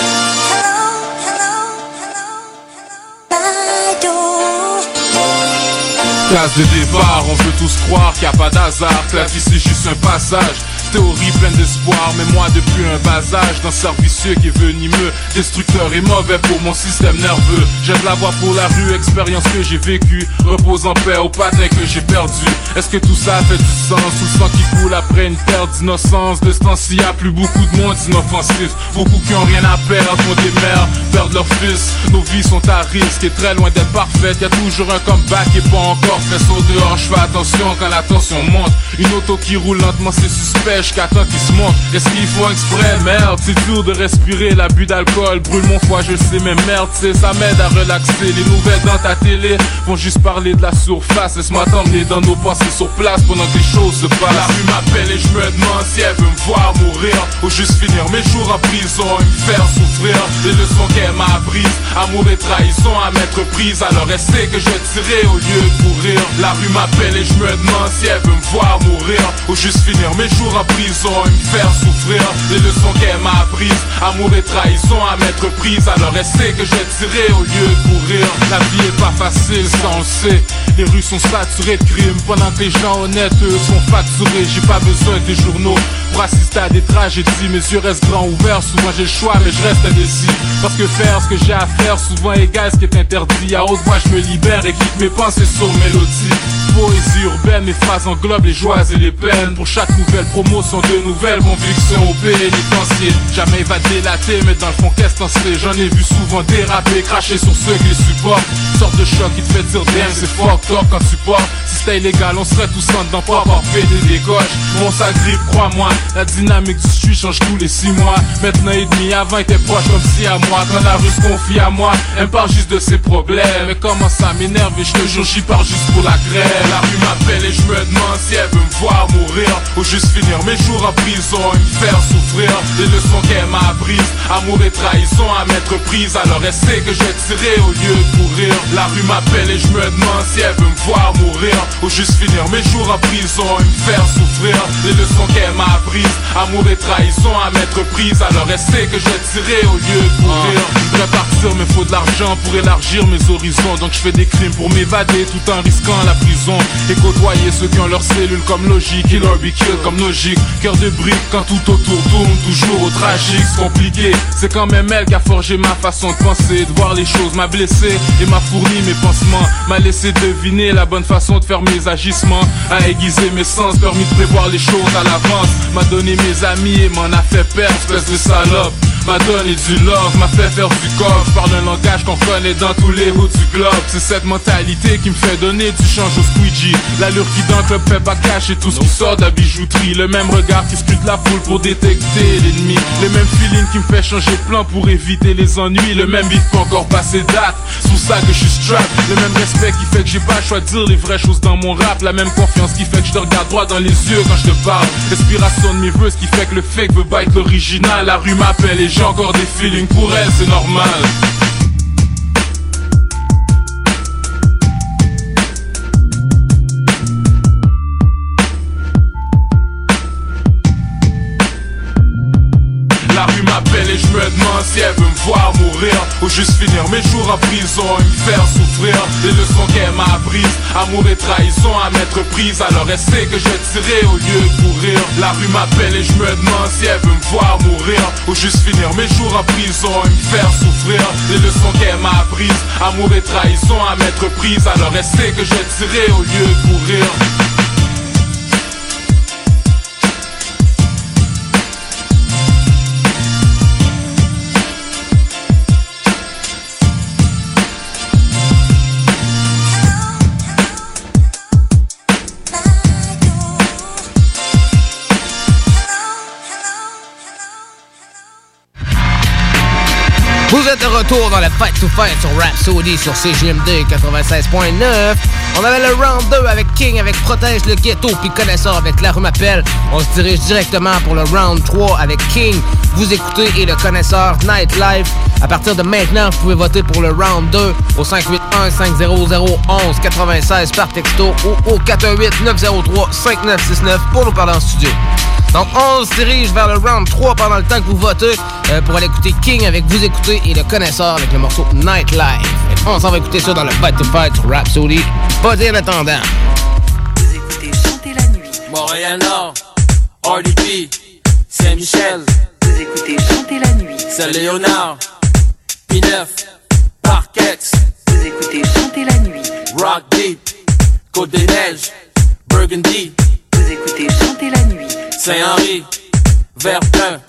Place de départ, on veut tous croire qu'il n'y a pas d'hasard, que la vie c'est juste un passage. Théorie pleine d'espoir, mais moi depuis un bas âge D'un cercle vicieux qui est venimeux, destructeur et mauvais pour mon système nerveux. J'aime la voix pour la rue, expérience que j'ai vécue Repose en paix au patin que j'ai perdu. Est-ce que tout ça fait du sens Tout le sang qui coule après une perte d'innocence? De ce temps-ci a plus beaucoup de monde inoffensif. Beaucoup qui ont rien à perdre, font des mères, perdent leurs fils. Nos vies sont à risque et très loin d'être parfaites. Y a toujours un comeback et pas encore fait saut dehors. Je fais attention quand la tension monte. Une auto qui roule lentement c'est suspect jusqu'à temps qu'il se monte Est-ce qu'ils font exprès? Merde, c'est dur de respirer. L'abus d'alcool brûle mon foie, je sais Mais merde, c'est ça m'aide à relaxer. Les nouvelles dans ta télé vont juste parler de la surface. Laisse-moi t'emmener dans nos pensées sur place Pendant que les choses se passent. La rue m'appelle et je me demande si elle veut me voir mourir. Ou juste finir mes jours en prison et me faire souffrir. Les leçons qu'elle m'a apprises Amour et trahison à mettre prise. Alors elle sait que je tirer au lieu de courir La rue m'appelle et je me demande si elle veut me voir mourir. Ou juste finir mes jours en prison et me faire souffrir. Les leçons qu'elle m'a apprises Amour et trahison à mettre prise. Alors elle sait que j'ai tiré au lieu de courir. La vie est pas facile, ça on le sait Les rues sont saturées de crimes. Pendant que les gens honnêtes sont facturés. J'ai pas besoin des journaux pour assister à des tragédies. Mes yeux restent grands ouverts, souvent j'ai le choix mais je reste indécis. Parce que faire ce que j'ai à faire souvent égal ce qui est interdit. À haute voix je me libère et quitte mes pensées sur mélodie. Poésie urbaine, mes phrases englobent les joies et les peines. Pour chaque nouvelle promotion, de nouvelles convictions au pénitencier. Jamais va délater, mais dans le fond, qu'est-ce t'en sais? J'en ai vu souvent déraper, cracher sur ceux qui les supportent. Sorte de choc qui te fait dire c'est fort top quand tu portes. Si c'était illégal, on serait tous en dedans pour avoir fait des décoches. Bon, ça grippe, crois-moi. La dynamique du street change tous les six mois. Maintenant et demi, avant était proche comme si à moi. Quand la rue se confie à moi, elle me parle juste de ses problèmes. Mais comment ça m'énerve et je te jure, j'y pars juste pour la grève. La rue m'appelle et je me demande si elle veut me voir mourir. Ou juste finir mes jours en prison et me faire souffrir. Les leçons qu'elle m'a apprises, amour et trahison à mettre prise. Alors elle sait que je vais tirer au lieu de courir. La rue m'appelle et je me demande si elle veut me voir mourir. Ou juste finir mes jours en prison et me faire souffrir. Les leçons qu'elle m'a apprises, amour et trahison à mettre prise. Alors elle sait que je vais tirer au lieu de courir. Je voudrais partir mais faut de l'argent pour élargir mes horizons. Donc je fais des crimes pour m'évader tout en risquant la prison. Et côtoyer ceux qui ont leurs cellules comme logique. Kill or be killed comme logique. Cœur de brique quand tout autour tourne toujours au tragique. C'est compliqué. C'est quand même elle qui a forgé ma façon de penser, de voir les choses, m'a blessé et m'a fourni mes pansements. M'a laissé deviner la bonne façon de faire mes agissements. A aiguisé mes sens, permis de prévoir les choses à l'avance. M'a donné mes amis et m'en a fait perdre, espèce de salope. M'a donné du love, m'a fait faire du Je parle un langage qu'on connaît dans tous les hauts du globe C'est cette mentalité qui me fait donner du change au squeegee L'allure qui dans le club fait pas cacher tout ce qui sort de la bijouterie Le même regard qui scrute la foule pour détecter l'ennemi. Le même feeling qui me fait changer de plan pour éviter les ennuis. Le même beat encore passé date. Sous ça que je suis strap Le même respect qui fait que j'ai pas le choix de dire les vraies choses dans mon rap. La même confiance qui fait que je te regarde droit dans les yeux quand je te parle. Respiration de mes vœux, ce qui fait que le fake veut être l'original. La rue m'appelle et j'ai encore des feelings pour elle, c'est normal. Juste finir mes jours en prison. Et me faire souffrir Les leçons qu'elle m'a apprises, amour et trahison à mettre prise. Alors elle que je tirer au lieu de courir La rue m'appelle et je me demande si elle veut me voir mourir. Ou juste finir mes jours en prison. Et me faire souffrir Les leçons qu'elle m'a apprises, amour et trahison à mettre prise. Alors elle que je tirer au lieu de courir êtes de retour dans le Fight to Fight sur Rhapsody sur CGMD 96.9. On avait le round 2 avec King, avec Protège le Ghetto, puis Connaisseur avec La Rue m'appelle. On se dirige directement pour le round 3 avec King. Vous écoutez et le Connaisseur Nightlife. À partir de maintenant, vous pouvez voter pour le round 2 au 581 500 11 96 par texto ou au 418 903 5969 pour nous parler en studio. Donc, on se dirige vers le round 3 pendant le temps que vous votez euh, pour aller écouter King avec Vous écoutez et le connaisseur avec le morceau Nightlife. Et on s'en va écouter ça dans le Fight to Fight sur Rhapsody. Pas dire en attendant. Montréal-Nord, RDP, Saint-Michel. Vous écoutez Chanter la nuit. Saint-Léonard, P9, Parkex. Vous écoutez Chanter la nuit. Rock Deep, Côte-des-Neiges, Burgundy. Vous écoutez Chanter la nuit. Saint-Henri, Verdun,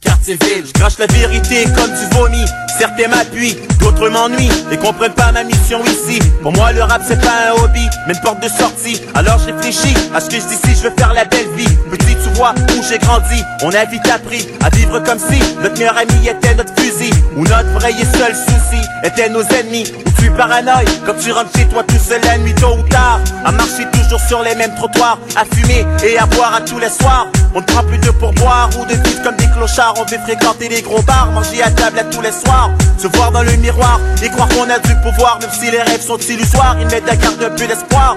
Quartier-Ville. Je crache la vérité comme du vomi. Certains m'appuient, d'autres m'ennuient et comprennent pas ma mission ici. Pour moi, le rap c'est pas un hobby, mais une porte de sortie. Alors je réfléchis à ce que je dis si je veux faire la belle vie. Petit, tu vois où j'ai grandi. On a vite appris à vivre comme si notre meilleur ami était notre fusil. Ou notre vrai et seul souci était nos ennemis. Ou tu paranoïes quand tu rentres chez toi tout seul la nuit tôt ou tard. À marcher toujours sur les mêmes trottoirs, à fumer et à boire à tous les soirs. On ne prend plus de pourboire ou de vivre comme des clochards. On veut fréquenter les gros bars, manger à table à tous les soirs. Se voir dans le miroir et croire qu'on a du pouvoir, même si les rêves sont illusoires. Ils mettent à garde un peu d'espoir.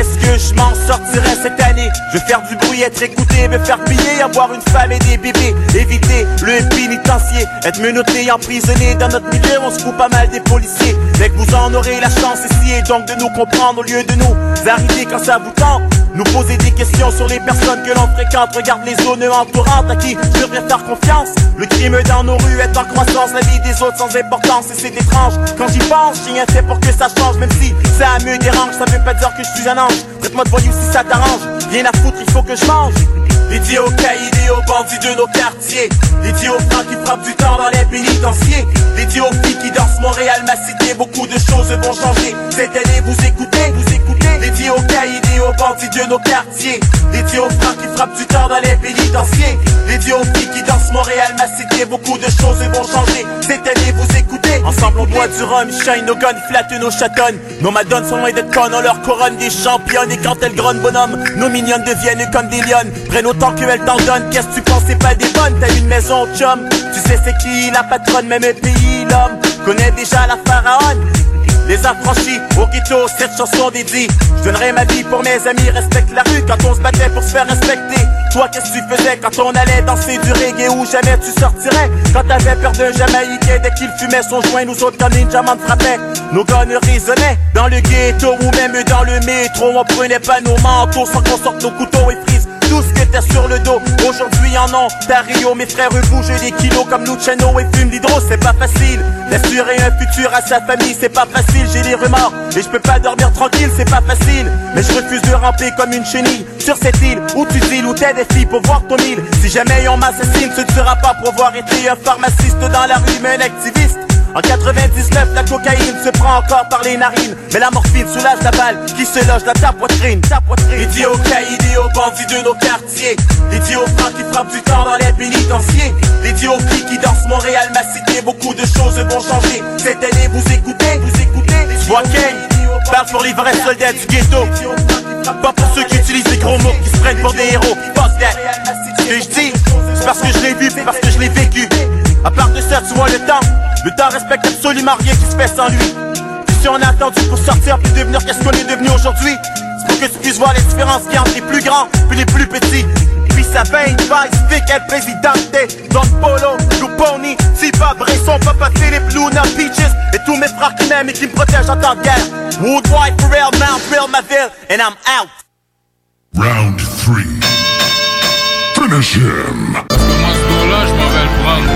Est-ce que je m'en sortirai cette année? Je vais faire du bruit, être écouté, me faire piller, avoir une femme et des bébés, éviter le pénitencier, être menotté, emprisonné dans notre milieu, on se fout pas mal des policiers. Dès que vous en aurez la chance ici et donc de nous comprendre au lieu de nous arriver quand ça vous tente. Nous poser des questions sur les personnes que l'on fréquente. Regarde les zones entourantes à qui je devrais faire confiance. Le crime dans nos rues est en croissance, la vie des autres sans importance et c'est étrange. Quand j'y pense, j'ai rien fait pour que ça change, même si ça me dérange. Ça veut pas dire que je suis un ange. Traite-moi de voyou si ça t'arrange. Rien à foutre, il faut que je mange. Dédié aux caïds et aux bandits de nos quartiers. Dédié aux frères qui frappent du temps dans les pénitenciers. Dédié aux filles qui dansent Montréal m'a cité. Beaucoup de choses vont changer. Cette année, vous écoutez, vous écoutez. Dédié aux caïds aux bandits de nos quartiers. Dédié aux frères qui frappent du temps dans les pénitenciers. Dédié aux filles qui dansent Montréal m'a cité. Beaucoup de choses vont changer. Cette année, vous écoutez. Ensemble, on boit du rhum, shine nos guns, flatte nos chatonnes. Nos madones sont loin d'être connes, on leur couronne des championnes. Et quand elles gronnent, bonhomme, nos mignonnes deviennent comme des lionnes. Prennent autant qu'elles t'en donnent. Qu'est-ce que tu penses, c'est pas des bonnes? T'as une maison, chum. Tu sais, c'est qui la patronne, même pays, l'homme. Connais déjà la pharaon. Les affranchis, au ghetto, cette chanson dédie. Je donnerais ma vie pour mes amis, respecte la rue quand on se battait pour se faire respecter. Toi, qu'est-ce que tu faisais quand on allait danser du reggae où jamais tu sortirais? Quand t'avais peur d'un Jamaïcain dès qu'il fumait son joint, nous autres quand Ninja Man frappait. Nos ne résonnaient dans le ghetto ou même dans le métro. On prenait pas nos manteaux sans qu'on sorte nos couteaux et frise tout ce que t'as sur le dos. Aujourd'hui en Ontario, mes frères bougent des kilos comme Luciano et fument l'hydro, c'est pas facile. D'assurer un futur à sa famille, c'est pas facile, j'ai des remords. Et je peux pas dormir tranquille, c'est pas facile. Mais je refuse de ramper comme une chenille sur cette île où tu dis où t'es pour voir ton île. Si jamais on m'assassine, ce ne sera pas pour avoir été un pharmaciste dans la rue, mais un activiste. En 99, la cocaïne se prend encore par les narines. Mais la morphine soulage la balle qui se loge dans ta poitrine. Ta poitrine. Dédié aux caïds et aux bandits de nos quartiers. Dédié aux frères qui frappent du temps dans les pénitenciers. Dédié aux qui dansent Montréal m'a cité. Beaucoup de choses vont changer. Cette année, vous écoutez, vous écoutez. Vois parle pour les vrais soldats du ghetto. Pas pour ceux qui utilisent des gros mots, qui se prennent pour des héros. Fuck that. Ce que je dis, c'est parce que je l'ai vu, parce que je l'ai vécu. À part de ça, tu vois le temps. Le temps respecte absolument rien qui se fait sans lui. Si on a attendu pour sortir puis devenir qu'est-ce qu'on est devenu aujourd'hui, pour que tu puisses voir les différences qu'il y a entre les plus grands puis les plus petits. Puis ça paye, vice, Vic, El Presidente, Don Polo, Luponi, Tiba, Bresson, Papa Philippe, Luna, Peaches, et tous mes frères qui m'aiment et qui me protègent en temps de guerre. Woodwide, Pharrell, Mount Real, ma ville, and I'm out. Round 3. Finish him. Parce que moi, ce dos-là, je m'en vais le prendre.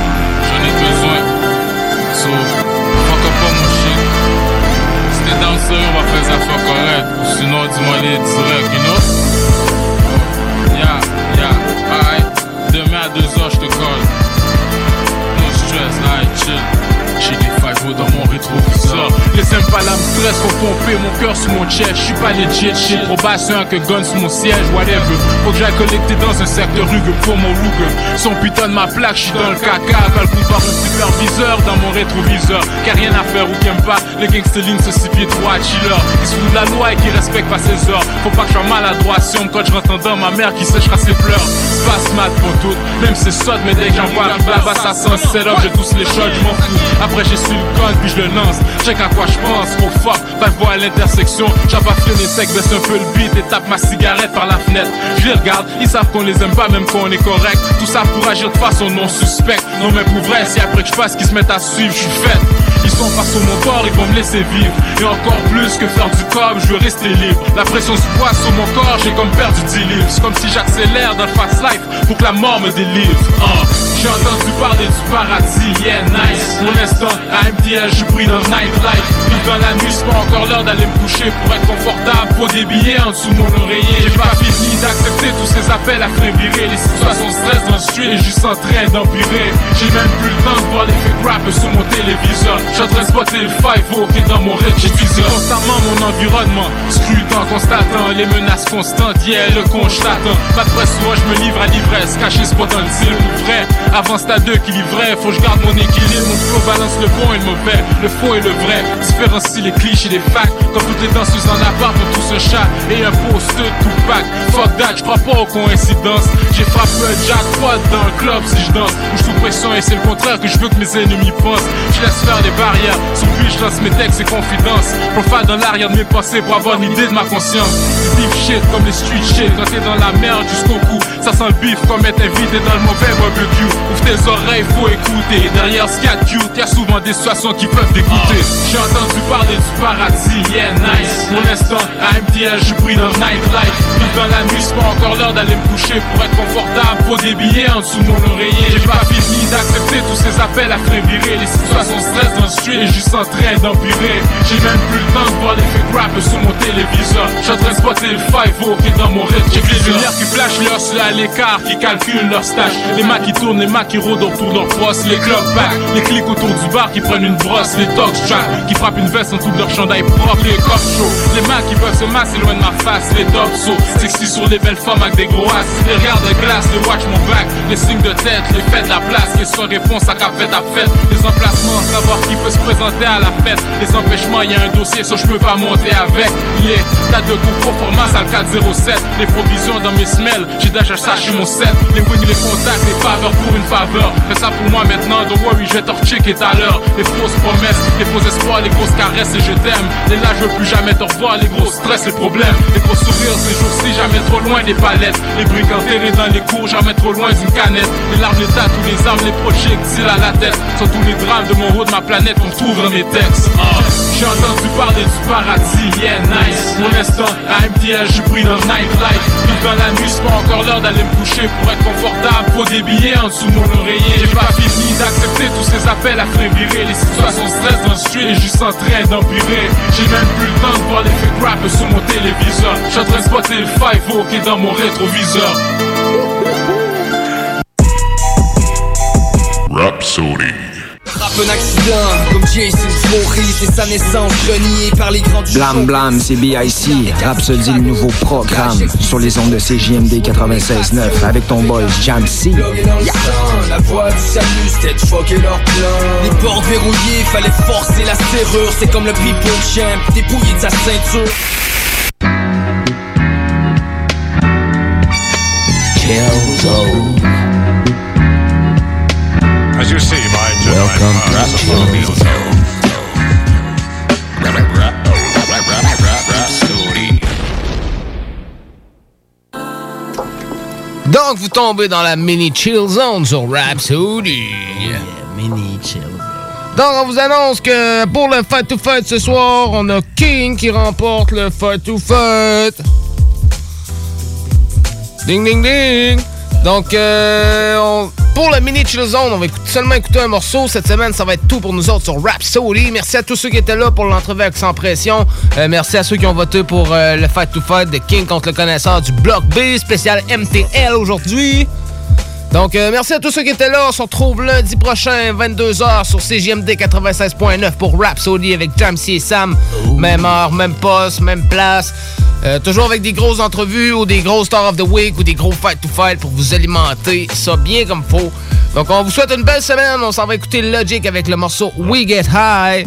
J'en ai besoin. So, Si t'es dans le sérieux, on va faire ça affaires correctes. Sinon, dis-moi les direct, you know? Yeah, yeah, alright. Demain à 2h, je te colle. No stress, alright, chill. J'ai des dans mon rétroviseur. Les me stress, faut pomper mon cœur sous mon chest. J'suis pas legit, shit. Probation que gun sous mon siège, whatever. Faut que j'aille collecter dans un secteur rugueux pour mon Ruger. Son putain de ma plaque, j'suis dans le caca. Calcul par un superviseur dans mon rétroviseur. Qu'a rien à faire ou qui aime pas. Les gangsters ce six trois chiller. Qui se de la loi et qui respecte pas ses heures. Faut pas que je sois maladroit. Si on me coach, dans ma mère qui séchera ses pleurs. C'est pas smart pour tout. Même c'est sot, mais dès que j'envoie le là-bas, ça sent setup. J'ai tous les shots, j'm'en fous. Après, j'ai su le puis je le lance. Check à quoi je pense, oh fuck. Pas voix à l'intersection. J'ai pas freiné sec, baisse un peu le beat et tape ma cigarette par la fenêtre. Je les regarde, ils savent qu'on les aime pas, même quand on est correct. Tout ça pour agir de façon non suspecte. Non, mais pour vrai, si après que je fasse qu'ils se mettent à suivre, je suis faite. Ils sont pas sur mon corps, ils vont me laisser vivre. Et encore plus que faire du cob, je veux rester libre. La pression se voit sur mon corps, j'ai comme perdu 10 livres. C'est comme si j'accélère dans le fast life pour que la mort me délivre. Ah, J'ai entendu parler du paradis, yeah, nice. Pour l'instant, à MTL, je pris dans le nightlife. Vivre dans la nuit, c'est pas encore l'heure d'aller me coucher pour être confortable. Faut des billets en dessous de mon oreiller. J'ai pas fini d'accepter tous ces appels à faire virer. Les situations stress dans le street est juste en train d'empirer. J'ai même plus le temps de voir les fake rappers sur mon téléviseur. J'suis en train de spotter le 5 qui est dans mon rétroviseur. constamment mon environnement, scrutant, constatant les menaces constantes. Yeah, le constatant. Pas de moi je me livre à l'ivresse. Caché ce dans le vrai. Avant à deux qui livraient. Faut que je garde mon équilibre. Mon flow balance le bon et le faux et le vrai. Différencie les clichés des facts. Comme toutes les danseuses en appart tous un chat et un poste tout pack. Fuck that, j'crois pas aux coïncidences. J'ai frappé un jackpot dans le club si je danse. Je sous pression et c'est le contraire que je veux que mes ennemis pensent. Je laisse faire les barrières, lui je lance mes textes et confidences. Profile dans l'arrière de mes pensées pour avoir une idée de ma conscience. Du beef shit comme les street shit Quand dans la merde jusqu'au cou. Ça sent le beef comme être invité dans le mauvais barbecue. Ouvre tes oreilles, faut écouter. Derrière ce qu'il y a de cute, y'a souvent des situations qui peuvent dégoûter. J'ai entendu parler du paradis, yeah nice. Mon instant, à je pris dans nightlife. Vivre dans la nuit, pas encore l'heure d'aller me coucher Pour être confortable, faut des billets en dessous de mon oreiller? J'ai pas fini d'accepter tous ces appels à virer Les situations stress dans le et juste en train d'empirer. J'ai même plus le temps de voir les fake rappers sur mon téléviseur. J'suis en train de spotter le 5 qui est dans mon rythme J'ai qui flashent les hustlers à l'écart Qui calculent leur stage Les mains qui tournent, les mains qui rôdent autour de leur poste Les clubs back, les clics autour du bar qui prennent une brosse. Les dogs track qui frappent une veste en dessous de leur chandail propre. Les cop show, les mains qui peuvent se masser loin de ma face. Les top sauts, sexy sur les belles femmes avec des gros asses Les regards de glace, les watch mon back Les signes de tête, les fêtes de la place. Sans réponse à fait à fête. Les emplacements, savoir qui peut se présenter à la fête. Les empêchements, y a un dossier, ça je peux pas monter avec. Yeah, date de coup performance à 407 Les provisions dans mes semelles, j'ai déjà ça chez mon set. Les wings, les contacts, les faveurs pour une faveur. Fais ça pour moi maintenant, don't worry, je vais rechecker tout à l'heure. Les fausses promesses, les faux espoirs, les grosses caresses et je t'aime. Et là je veux plus jamais te revoir, les gros stress, les problèmes. Les gros sourires ces jours-ci, jamais trop loin des palettes Les briques enterrées dans les cours, jamais trop loin d'une canette. Les larmes, les tas, tous les armes, les projectiles à la tête. Sont tous les drames de mon haut de ma planète qu'on trouve dans mes textes. Ah, J'ai entendu parler du paradis, yeah nice. Mon instant, à MTL, je pris dans nightlife. Vivre dans la nuit, c'est pas encore l'heure d'aller me coucher Pour être confortable, faut des billets en dessous de mon oreiller. J'ai pas fini d'accepter tous ces appels à faire virer. Les situations stress dans le street et juste en train d'empirer. J'ai même plus le temps de voir les fake rappers sur mon téléviseur. J'suis en train de spotter le 5 qui dans mon rétroviseur Rhapsody. Un accident, comme Jason Voorhees et sa naissance reniée par les grands du Blam Blam, c'est BIC. Rhapsody, le nouveau programme. Sur les ondes de CJMD 96.9 avec ton boy Jam C. La voix du salut, c'était de leur plan. Les portes verrouillées, fallait forcer la serrure. C'est comme le people champ, dépouillé de sa ceinture. Killzone. As you see, my Welcome to Rhapsody. Donc, vous tombez dans la mini chill zone sur Rhapsody. mini chill Donc, on vous annonce que pour le Fight to Fight ce soir, on a King qui remporte le Fight to Fight. Ding, ding, ding. Donc, euh, pour la mini chill zone, on va seulement écouter un morceau. Cette semaine, ça va être tout pour nous autres sur Rhapsody. Merci à tous ceux qui étaient là pour l'entrevue avec Sans Pression. Euh, merci à ceux qui ont voté pour euh, le Fight to Fight de King contre le connaisseur du Bloc B, spécial MTL aujourd'hui. Donc, euh, merci à tous ceux qui étaient là. On se retrouve lundi prochain, 22h, sur CGMD 96.9 pour Rhapsody avec Jamsey et Sam. Même heure, même poste, même place. Euh, toujours avec des grosses entrevues ou des gros Star of the Week ou des gros Fight to Fight pour vous alimenter. Ça bien comme faut. Donc, on vous souhaite une belle semaine. On s'en va écouter Logic avec le morceau We Get High.